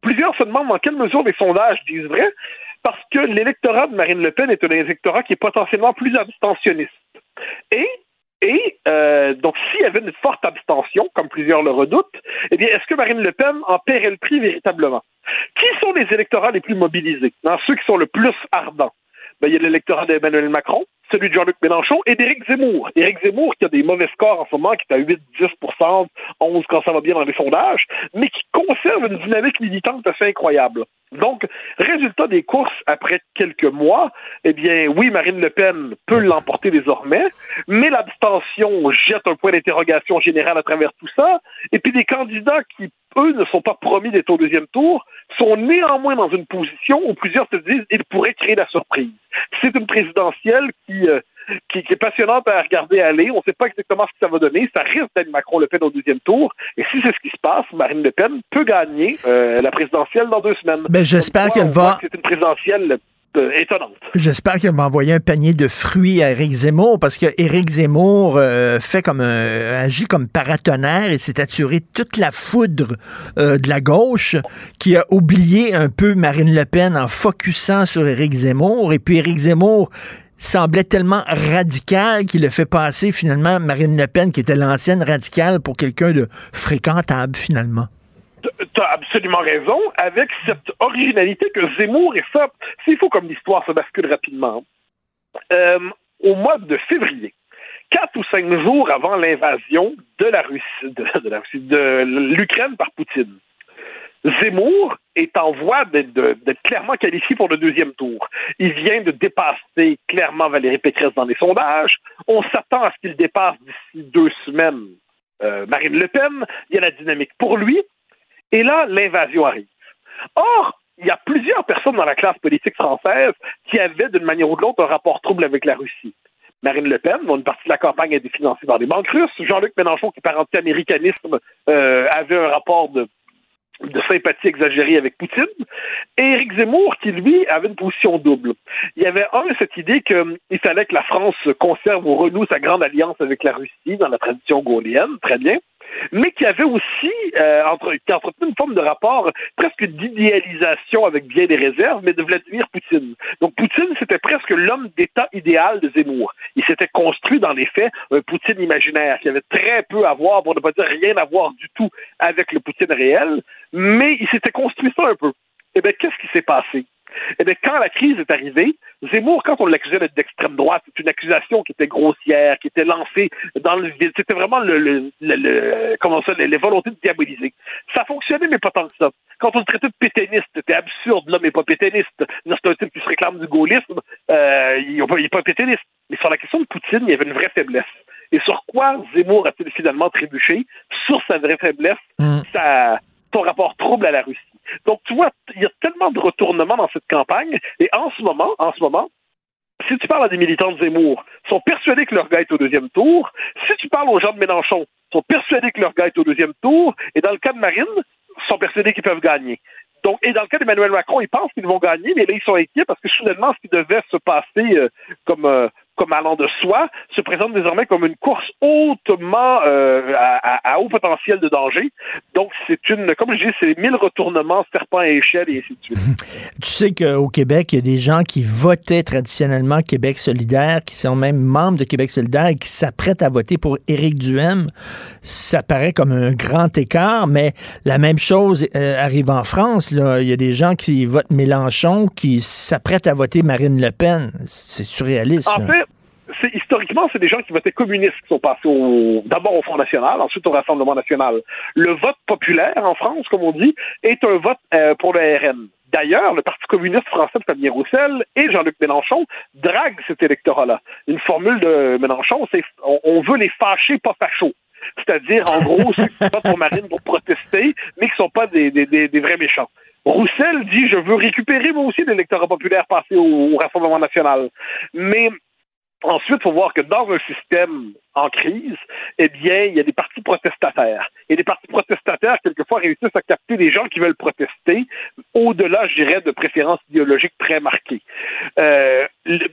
S19: plusieurs se demandent dans quelle mesure les sondages disent vrai, parce que l'électorat de Marine Le Pen est un électorat qui est potentiellement plus abstentionniste. Et euh, donc, s'il y avait une forte abstention, comme plusieurs le redoutent, eh bien, est-ce que Marine Le Pen en paierait le prix véritablement? Qui sont les électorats les plus mobilisés? Ceux qui sont le plus ardents? Ben, il y a l'électorat d'Emmanuel Macron, celui de Jean-Luc Mélenchon et d'Éric Zemmour. Éric Zemmour qui a des mauvais scores en ce moment, qui est à 8, 10 11 quand ça va bien dans les sondages, mais qui conserve une dynamique militante assez incroyable. Donc, résultat des courses après quelques mois, eh bien, oui, Marine Le Pen peut l'emporter désormais, mais l'abstention jette un point d'interrogation général à travers tout ça. Et puis des candidats qui, eux, ne sont pas promis d'être au deuxième tour, sont néanmoins dans une position où plusieurs se disent ils pourraient créer la surprise. C'est une présidentielle qui, euh, qui, qui est passionnante à regarder aller. On ne sait pas exactement ce que ça va donner. Ça risque d'être Macron-Le Pen au deuxième tour. Et si c'est ce qui se passe, Marine Le Pen peut gagner euh, la présidentielle dans deux semaines.
S1: Ben, j'espère qu'elle va-
S19: C'est une présidentielle euh.
S1: J'espère qu'elle va envoyer un panier de fruits à Éric Zemmour parce que Éric Zemmour euh, fait comme un- agit comme paratonnerre et s'est attiré toute la foudre euh, de la gauche qui a oublié un peu Marine Le Pen en focusant sur Éric Zemmour et puis Éric Zemmour semblait tellement radical qu'il a fait passer finalement Marine Le Pen qui était l'ancienne radicale pour quelqu'un de fréquentable finalement.
S19: Tu as absolument raison, avec cette originalité que Zemmour, et ça, s'il faut comme l'histoire se bascule rapidement, euh, au mois de février, quatre ou cinq jours avant l'invasion de la Russie, de, la Russie, de l'Ukraine par Poutine, Zemmour est en voie d'être clairement qualifié pour le deuxième tour. Il vient de dépasser clairement Valérie Pécresse dans les sondages. On s'attend à ce qu'il dépasse d'ici deux semaines euh, Marine Le Pen. Il y a la dynamique pour lui. Et là, l'invasion arrive. Or, il y a plusieurs personnes dans la classe politique française qui avaient, d'une manière ou de l'autre, un rapport trouble avec la Russie. Marine Le Pen, dont une partie de la campagne a été financée par des banques russes. Jean-Luc Mélenchon, qui par anti-américanisme euh, avait un rapport de, de sympathie exagérée avec Poutine. Et Éric Zemmour, qui lui avait une position double. Il y avait un, cette idée qu'il fallait que la France conserve ou renoue sa grande alliance avec la Russie dans la tradition gaullienne, très bien mais qui avait aussi euh, entre, qui entretenait une forme de rapport presque d'idéalisation avec bien des réserves, mais de Vladimir Poutine. Donc Poutine, c'était presque l'homme d'État idéal de Zemmour. Il s'était construit dans les faits un Poutine imaginaire qui avait très peu à voir, pour ne pas dire rien à voir du tout avec le Poutine réel, mais il s'était construit ça un peu. Eh bien, qu'est-ce qui s'est passé? Eh bien, quand la crise est arrivée, Zemmour, quand on l'accusait d'être d'extrême droite, c'est une accusation qui était grossière, qui était lancée dans le vide. C'était vraiment le, le, le, le- comment ça, les, les volontés de diaboliser. Ça fonctionnait, mais pas tant que ça. Quand on le traitait de pétainiste, c'était absurde, l'homme n'est pas pétainiste. C'est un type qui se réclame du gaullisme, euh, il n'est pas, pétainiste. Mais sur la question de Poutine, il y avait une vraie faiblesse. Et sur quoi Zemmour a-t-il finalement trébuché? Sur sa vraie faiblesse, sa, son rapport trouble à la Russie. Donc, tu vois, il y a tellement de retournements dans cette campagne. Et en ce moment, si tu parles à des militants de Zemmour, ils sont persuadés que leur gars est au deuxième tour. Si tu parles aux gens de Mélenchon, ils sont persuadés que leur gars est au deuxième tour. Et dans le cas de Marine, ils sont persuadés qu'ils peuvent gagner. Donc, et dans le cas d'Emmanuel Macron, ils pensent qu'ils vont gagner, mais là, ils sont inquiets parce que soudainement, ce qui devait se passer euh, comme euh, comme allant de soi, se présente désormais comme une course hautement euh, à, haut potentiel de danger. Donc, c'est une, comme je dis, c'est mille retournements, serpents à échelle et ainsi de suite. (laughs)
S1: Tu sais qu'au Québec, il y a des gens qui votaient traditionnellement Québec solidaire, qui sont même membres de Québec solidaire et qui s'apprêtent à voter pour Éric Duhem. Ça paraît comme un grand écart, mais la même chose euh, arrive en France. Là. Il y a des gens qui votent Mélenchon qui s'apprêtent à voter Marine Le Pen. C'est surréaliste.
S19: En fait, historiquement, c'est des gens qui votaient communistes qui sont passés d'abord au Front National, ensuite au Rassemblement National. Le vote populaire en France, comme on dit, est un vote euh, pour le RN. D'ailleurs, le Parti communiste français de Fabien Roussel et Jean-Luc Mélenchon draguent cet électorat-là. Une formule de Mélenchon, c'est on, veut les fâcher, pas fachos. C'est-à-dire, en gros, ceux qui votent pour Marine pour protester, mais qui ne sont pas des, vrais méchants. Roussel dit je veux récupérer moi aussi l'électorat populaire passé au, Rassemblement national. Mais Ensuite, il faut voir que dans un système en crise, eh bien, il y a des partis protestataires. Et les partis protestataires, quelquefois, réussissent à capter des gens qui veulent protester, au-delà, je dirais, de préférences idéologiques très marquées. Euh,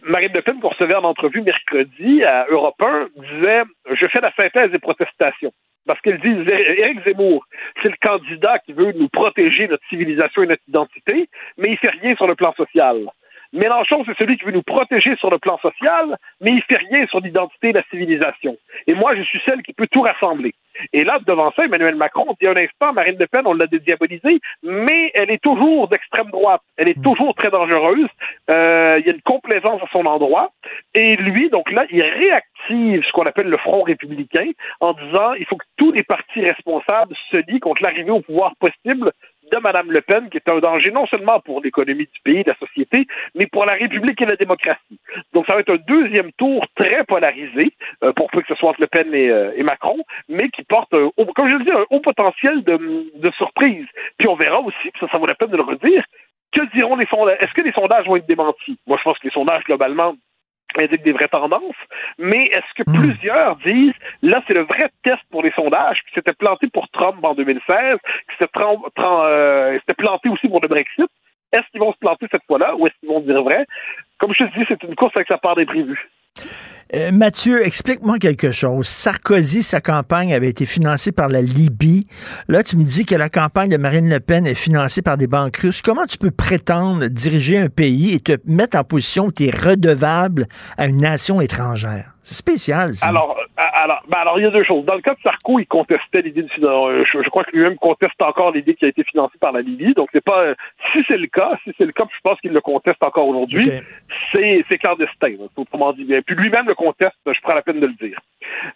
S19: Marine Le Pen, qu'on recevait en entrevue mercredi à Europe 1, disait « Je fais la synthèse des protestations ». Parce qu'elle dit, Éric Zemmour, c'est le candidat qui veut nous protéger notre civilisation et notre identité, mais il fait rien sur le plan social. Mélenchon, c'est celui qui veut nous protéger sur le plan social, mais il fait rien sur l'identité et la civilisation. Et moi, je suis celle qui peut tout rassembler. Et là, devant ça, Emmanuel Macron dit un instant, Marine Le Pen, on l'a dédiabolisée, mais elle est toujours d'extrême droite. Elle est toujours très dangereuse. Euh, il y a une complaisance à son endroit. Et lui, donc là, il réactive ce qu'on appelle le Front républicain en disant il faut que tous les partis responsables se lient contre l'arrivée au pouvoir possible de Mme Le Pen, qui est un danger non seulement pour l'économie du pays, de la société, mais pour la République et la démocratie. Donc, ça va être un deuxième tour très polarisé, euh, pour peu que ce soit entre Le Pen et, euh, Macron, mais qui porte, comme je le dis, un haut potentiel de, surprise. Puis on verra aussi, ça, ça vaut la peine de le redire, que diront les sondages? Est-ce que les sondages vont être démentis? Moi, je pense que les sondages, globalement, indiquent des vraies tendances, mais est-ce que hmm. plusieurs disent, là, c'est le vrai test pour les sondages, qui s'était planté pour Trump en 2016, qui euh, s'était planté aussi pour le Brexit, est-ce qu'ils vont se planter cette fois-là ou est-ce qu'ils vont dire vrai? Comme je te dis, c'est une course avec sa part d'imprévu.
S1: Euh, Mathieu, explique-moi quelque chose. Sarkozy, sa campagne avait été financée par la Libye. Là, tu me dis que la campagne de Marine Le Pen est financée par des banques russes. Comment tu peux prétendre diriger un pays et te mettre en position où tu es redevable à une nation étrangère? C'est spécial, ça.
S19: Alors, euh, alors, ben alors, il y a deux choses. Dans le cas de Sarko, il contestait l'idée de euh, je, je crois que lui-même conteste encore l'idée qui a été financée par la Libye. Donc, c'est pas, si c'est le cas, si c'est le cas, je pense qu'il le conteste encore aujourd'hui, c'est, c'est clandestin, autrement dit bien. Puis lui-même le conteste, je prends la peine de le dire.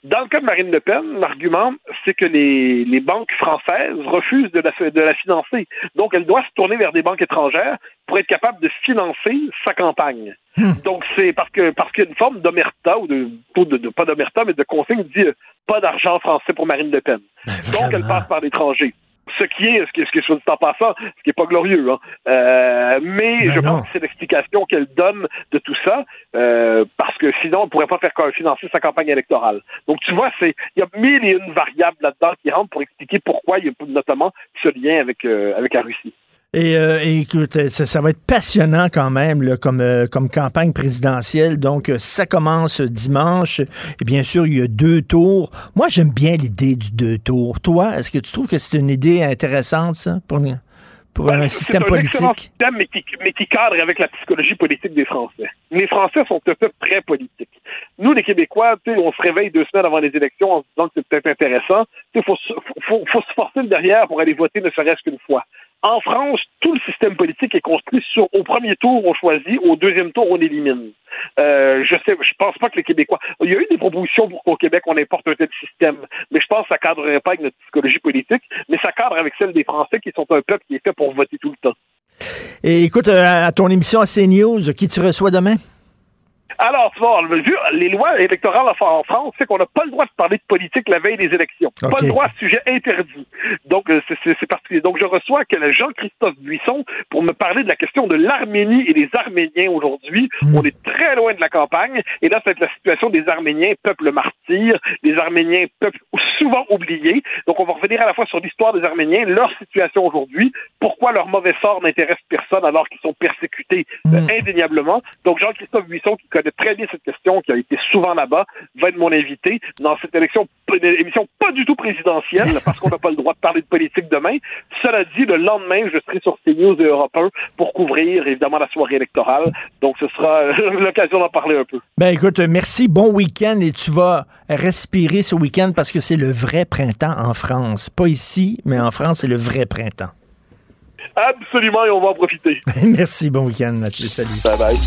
S19: Dans le cas de Marine Le Pen, l'argument, c'est que les, les banques françaises refusent de la, de la financer. Donc, elle doit se tourner vers des banques étrangères pour être capable de financer sa campagne. Hmm. Donc c'est parce que parce qu'il y a une forme d'omerta ou de, de, pas d'omerta mais de consigne dit euh, pas d'argent français pour Marine Le Pen. Ben, Donc elle passe par l'étranger. Ce qui est, ce qui est, ce qui est soit dit en passant, ce qui est pas glorieux, hein. Euh, mais ben je pense que c'est l'explication qu'elle donne de tout ça, euh, parce que sinon, on ne pourrait pas faire financer sa campagne électorale. Donc, tu vois, c'est il y a mille et une variables là-dedans qui rentrent pour expliquer pourquoi il y a notamment ce lien avec, avec la Russie.
S1: Et, euh, écoute, ça, va être passionnant quand même là, comme, euh, comme campagne présidentielle. Donc, euh, ça commence dimanche. Et bien sûr, il y a deux tours. Moi, j'aime bien l'idée du deux tours. Toi, est-ce que tu trouves que c'est une idée intéressante, ça, pour, pour un système politique? C'est un
S19: système, mais qui, mais qui cadre avec la psychologie politique des Français. Les Français sont un peu très politiques. Nous, les Québécois, on se réveille deux semaines avant les élections en se disant que c'est peut-être intéressant. Il faut, faut, faut se forcer derrière pour aller voter ne serait-ce qu'une fois. En France, tout le système politique est construit sur au premier tour on choisit, au deuxième tour on élimine. Euh, je sais, je pense pas que les Québécois. Il y a eu des propositions pour qu'au Québec on importe un tel système, mais je pense que ça cadrerait pas avec notre psychologie politique, mais ça cadre avec celle des Français qui sont un peuple qui est fait pour voter tout le temps.
S1: Et écoute, euh, à ton émission à CNews, qui tu reçois demain?
S19: Alors, tu vois, les lois électorales en France, c'est qu'on n'a pas le droit de parler de politique la veille des élections. Pas le droit, sujet interdit. Donc, euh, c'est particulier. Donc, je reçois Jean-Christophe Buisson pour me parler de la question de l'Arménie et des Arméniens aujourd'hui.
S1: Hmm.
S19: On est très loin de la campagne. Et là, c'est la situation des Arméniens, peuple martyr, des Arméniens, peuple souvent oublié. Donc, on va revenir à la fois sur l'histoire des Arméniens, leur situation aujourd'hui, pourquoi leur mauvais sort n'intéresse personne alors qu'ils sont persécutés euh,
S1: Hmm.
S19: indéniablement. Donc, Jean-Christophe Buisson, qui connaît très bien cette question, qui a été souvent là-bas, va être mon invité dans cette élection, une émission pas du tout présidentielle, parce qu'on n'a pas le droit de parler de politique demain. Cela dit, le lendemain, je serai sur CNews et Europe 1 pour couvrir, évidemment, la soirée électorale. Donc, ce sera euh, (laughs) l'occasion d'en parler un peu.
S1: Ben écoute, merci, bon week-end et tu vas respirer ce week-end parce que c'est le vrai printemps en France. Pas ici, mais en France, c'est le vrai printemps.
S19: Absolument, et on va en profiter. (laughs)
S1: merci, bon week-end, Mathieu. Salut.
S19: Bye bye.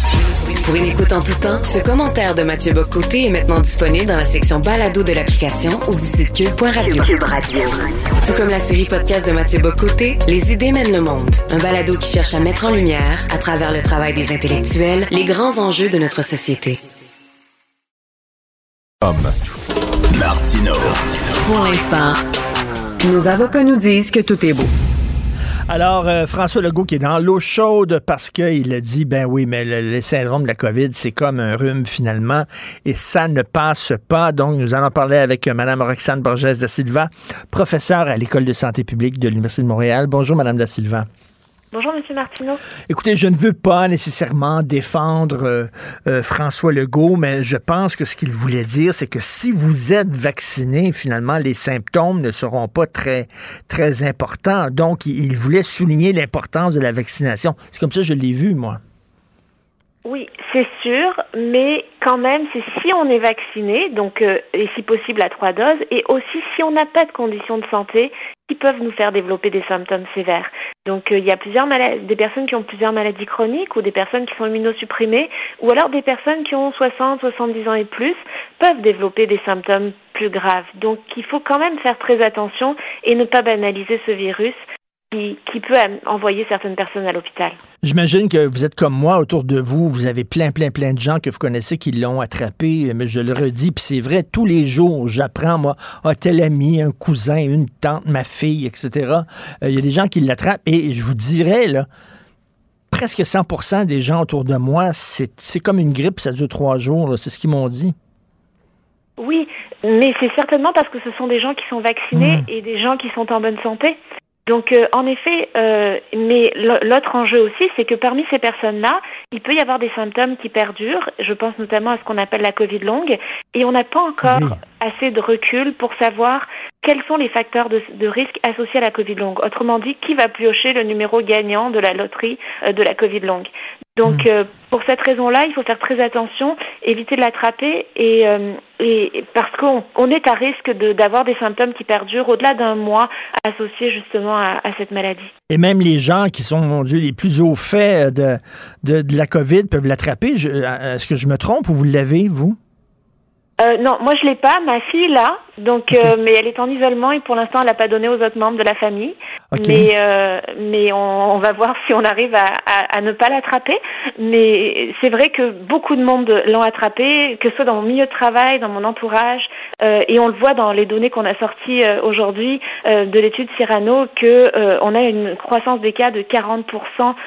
S2: Pour une écoute en tout temps, ce commentaire de Mathieu Bocoté est maintenant disponible dans la section balado de l'application ou du site cube.radio. Tout comme la série podcast de Mathieu Bocoté, Les idées mènent le monde. Un balado qui cherche à mettre en lumière, à travers le travail des intellectuels, les grands enjeux de notre société.
S6: Martino.
S2: Pour l'instant, nos avocats nous disent que tout est beau.
S1: Alors, euh, François Legault qui est dans l'eau chaude parce qu'il a dit, ben oui, mais le, syndrome de la COVID, c'est comme un rhume finalement, et ça ne passe pas. Donc, nous allons parler avec euh, Mme Roxane Borges da Silva, professeure à l'École de santé publique de l'Université de Montréal. Bonjour, Mme da Silva.
S20: Bonjour, M. Martineau.
S1: Écoutez, je ne veux pas nécessairement défendre euh, euh, François Legault, mais je pense que ce qu'il voulait dire, c'est que si vous êtes vacciné, finalement, les symptômes ne seront pas très, très importants. Donc, il, voulait souligner l'importance de la vaccination. C'est comme ça que je l'ai vu, moi.
S20: Oui, c'est sûr, mais quand même, c'est si on est vacciné, donc euh, et si possible à trois doses, et aussi si on n'a pas de conditions de santé qui peuvent nous faire développer des symptômes sévères. Donc euh, il y a plusieurs des personnes qui ont plusieurs maladies chroniques ou des personnes qui sont immunosupprimées, ou alors des personnes qui ont 60, 70 ans et plus peuvent développer des symptômes plus graves. Donc il faut quand même faire très attention et ne pas banaliser ce virus qui, qui peut envoyer certaines personnes à l'hôpital.
S1: J'imagine que vous êtes comme moi autour de vous, vous avez plein, plein, plein de gens que vous connaissez qui l'ont attrapé, mais je le redis, puis c'est vrai, tous les jours, j'apprends, moi, ah, tel ami, un cousin, une tante, ma fille, etc. Euh, Il y a des gens qui l'attrapent, et je vous dirais, là, presque 100% des gens autour de moi, c'est comme une grippe, ça dure trois jours, c'est ce qu'ils m'ont dit.
S20: Oui, mais c'est certainement parce que ce sont des gens qui sont vaccinés et des gens qui sont en bonne santé. Donc, euh, en effet, euh, mais l'autre enjeu aussi, c'est que parmi ces personnes-là, il peut y avoir des symptômes qui perdurent. Je pense notamment à ce qu'on appelle la Covid longue, et on n'a pas encore
S1: Oui.
S20: assez de recul pour savoir quels sont les facteurs de, de risque associés à la Covid longue. Autrement dit, qui va piocher le numéro gagnant de la loterie euh, de la Covid longue? Donc, euh, pour cette raison-là, il faut faire très attention, éviter de l'attraper, et, euh, et parce qu'on on est à risque de- d'avoir des symptômes qui perdurent au-delà d'un mois associés justement à, à cette maladie.
S1: Et même les gens qui sont, mon Dieu, les plus au fait de, de, de la COVID peuvent l'attraper. Je- Est-ce que je me trompe ou vous l'avez, vous?
S20: Euh, non, moi je l'ai pas, ma fille l'a, donc euh, mais elle est en isolement et pour l'instant elle n'a pas donné aux autres membres de la famille. Mais euh, mais on, on va voir (laughs) si on arrive à, à, à ne pas l'attraper. Mais c'est vrai que beaucoup de monde l'ont attrapé, que ce soit dans mon milieu de travail, dans mon entourage, euh, et on le voit dans les données qu'on a sorties euh, aujourd'hui euh, de l'étude Cyrano que euh, on a une croissance des cas de 40%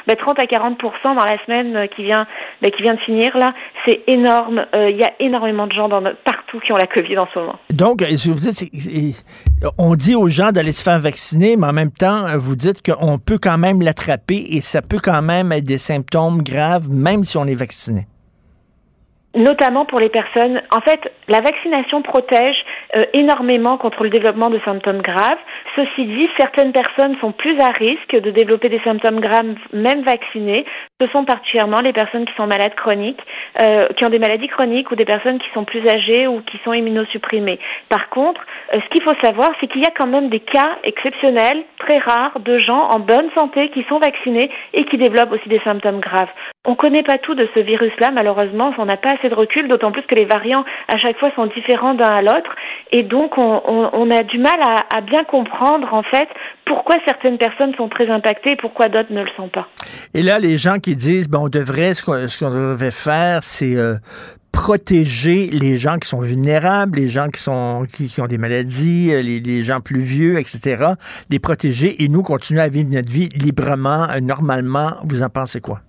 S20: ben, 30 à 40% dans la semaine qui vient ben, qui vient de finir là. C'est énorme. Euh, Il y a énormément de gens dans partout qui ont la Covid en ce moment.
S1: Donc, vous dites, on dit aux gens d'aller se faire vacciner, mais en même temps, vous dites qu'on peut quand même l'attraper et ça peut quand même être des symptômes graves, même si on est vacciné.
S20: Notamment pour les personnes. En fait, la vaccination protège euh, énormément contre le développement de symptômes graves. Ceci dit, certaines personnes sont plus à risque de développer des symptômes graves même vaccinées. Ce sont particulièrement les personnes qui sont malades chroniques, euh, qui ont des maladies chroniques ou des personnes qui sont plus âgées ou qui sont immunosupprimées. Par contre, euh, ce qu'il faut savoir, c'est qu'il y a quand même des cas exceptionnels, très rares, de gens en bonne santé qui sont vaccinés et qui développent aussi des symptômes graves. On connaît pas tout de ce virus-là, malheureusement, on n'a pas assez de recul, d'autant plus que les variants à chaque fois sont différents d'un à l'autre, et donc on, on, on, a du mal à, à, bien comprendre en fait pourquoi certaines personnes sont très impactées et pourquoi d'autres ne le sont pas.
S1: Et là, les gens qui disent, bon, on devrait, ce qu'on devrait faire, c'est euh, protéger les gens qui sont vulnérables, les gens qui sont qui, qui ont des maladies, euh, les, les, gens plus vieux, etc. Les protéger et nous continuer à vivre notre vie librement, euh, normalement. Vous en pensez quoi?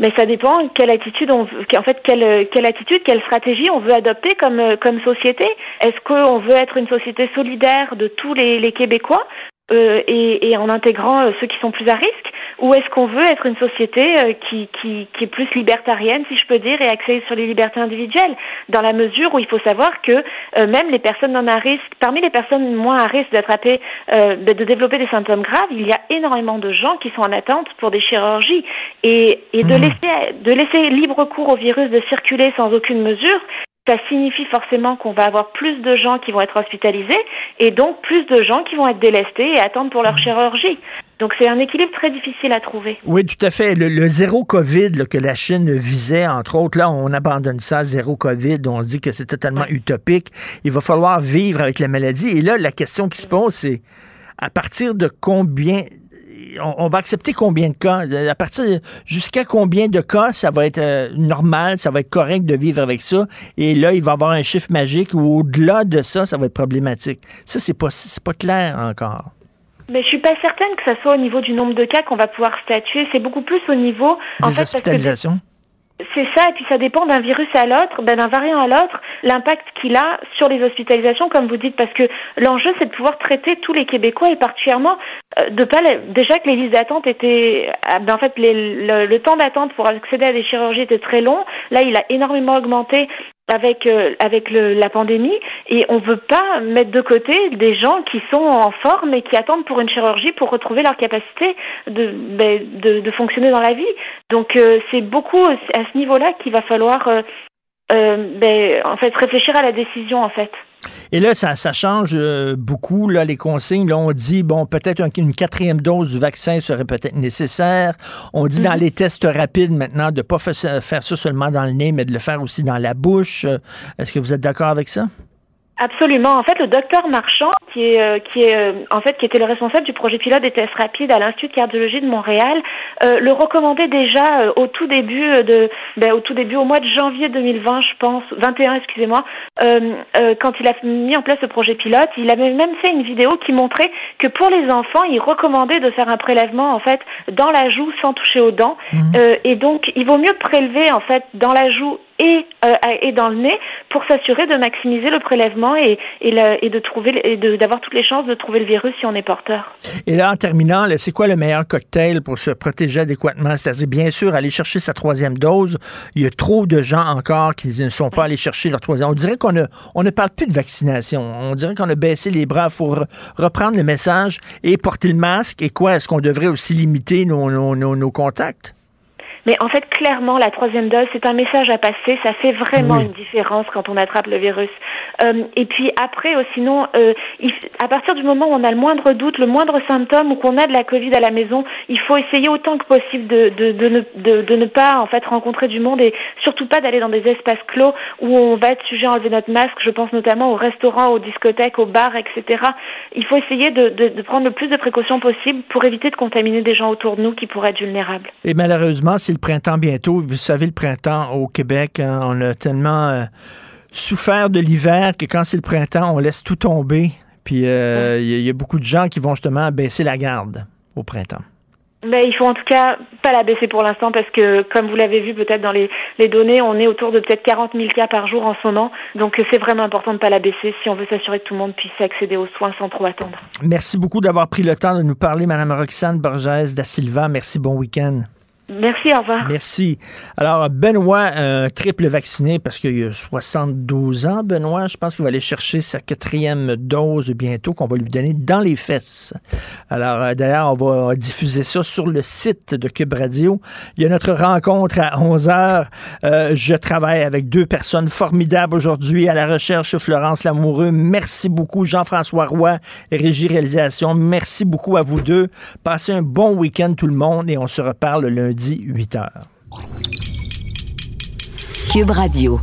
S20: Mais ça dépend quelle attitude on veut, en fait quelle quelle attitude, quelle stratégie on veut adopter comme comme société. Est-ce qu'on veut être une société solidaire de tous les, les Québécois? Euh, et, et, en intégrant euh, ceux qui sont plus à risque ou est-ce qu'on veut être une société euh, qui, qui, qui, est plus libertarienne, si je peux dire, et axée sur les libertés individuelles, dans la mesure où il faut savoir que euh, même les personnes non à risque, parmi les personnes moins à risque d'attraper, euh, de, de, développer des symptômes graves, il y a énormément de gens qui sont en attente pour des chirurgies et, et de, mmh. laisser, de laisser libre cours au virus de circuler sans aucune mesure, ça signifie forcément qu'on va avoir plus de gens qui vont être hospitalisés et donc plus de gens qui vont être délestés et attendre pour leur chirurgie. Donc c'est un équilibre très difficile à trouver.
S1: Oui, tout à fait. Le, le zéro COVID là, que la Chine visait, entre autres, là, on abandonne ça, zéro COVID, on dit que c'est totalement utopique. Il va falloir vivre avec la maladie. Et là, la question qui se pose, c'est à partir de combien on, va accepter combien de cas? À partir jusqu'à combien de cas ça va être euh, normal, ça va être correct de vivre avec ça? Et là, il va y avoir un chiffre magique ou au-delà de ça, ça va être problématique. Ça, c'est pas, pas clair encore.
S20: Mais je suis pas certaine que ça soit au niveau du nombre de cas qu'on va pouvoir statuer. C'est beaucoup plus au niveau
S1: des en fait, hospitalisations?
S20: C'est ça, et puis ça dépend d'un virus à l'autre, ben, d'un variant à l'autre, l'impact qu'il a sur les hospitalisations, comme vous dites, parce que l'enjeu, c'est de pouvoir traiter tous les Québécois, et particulièrement euh, de pas déjà que les listes d'attente étaient, ah, ben, en fait, le, temps d'attente pour accéder à des chirurgies était très long. Là, il a énormément augmenté avec euh, avec le, la pandémie et on veut pas mettre de côté des gens qui sont en forme et qui attendent pour une chirurgie pour retrouver leur capacité de ben, de, de, fonctionner dans la vie. Donc euh, c'est beaucoup à ce niveau-là qu'il va falloir euh, ben, en fait réfléchir à la décision en fait.
S1: Et là, ça, ça change euh, beaucoup, là, les consignes. Là, on dit, bon, peut-être une quatrième dose du vaccin serait peut-être nécessaire. On dit dans mhm. les tests rapides maintenant de ne pas faire ça seulement dans le nez, mais de le faire aussi dans la bouche. Est-ce que vous êtes d'accord avec ça?
S20: Absolument. En fait, le docteur Marchand, qui est, euh, qui est euh, en fait qui était le responsable du projet pilote des tests rapides à l'Institut de cardiologie de Montréal, euh, le recommandait déjà euh, au tout début de, ben, au tout début au mois de janvier 2020, je pense, 21, excusez-moi, quand il a mis en place ce projet pilote, il avait même fait une vidéo qui montrait que pour les enfants, il recommandait de faire un prélèvement en fait dans la joue sans toucher aux dents, mmh. et donc il vaut mieux prélever en fait dans la joue et, euh, et dans le nez pour s'assurer de maximiser le prélèvement et, et, le, et de trouver et d'avoir toutes les chances de trouver le virus si on est porteur.
S1: Et là, en terminant, c'est quoi le meilleur cocktail pour se protéger adéquatement? C'est-à-dire, bien sûr, aller chercher sa troisième dose. Il y a trop de gens encore qui ne sont pas allés chercher leur troisième. On dirait qu'on ne, on ne parle plus de vaccination. On dirait qu'on a baissé les bras. Il faut reprendre le message et porter le masque. Et quoi? Est-ce qu'on devrait aussi limiter nos, nos, nos, nos contacts?
S20: Mais en fait, clairement, la troisième dose, c'est un message à passer. Ça fait vraiment oui. une différence quand on attrape le virus. Euh, et puis après, euh, sinon, euh, il, à partir du moment où on a le moindre doute, le moindre symptôme ou qu'on a de la Covid à la maison, il faut essayer autant que possible de, de, de, ne, de, de ne pas en fait rencontrer du monde et surtout pas d'aller dans des espaces clos où on va être sujet à enlever notre masque. Je pense notamment aux restaurants, aux discothèques, aux bars, etc. Il faut essayer de, de, de prendre le plus de précautions possible pour éviter de contaminer des gens autour de nous qui pourraient être vulnérables.
S1: Et malheureusement, c'est le printemps bientôt. Vous savez, le printemps au Québec, hein, on a tellement euh, souffert de l'hiver que quand c'est le printemps, on laisse tout tomber. Puis il euh, y, y, a beaucoup de gens qui vont justement baisser la garde au printemps.
S20: Mais il faut en tout cas pas la baisser pour l'instant parce que, comme vous l'avez vu peut-être dans les, les, données, on est autour de peut-être 40 000 cas par jour en ce moment. Donc c'est vraiment important de ne pas la baisser si on veut s'assurer que tout le monde puisse accéder aux soins sans trop attendre.
S1: Merci beaucoup d'avoir pris le temps de nous parler, Madame Roxane Borges da Silva. Merci, bon week-end.
S20: Merci, au revoir.
S1: Merci. Alors, Benoît, un triple vacciné parce qu'il a 72 ans, Benoît. Je pense qu'il va aller chercher sa quatrième dose bientôt qu'on va lui donner dans les fesses. Alors, euh, d'ailleurs, on va diffuser ça sur le site de Cube Radio. Il y a notre rencontre à 11 heures. Euh, je travaille avec deux personnes formidables aujourd'hui à la recherche, Florence Lamoureux. Merci beaucoup, Jean-François Roy, Régie Réalisation. Merci beaucoup à vous deux. Passez un bon week-end tout le monde et on se reparle lundi lundi, 8 heures.
S2: Cube Radio.